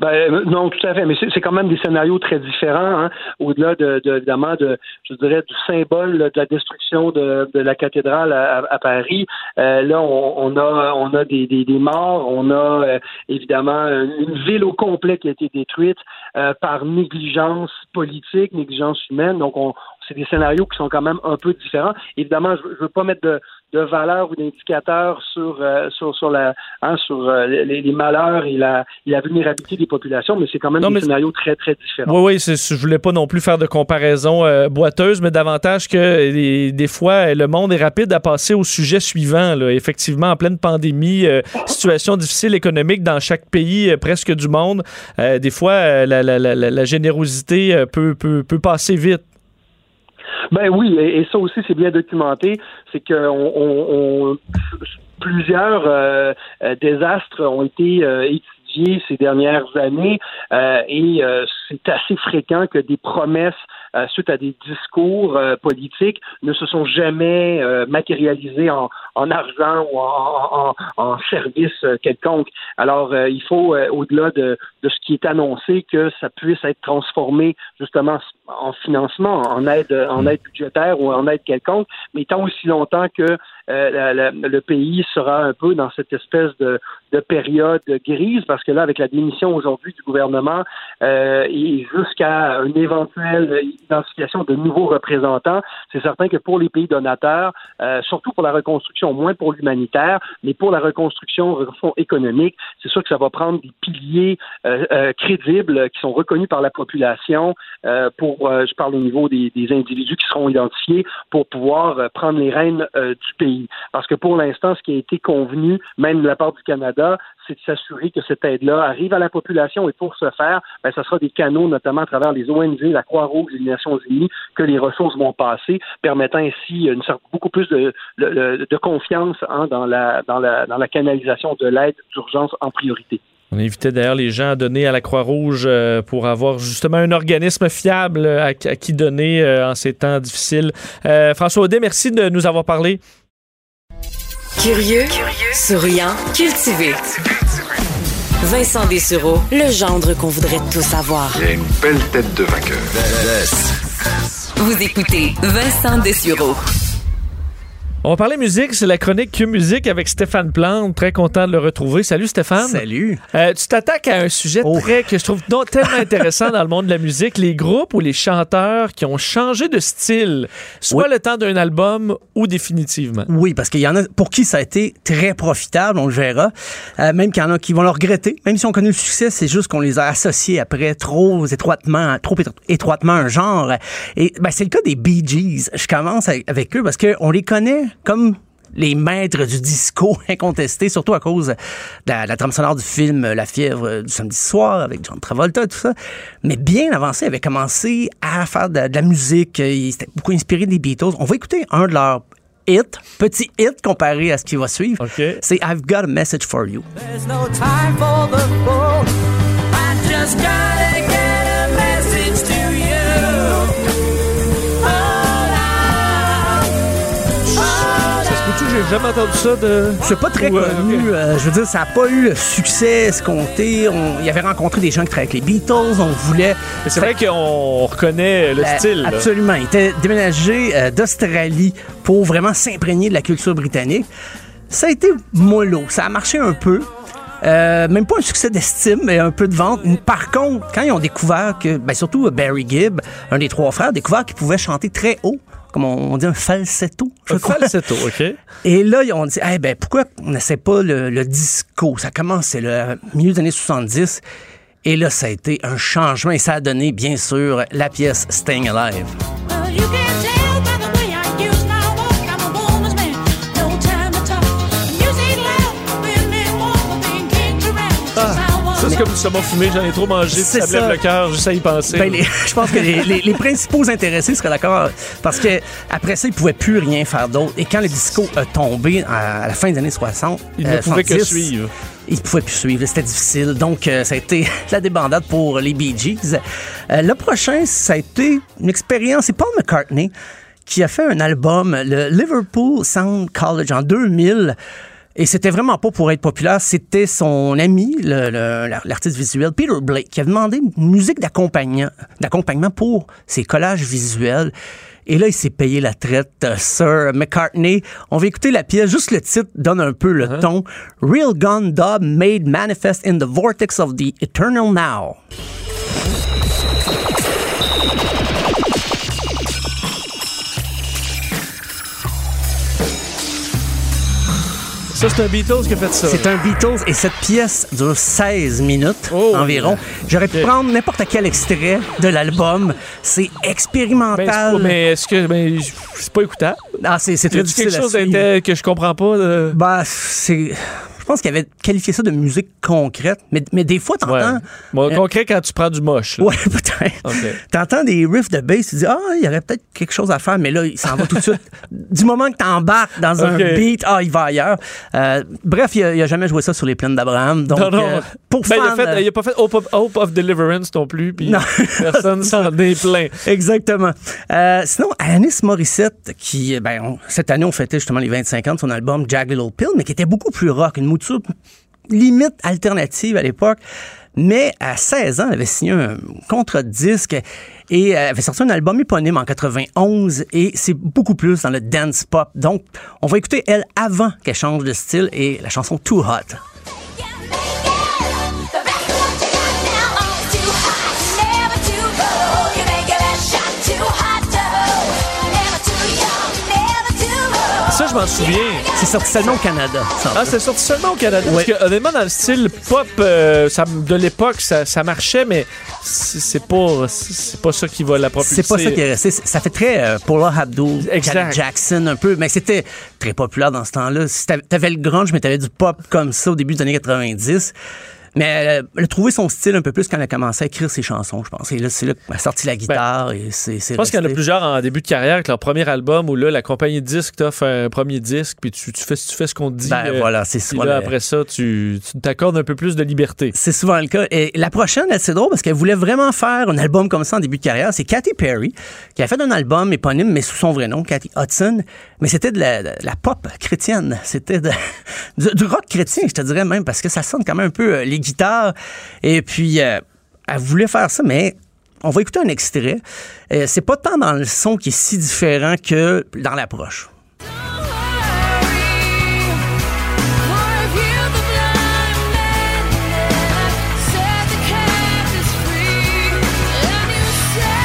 Ben, euh, non, tout à fait, mais c'est quand même des scénarios très différents, hein, au-delà de, de, évidemment de, je dirais, du symbole de la destruction de, de la cathédrale à, Paris. Euh, là, on, on, a, on a des, des, des morts, on a euh, évidemment une ville au complet qui a été détruite par négligence politique, négligence humaine. Donc, on, c'est des scénarios qui sont quand même un peu différents. Évidemment, je ne veux pas mettre de, de valeur ou d'indicateurs sur, euh, sur, sur, la, hein, sur euh, les, les, malheurs et la, la, vulnérabilité des populations, mais c'est quand même des scénarios très, très différents.
Oui, oui, je voulais pas non plus faire de comparaison euh, boiteuse, mais davantage que des, fois, le monde est rapide à passer au sujet suivant. Là. Effectivement, en pleine pandémie, situation difficile économique dans chaque pays presque du monde, des fois, la, la, la, la générosité peut, peut, peut passer vite.
Ben oui, et, ça aussi c'est bien documenté, c'est que on, plusieurs euh, euh, désastres ont été euh, étudiés ces dernières années et c'est assez fréquent que des promesses suite à des discours politiques ne se sont jamais matérialisées en, en argent ou en, en, service quelconque. Alors, il faut, au-delà de, de, ce qui est annoncé, que ça puisse être transformé justement en financement, en aide, en aide budgétaire ou en aide quelconque, mais tant aussi longtemps que euh, le pays sera un peu dans cette espèce de, de, période grise, parce que là, avec la démission aujourd'hui du gouvernement euh, et jusqu'à une éventuelle identification de nouveaux représentants, c'est certain que pour les pays donateurs, euh, surtout pour la reconstruction, moins pour l'humanitaire, mais pour la reconstruction économique, c'est sûr que ça va prendre des piliers crédibles qui sont reconnus par la population pour euh, je parle au niveau des, individus qui seront identifiés pour pouvoir euh, prendre les rênes euh, du pays. Parce que pour l'instant, ce qui a été convenu, même de la part du Canada, c'est de s'assurer que cette aide-là arrive à la population et pour ce faire, ben, ce sera des canaux, notamment à travers les ONG, la Croix-Rouge, les Nations Unies, que les ressources vont passer, permettant ainsi beaucoup plus de, confiance hein, dans, la, canalisation de l'aide d'urgence en priorité.
On invitait d'ailleurs les gens à donner à la Croix-Rouge euh, pour avoir justement un organisme fiable à, qui donner euh, en ces temps difficiles. Euh, François Audet, merci de nous avoir parlé.
Curieux, souriant, cultivé. Vincent Dessureau, le gendre qu'on voudrait tous savoir.
Il a une belle tête de vainqueur.
Vous écoutez Vincent Dessureau.
On va parler musique, c'est la chronique Q Musique avec Stéphane Plante. Très content de le retrouver. Salut Stéphane.
Salut.
Euh, tu t'attaques à un sujet oh. très que je trouve tellement intéressant dans le monde de la musique, les groupes ou les chanteurs qui ont changé de style, soit le temps d'un album ou définitivement.
Oui, parce qu'il y en a pour qui ça a été très profitable, on le verra. Euh, même qu'il y en a qui vont le regretter. Même si on connaît le succès, c'est juste qu'on les a associés après trop étroitement, trop étroitement un genre. Et ben, c'est le cas des Bee Gees. Je commence avec eux parce qu'on les connaît comme les maîtres du disco incontestés, surtout à cause de la, trame sonore du film La fièvre du samedi soir avec John Travolta, tout ça. Mais bien avancé, ils avaient commencé à faire de, la musique. Ils étaient beaucoup inspirés des Beatles. On va écouter un de leurs hits, petit hit comparé à ce qui va suivre. C'est I've Got a Message for You. There's no time for the I just
j'ai jamais entendu ça de.
C'est pas très connu. Euh, je veux dire, ça n'a pas eu le succès escompté. On... Il avait rencontré des gens qui travaillaient avec les Beatles. On voulait.
C'est vrai qu'on reconnaît le style.
Absolument. Il était déménagé euh, d'Australie pour vraiment s'imprégner de la culture britannique. Ça a été mollo. Ça a marché un peu. Euh, même pas un succès d'estime, mais un peu de vente. Par contre, quand ils ont découvert que, ben surtout Barry Gibb, un des trois frères, a découvert qu'il pouvait chanter très haut, comme on, dit, un falsetto.
un falsetto, OK.
Et là, on dit, eh ben, pourquoi on n'essaie pas le, disco? Ça commence, c'est le milieu des années 70. Et là, ça a été un changement et ça a donné, bien sûr, la pièce Staying Alive.
Ça, c'est comme du saumon fumé. J'en ai trop mangé. Ça me lève le cœur juste à y penser.
Ben, les- je pense que les, les- les principaux intéressés seraient d'accord parce que après ça, ils pouvaient plus rien faire d'autre. Et quand le disco a tombé à, la fin des années 60,
Ils ne
euh,
pouvaient que
70,
suivre.
Ils ne pouvaient plus suivre. C'était difficile. Donc, euh, ça a été la débandade pour les Bee Gees. Euh, le prochain, ça a été une expérience. C'est Paul McCartney qui a fait un album, le Liverpool Sound College, en 2000. Et c'était vraiment pas pour être populaire, c'était son ami, l'artiste visuel Peter Blake, qui a demandé une musique d'accompagnement pour ses collages visuels. Et là, il s'est payé la traite, euh, Sir McCartney. On va écouter la pièce, juste le titre donne un peu le ton. Real Gun Dub made manifest in the vortex of the eternal now.
Ça, c'est un Beatles qui a fait ça.
C'est un Beatles et cette pièce dure 16 minutes
Oh,
environ. J'aurais pu prendre n'importe quel extrait de l'album. C'est
Ben,
expérimental.
pas- mais est-ce que ben, c'est pas écoutable?
Ah, c'est très difficile
quelque chose que je comprends pas?
Bah, c'est. Je pense qu'il avait qualifié ça de musique concrète, mais, mais des fois,
Ouais.
t'entends.
Bon,
Euh,
concret quand tu prends du moche.
Ouais, peut-être.
OK.
T'entends des riffs de bass, tu dis, ah, il y aurait peut-être quelque chose à faire, mais là, il s'en va tout de suite. Du moment que t'embarques dans un beat, ah, il va ailleurs. Euh, bref, il a, il a jamais joué ça sur les plaines d'Abraham. Donc,
non, non.
euh, pour
Ben, il, a fait-
euh,
il a pas fait Hope of, Hope of Deliverance non plus, puis personne s'en est plaint.
Exactement. Euh, sinon, Alanis Morissette, qui, ben, on- cette année, on fêtait justement les 25 ans de son album Jagged Little Pill, mais qui était beaucoup plus rock, une limite alternative à l'époque. Mais à 16 ans, elle avait signé un contre-disque et elle avait sorti un album éponyme en 91 et c'est beaucoup plus dans le dance pop. Donc, on va écouter elle avant qu'elle change de style et la chanson Too Hot.
Je m'en souviens.
C'est sorti seulement au Canada. ça.
Ah, c'est sorti seulement au Canada?
Ouais.
Parce que, honnêtement, dans le style pop euh, ça- de l'époque, ça, ça marchait, mais c'est pas, c'est pas ça qui va la propulser.
C'est pas ça qui est resté. Ça fait très euh, Paula Abdul, Jackson un peu, mais c'était très populaire dans ce temps-là. T'avais le grunge, mais t'avais du pop comme ça au début des années 90. Mais euh, elle a trouvé son style un peu plus quand elle a commencé à écrire ses chansons, je pense. Et là, c'est là qu'elle a sorti la guitare et c'est
Ben, Je pense qu'il y en a plusieurs en début de carrière avec leur premier album où là, la compagnie de disques t'offre un premier disque, puis tu, tu fais, tu fais ce qu'on te dit.
Ben,
euh,
voilà, c'est souvent
là, après ça, tu t'accordes un peu plus de liberté.
C'est souvent le cas. Et la prochaine, elle, c'est drôle parce qu'elle voulait vraiment faire un album comme ça en début de carrière. C'est Katy Perry qui a fait un album éponyme, mais sous son vrai nom, Katy Hudson. Mais c'était de la, de la pop chrétienne. C'était du, rock chrétien, je te dirais même, parce que ça sonne quand même un peu euh, les guitares. Et puis, euh, elle voulait faire ça, mais on va écouter un extrait. Euh, c'est pas tant dans le son qui est si différent que dans l'approche.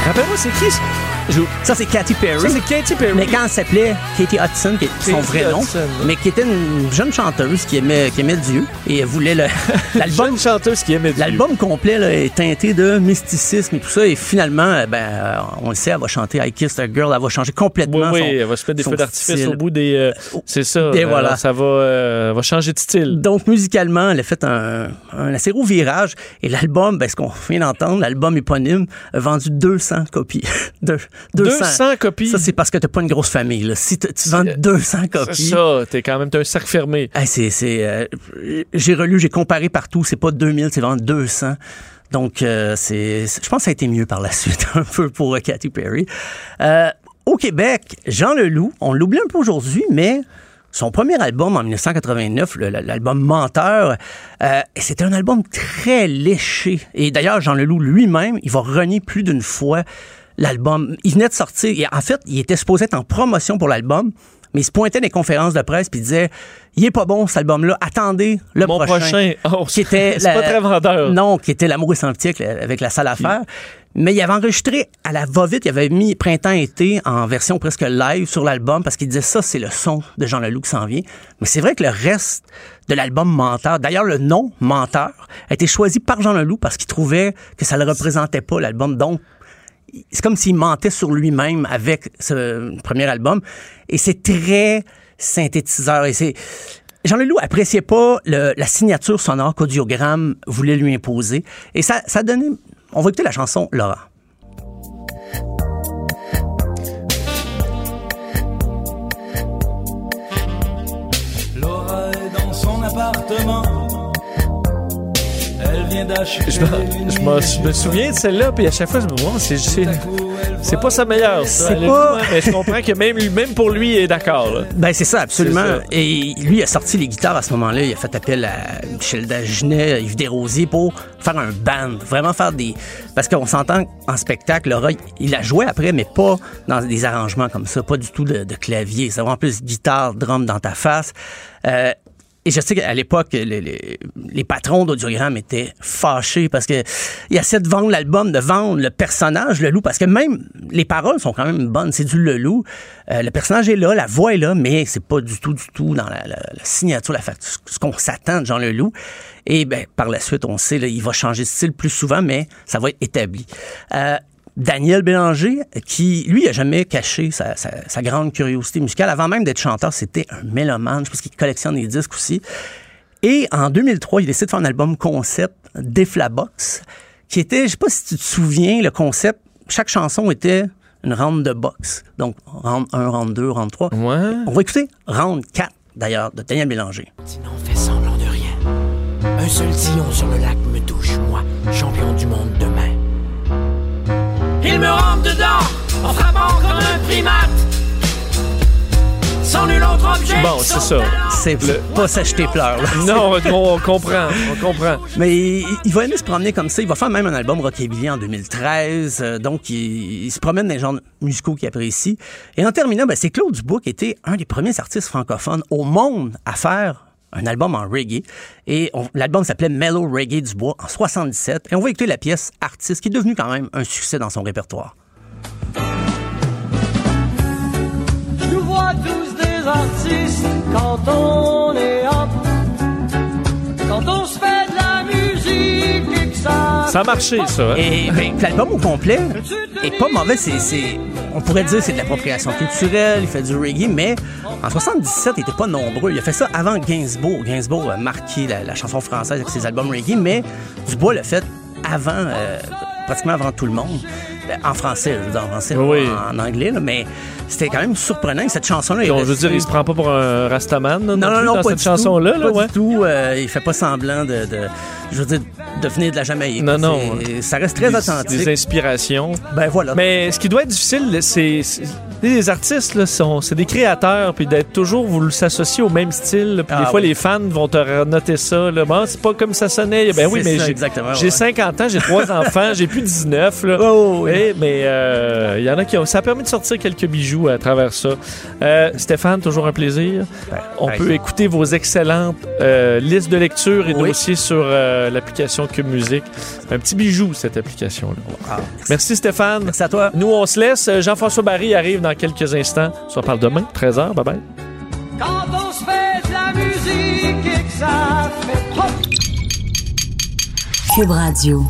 Rappelle-moi, c'est qui? Ça?
C'est Katy Perry.
Ça, c'est Katy Perry.
Mais quand elle s'appelait Katie Hudson, qui est son
Katy
vrai nom, mais qui était une jeune chanteuse qui aimait, qui aimait Dieu et elle voulait le. L'album,
chanteuse qui aimait Dieu.
l'album complet là, est teinté de mysticisme et tout ça. Et finalement, euh, ben, euh, on le sait, elle va chanter I Kissed a Girl, elle va changer
Oui,
complètement
oui,
son-
elle va se mettre des feux d'artifice au bout des. euh, c'est ça.
Et
Alors,
voilà.
Ça va, euh, va changer de style.
Donc, musicalement, elle a fait un, un assez gros virage. Et l'album, ben, ce qu'on vient d'entendre, l'album éponyme, a vendu 200 copies. Deux-
200 copies.
Ça, c'est parce que t'as pas une grosse famille. Là. Si tu vends 200
C'est
copies...
ça, t'es quand même t'as un cercle fermé.
Hey, c'est, c'est, euh, j'ai relu, j'ai comparé partout. C'est pas 2000, c'est vraiment 200. Donc, euh, c'est, c'est- je pense que ça a été mieux par la suite, un peu pour euh, Katy Perry. Euh, au Québec, Jean Leloup, on l'oublie un peu aujourd'hui, mais son premier album en 1989, le- le- l'album Menteur, euh, c'était un album très léché. Et d'ailleurs, Jean Leloup lui-même, il va renier plus d'une fois l'album. Il venait de sortir. Et en fait, il était supposé être en promotion pour l'album, mais il se pointait les conférences de presse puis il disait il est pas bon cet album-là, attendez le
Mon prochain. Oh,
qui était
c'est pas très vendeur.
Non, qui était L'amour est sans la- avec la salle à faire. Mais il avait enregistré à la va-vite, il avait mis printemps-été en version presque live sur l'album parce qu'il disait ça, c'est le son de Jean Leloup qui s'en vient. Mais c'est vrai que le reste de l'album Menteur, d'ailleurs le nom Menteur, a été choisi par Jean Leloup parce qu'il trouvait que ça le représentait pas l'album. Donc, c'est comme s'il mentait sur lui-même avec ce premier album. Et c'est très synthétiseur. Et c'est. Jean Leloup appréciait pas la signature sonore qu'Audiogramme voulait lui imposer. Et ça, ça donnait... On va écouter la chanson Laurent.
Laura est dans son appartement. Elle vient d'acheter
Je me, je me- je me souviens de celle-là, puis à chaque fois, je me dis, c'est- pas sa meilleure.
C'est pas-
Mais je comprends que même, lui- même pour lui, il est d'accord.
Ben c'est ça, absolument.
Ça.
Et lui il a sorti les guitares à ce moment-là. Il a fait appel à Michel Dagenet, Yves Desrosiers pour faire un band, vraiment faire des. Parce qu'on s'entend en spectacle, Laura, il a joué après, mais pas dans des arrangements comme ça, pas du tout de, de clavier. C'est vraiment plus guitare, drum dans ta face. Euh, et je sais qu'à l'époque, les, les- les patrons d'Audiogramme étaient fâchés parce que il essaient de vendre l'album, de vendre le personnage, le loup, parce que même les paroles sont quand même bonnes. C'est du le loup. Euh, le personnage est là, la voix est là, mais c'est pas du tout, du tout dans la, la- la signature, la fac- ce qu'on s'attend de Jean Leloup. Et ben, par la suite, on sait, là, il va changer de style plus souvent, mais ça va être établi. Euh, Daniel Bélanger, qui, lui, a jamais caché sa, sa- sa grande curiosité musicale. Avant même d'être chanteur, c'était un mélomane. Je pense qu'il collectionne les disques aussi. Et en 2003, il décide de faire un album concept, Deflabox, qui était, je sais pas si tu te souviens, le concept, chaque chanson était une round de box. Donc, round 1, round 2, round 3. On va écouter round 4, d'ailleurs, de Daniel Bélanger.
Fais semblant de rien. Un seul sillon sur le lac me touche, moi, champion du monde demain. Il me rentre dedans en frappant comme un primate. Sans nul autre objet.
Bon, c'est ça.
C'est pas s'acheter pleurs.
Non, on, on comprend, on comprend.
Mais il, il va aimer se promener comme ça. Il va faire même un album Rockabilly en 2013. euh, donc, il, il se promène dans les genres musicaux qu'il apprécie. Et en terminant, ben, c'est Claude Dubois qui était un des premiers artistes francophones au monde à faire un album en reggae. Et l'album s'appelait Mellow Reggae Dubois en 77. Et on va écouter la pièce Artiste, qui est devenue quand même un succès dans son répertoire.
Ça.
A marché, ça. hein?
Et ben, l'album au complet est pas mauvais. C'est, c'est- on pourrait dire que c'est de l'appropriation culturelle. Il fait du reggae, mais en 77, il était pas nombreux. Il a fait ça avant Gainsbourg. Gainsbourg a marqué la, la chanson française avec ses albums reggae, mais Dubois l'a fait avant, euh, pratiquement avant tout le monde. Ben, En français, je veux dire en français,
Oui.
en anglais, là, mais c'était quand même surprenant que cette chanson-là.
Donc, je veux dire, il se prend pas pour un Rastaman là, non,
non, non,
dans
pas
cette
du
chanson-là.
tout,
là,
pas
ouais.
du tout. Euh, il fait pas semblant de, de- je veux dire, de venir de la Jamaïque.
Non, non.
Ça reste très
Des-
authentique.
Des inspirations.
Ben voilà.
Mais ce qui doit être difficile, c'est. Les artistes, là, sont, c'est des créateurs, puis d'être toujours voulu s'associer au même style. Puis
Ah
des fois,
oui.
les fans vont te noter ça. Là. Bon, c'est pas comme ça sonnait. Ben oui, mais j'ai,
exactement,
j'ai
ouais.
50 ans, j'ai trois enfants, j'ai plus 19. Là. Mais euh, il y en a qui ont. Ça a permis de sortir quelques bijoux à travers ça. Euh, Stéphane, toujours un plaisir. On
ben,
peut écouter vos excellentes euh, listes de lecture et
Oui.
dossiers sur euh, l'application Cube Musique. Un petit bijou, cette application-là. merci. Stéphane.
Merci à toi.
Nous, on se laisse. Jean-François Barry arrive dans quelques instants. On se reparle demain, 13h. Bye bye.
Quand on se fait de la musique et que ça fait trop.
Cube Radio.